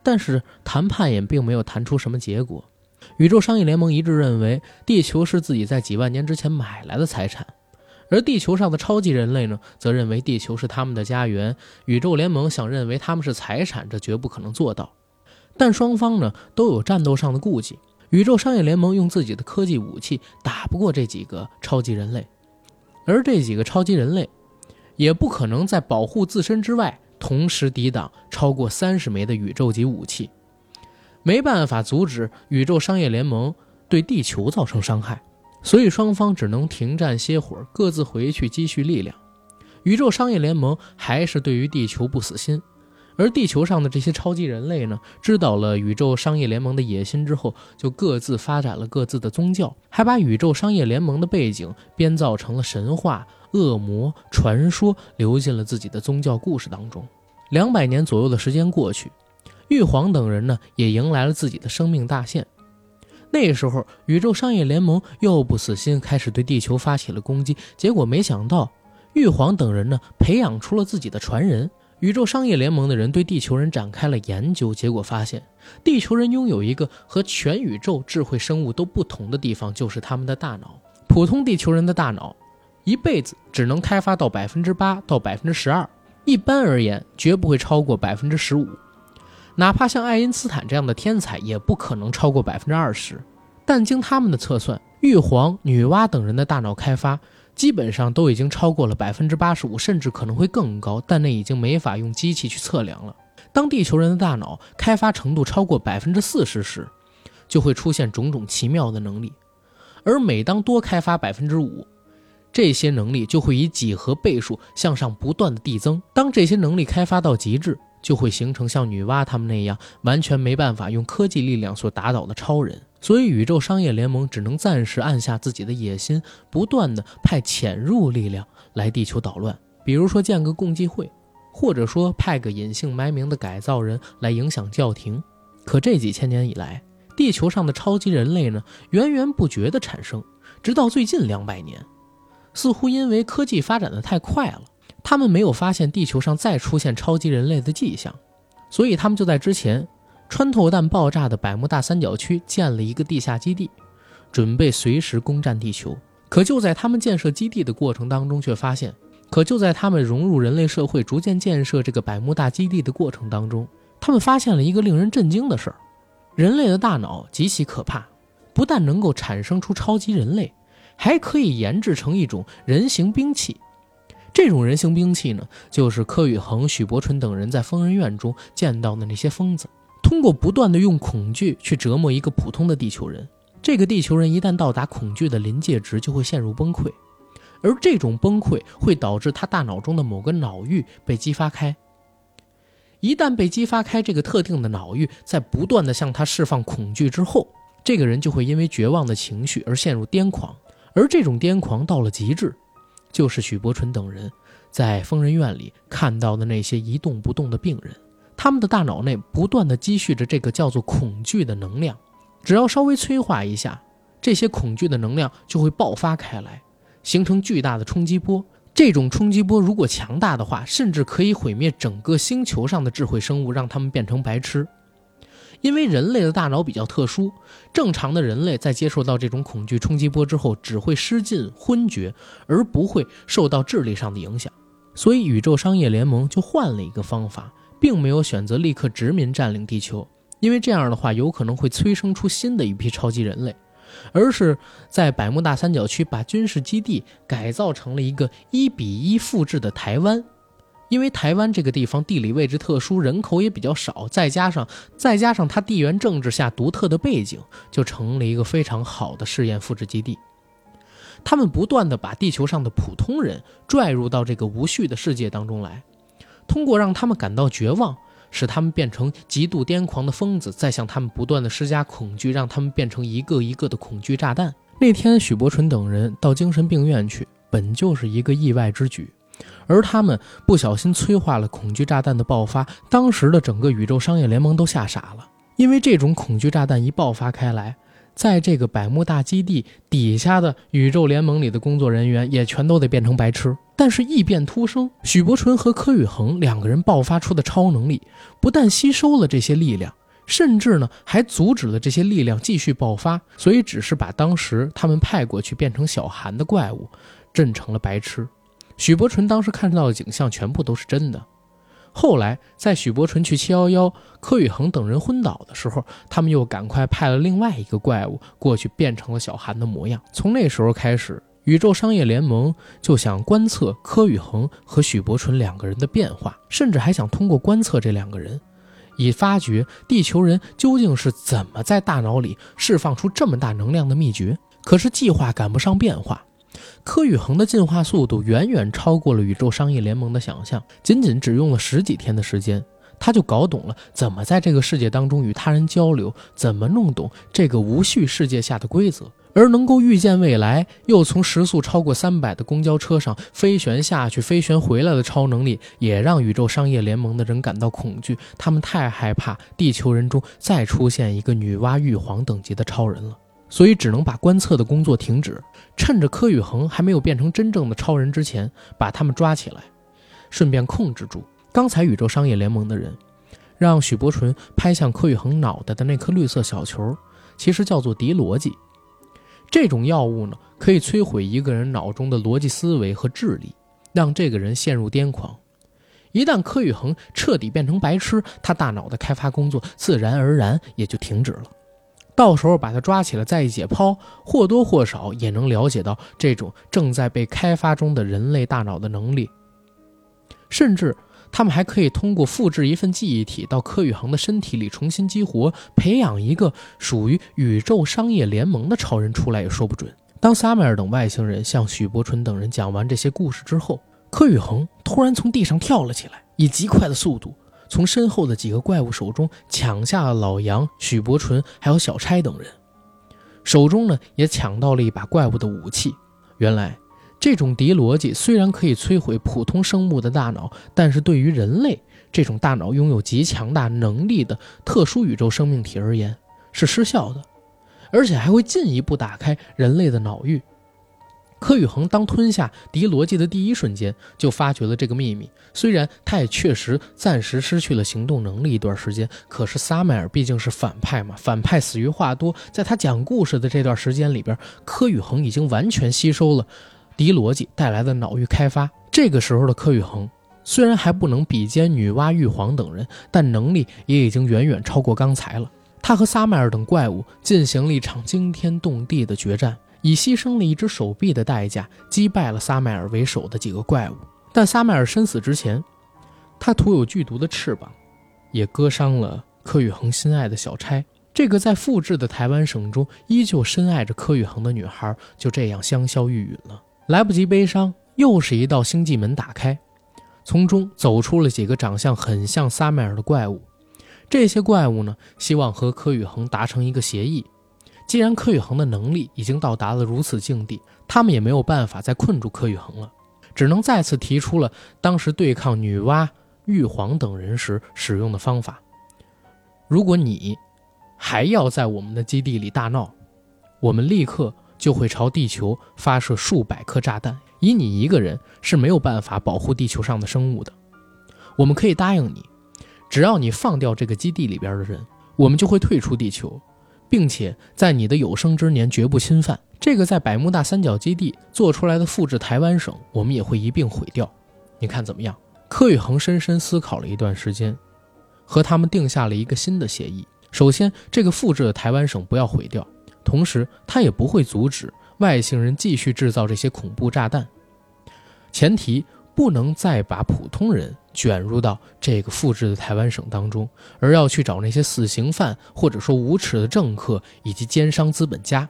但是谈判也并没有谈出什么结果。宇宙商业联盟一致认为，地球是自己在几万年之前买来的财产，而地球上的超级人类呢，则认为地球是他们的家园。宇宙联盟想认为他们是财产，这绝不可能做到。但双方呢，都有战斗上的顾忌。宇宙商业联盟用自己的科技武器打不过这几个超级人类。而这几个超级人类，也不可能在保护自身之外，同时抵挡超过三十枚的宇宙级武器，没办法阻止宇宙商业联盟对地球造成伤害，所以双方只能停战歇会儿，各自回去积蓄力量。宇宙商业联盟还是对于地球不死心。而地球上的这些超级人类呢，知道了宇宙商业联盟的野心之后，就各自发展了各自的宗教，还把宇宙商业联盟的背景编造成了神话、恶魔、传说，流进了自己的宗教故事当中。两百年左右的时间过去，玉皇等人呢，也迎来了自己的生命大限。那时候，宇宙商业联盟又不死心，开始对地球发起了攻击。结果没想到，玉皇等人呢，培养出了自己的传人。宇宙商业联盟的人对地球人展开了研究，结果发现，地球人拥有一个和全宇宙智慧生物都不同的地方，就是他们的大脑。普通地球人的大脑，一辈子只能开发到百分之八到百分之十二，一般而言，绝不会超过百分之十五。哪怕像爱因斯坦这样的天才，也不可能超过百分之二十。但经他们的测算，玉皇、女娲等人的大脑开发。基本上都已经超过了百分之八十五，甚至可能会更高，但那已经没法用机器去测量了。当地球人的大脑开发程度超过百分之四十时，就会出现种种奇妙的能力；而每当多开发百分之五，这些能力就会以几何倍数向上不断的递增。当这些能力开发到极致，就会形成像女娲他们那样完全没办法用科技力量所打倒的超人。所以，宇宙商业联盟只能暂时按下自己的野心，不断的派潜入力量来地球捣乱。比如说建个共济会，或者说派个隐姓埋名的改造人来影响教廷。可这几千年以来，地球上的超级人类呢，源源不绝的产生，直到最近两百年，似乎因为科技发展的太快了，他们没有发现地球上再出现超级人类的迹象，所以他们就在之前。穿透弹爆炸的百慕大三角区建了一个地下基地，准备随时攻占地球。可就在他们建设基地的过程当中，却发现，可就在他们融入人类社会、逐渐建设这个百慕大基地的过程当中，他们发现了一个令人震惊的事儿：人类的大脑极其可怕，不但能够产生出超级人类，还可以研制成一种人形兵器。这种人形兵器呢，就是柯宇恒、许伯纯等人在疯人院中见到的那些疯子。通过不断的用恐惧去折磨一个普通的地球人，这个地球人一旦到达恐惧的临界值，就会陷入崩溃，而这种崩溃会导致他大脑中的某个脑域被激发开。一旦被激发开，这个特定的脑域在不断的向他释放恐惧之后，这个人就会因为绝望的情绪而陷入癫狂，而这种癫狂到了极致，就是许伯纯等人在疯人院里看到的那些一动不动的病人。他们的大脑内不断的积蓄着这个叫做恐惧的能量，只要稍微催化一下，这些恐惧的能量就会爆发开来，形成巨大的冲击波。这种冲击波如果强大的话，甚至可以毁灭整个星球上的智慧生物，让他们变成白痴。因为人类的大脑比较特殊，正常的人类在接受到这种恐惧冲击波之后，只会失禁、昏厥，而不会受到智力上的影响。所以，宇宙商业联盟就换了一个方法。并没有选择立刻殖民占领地球，因为这样的话有可能会催生出新的一批超级人类，而是在百慕大三角区把军事基地改造成了一个一比一复制的台湾，因为台湾这个地方地理位置特殊，人口也比较少，再加上再加上它地缘政治下独特的背景，就成了一个非常好的试验复制基地。他们不断的把地球上的普通人拽入到这个无序的世界当中来，通过让他们感到绝望，使他们变成极度癫狂的疯子，再向他们不断的施加恐惧，让他们变成一个一个的恐惧炸弹。那天，许伯纯等人到精神病院去，本就是一个意外之举，而他们不小心催化了恐惧炸弹的爆发，当时的整个宇宙商业联盟都吓傻了，因为这种恐惧炸弹一爆发开来。在这个百慕大基地底下的宇宙联盟里的工作人员也全都得变成白痴。但是异变突生，许伯纯和柯宇恒两个人爆发出的超能力，不但吸收了这些力量，甚至呢还阻止了这些力量继续爆发。所以只是把当时他们派过去变成小寒的怪物震成了白痴。许伯纯当时看到的景象全部都是真的。后来，在许伯纯去七幺幺，柯宇恒等人昏倒的时候，他们又赶快派了另外一个怪物过去，变成了小韩的模样。从那时候开始，宇宙商业联盟就想观测柯宇恒和许伯纯两个人的变化，甚至还想通过观测这两个人，以发掘地球人究竟是怎么在大脑里释放出这么大能量的秘诀。可是计划赶不上变化。柯宇恒的进化速度远远超过了宇宙商业联盟的想象，仅仅只用了十几天的时间，他就搞懂了怎么在这个世界当中与他人交流，怎么弄懂这个无序世界下的规则。而能够预见未来，又从时速超过三百的公交车上飞旋下去、飞旋回来的超能力，也让宇宙商业联盟的人感到恐惧。他们太害怕地球人中再出现一个女娲、玉皇等级的超人了。所以只能把观测的工作停止，趁着柯宇恒还没有变成真正的超人之前，把他们抓起来，顺便控制住刚才宇宙商业联盟的人，让许伯纯拍向柯宇恒脑袋的那颗绿色小球，其实叫做迪逻辑。这种药物呢，可以摧毁一个人脑中的逻辑思维和智力，让这个人陷入癫狂。一旦柯宇恒彻底变成白痴，他大脑的开发工作自然而然也就停止了。到时候把他抓起来再一解剖，或多或少也能了解到这种正在被开发中的人类大脑的能力。甚至他们还可以通过复制一份记忆体到柯宇恒的身体里重新激活，培养一个属于宇宙商业联盟的超人出来也说不准。当萨米尔等外星人向许伯纯等人讲完这些故事之后，柯宇恒突然从地上跳了起来，以极快的速度。从身后的几个怪物手中抢下了老杨、许伯纯还有小差等人，手中呢也抢到了一把怪物的武器。原来，这种敌逻辑虽然可以摧毁普通生物的大脑，但是对于人类这种大脑拥有极强大能力的特殊宇宙生命体而言是失效的，而且还会进一步打开人类的脑域。柯宇恒当吞下狄罗辑的第一瞬间，就发觉了这个秘密。虽然他也确实暂时失去了行动能力一段时间，可是萨麦尔毕竟是反派嘛，反派死于话多。在他讲故事的这段时间里边，柯宇恒已经完全吸收了狄罗辑带来的脑域开发。这个时候的柯宇恒，虽然还不能比肩女娲、玉皇等人，但能力也已经远远超过刚才了。他和萨麦尔等怪物进行了一场惊天动地的决战。以牺牲了一只手臂的代价击败了萨麦尔为首的几个怪物，但萨麦尔身死之前，他涂有剧毒的翅膀，也割伤了柯宇恒心爱的小钗。这个在复制的台湾省中依旧深爱着柯宇恒的女孩，就这样香消玉殒了。来不及悲伤，又是一道星际门打开，从中走出了几个长相很像萨麦尔的怪物。这些怪物呢，希望和柯宇恒达成一个协议。既然柯宇恒的能力已经到达了如此境地，他们也没有办法再困住柯宇恒了，只能再次提出了当时对抗女娲、玉皇等人时使用的方法。如果你还要在我们的基地里大闹，我们立刻就会朝地球发射数百颗炸弹。以你一个人是没有办法保护地球上的生物的。我们可以答应你，只要你放掉这个基地里边的人，我们就会退出地球。并且在你的有生之年绝不侵犯这个在百慕大三角基地做出来的复制台湾省，我们也会一并毁掉。你看怎么样？柯宇恒深深思考了一段时间，和他们定下了一个新的协议。首先，这个复制的台湾省不要毁掉，同时他也不会阻止外星人继续制造这些恐怖炸弹，前提不能再把普通人卷入到这个复制的台湾省当中，而要去找那些死刑犯，或者说无耻的政客以及奸商资本家。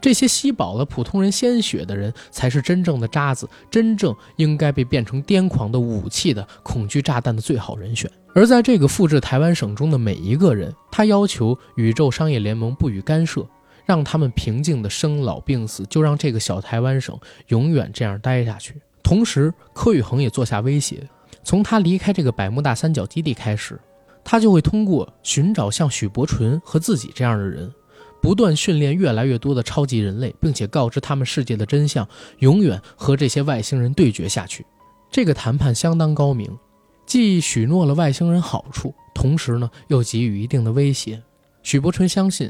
这些吸饱了普通人鲜血的人，才是真正的渣子，真正应该被变成癫狂的武器的恐惧炸弹的最好人选。而在这个复制台湾省中的每一个人，他要求宇宙商业联盟不予干涉，让他们平静的生老病死，就让这个小台湾省永远这样待下去。同时，柯宇恒也做下威胁，从他离开这个百慕大三角基地开始，他就会通过寻找像许伯纯和自己这样的人。不断训练越来越多的超级人类，并且告知他们世界的真相，永远和这些外星人对决下去。这个谈判相当高明，既许诺了外星人好处，同时呢又给予一定的威胁。许伯纯相信，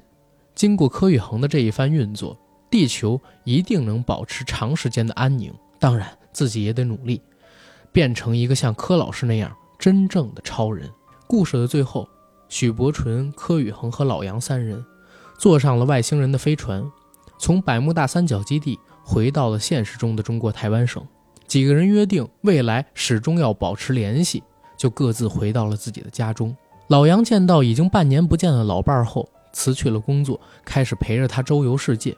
经过柯宇恒的这一番运作，地球一定能保持长时间的安宁。当然，自己也得努力，变成一个像柯老师那样真正的超人。故事的最后，许伯纯、柯宇恒和老杨三人。坐上了外星人的飞船，从百慕大三角基地回到了现实中的中国台湾省。几个人约定未来始终要保持联系，就各自回到了自己的家中。老杨见到已经半年不见的老伴后，辞去了工作，开始陪着他周游世界。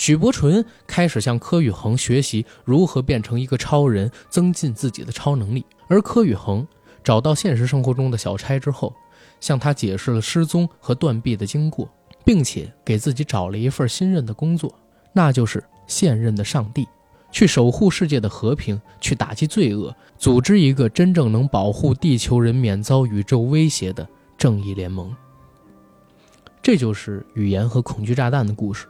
许伯纯开始向柯宇恒学习如何变成一个超人，增进自己的超能力。而柯宇恒找到现实生活中的小差之后，向他解释了失踪和断臂的经过。并且给自己找了一份新任的工作，那就是现任的上帝，去守护世界的和平，去打击罪恶，组织一个真正能保护地球人免遭宇宙威胁的正义联盟。这就是《语言和恐惧炸弹》的故事。《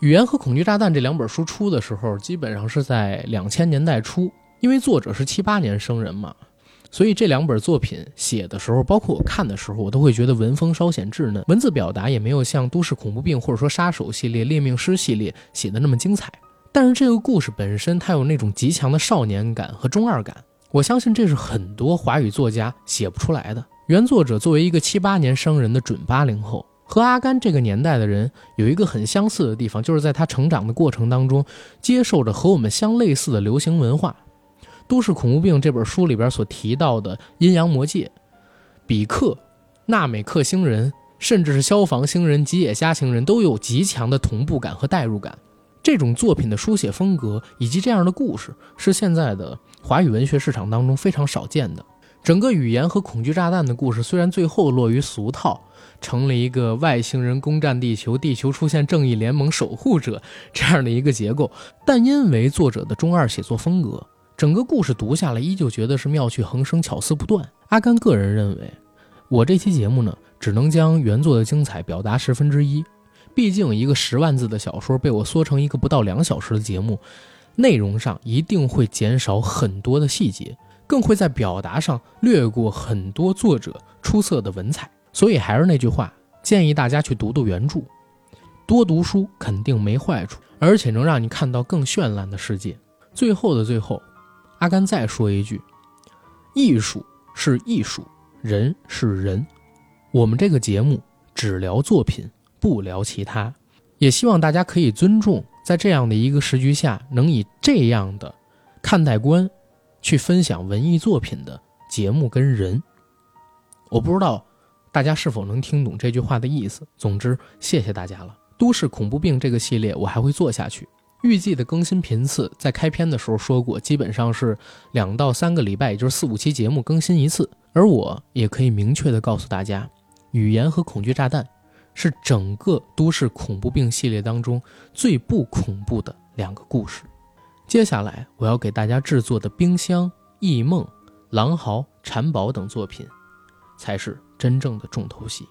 语言和恐惧炸弹》这两本书出的时候，基本上是在两千年代初，因为作者是七八年生人嘛。所以这两本作品写的时候，包括我看的时候，我都会觉得文风稍显稚嫩，文字表达也没有像《都市恐怖病》或者说《杀手》系列、《猎命师》系列写的那么精彩。但是这个故事本身，它有那种极强的少年感和中二感，我相信这是很多华语作家写不出来的。原作者作为一个七八年生人的准八零后，和阿甘这个年代的人有一个很相似的地方，就是在他成长的过程当中，接受着和我们相类似的流行文化。《都市恐怖病》这本书里边所提到的阴阳魔界、比克、纳美克星人，甚至是消防星人、吉野家星人，都有极强的同步感和代入感。这种作品的书写风格以及这样的故事，是现在的华语文学市场当中非常少见的。整个语言和恐惧炸弹的故事，虽然最后落于俗套，成了一个外星人攻占地球、地球出现正义联盟守护者这样的一个结构，但因为作者的中二写作风格。整个故事读下来，依旧觉得是妙趣横生、巧思不断。阿甘个人认为，我这期节目呢，只能将原作的精彩表达十分之一。毕竟，一个十万字的小说被我缩成一个不到两小时的节目，内容上一定会减少很多的细节，更会在表达上略过很多作者出色的文采。所以，还是那句话，建议大家去读读原著，多读书肯定没坏处，而且能让你看到更绚烂的世界。最后的最后。阿甘再说一句：“艺术是艺术，人是人。我们这个节目只聊作品，不聊其他。也希望大家可以尊重，在这样的一个时局下，能以这样的看待观去分享文艺作品的节目跟人。我不知道大家是否能听懂这句话的意思。总之，谢谢大家了。都市恐怖病这个系列，我还会做下去。”预计的更新频次，在开篇的时候说过，基本上是两到三个礼拜，也就是四五期节目更新一次。而我也可以明确的告诉大家，语言和恐惧炸弹是整个都市恐怖病系列当中最不恐怖的两个故事。接下来我要给大家制作的冰箱、异梦、狼嚎、蚕宝等作品，才是真正的重头戏。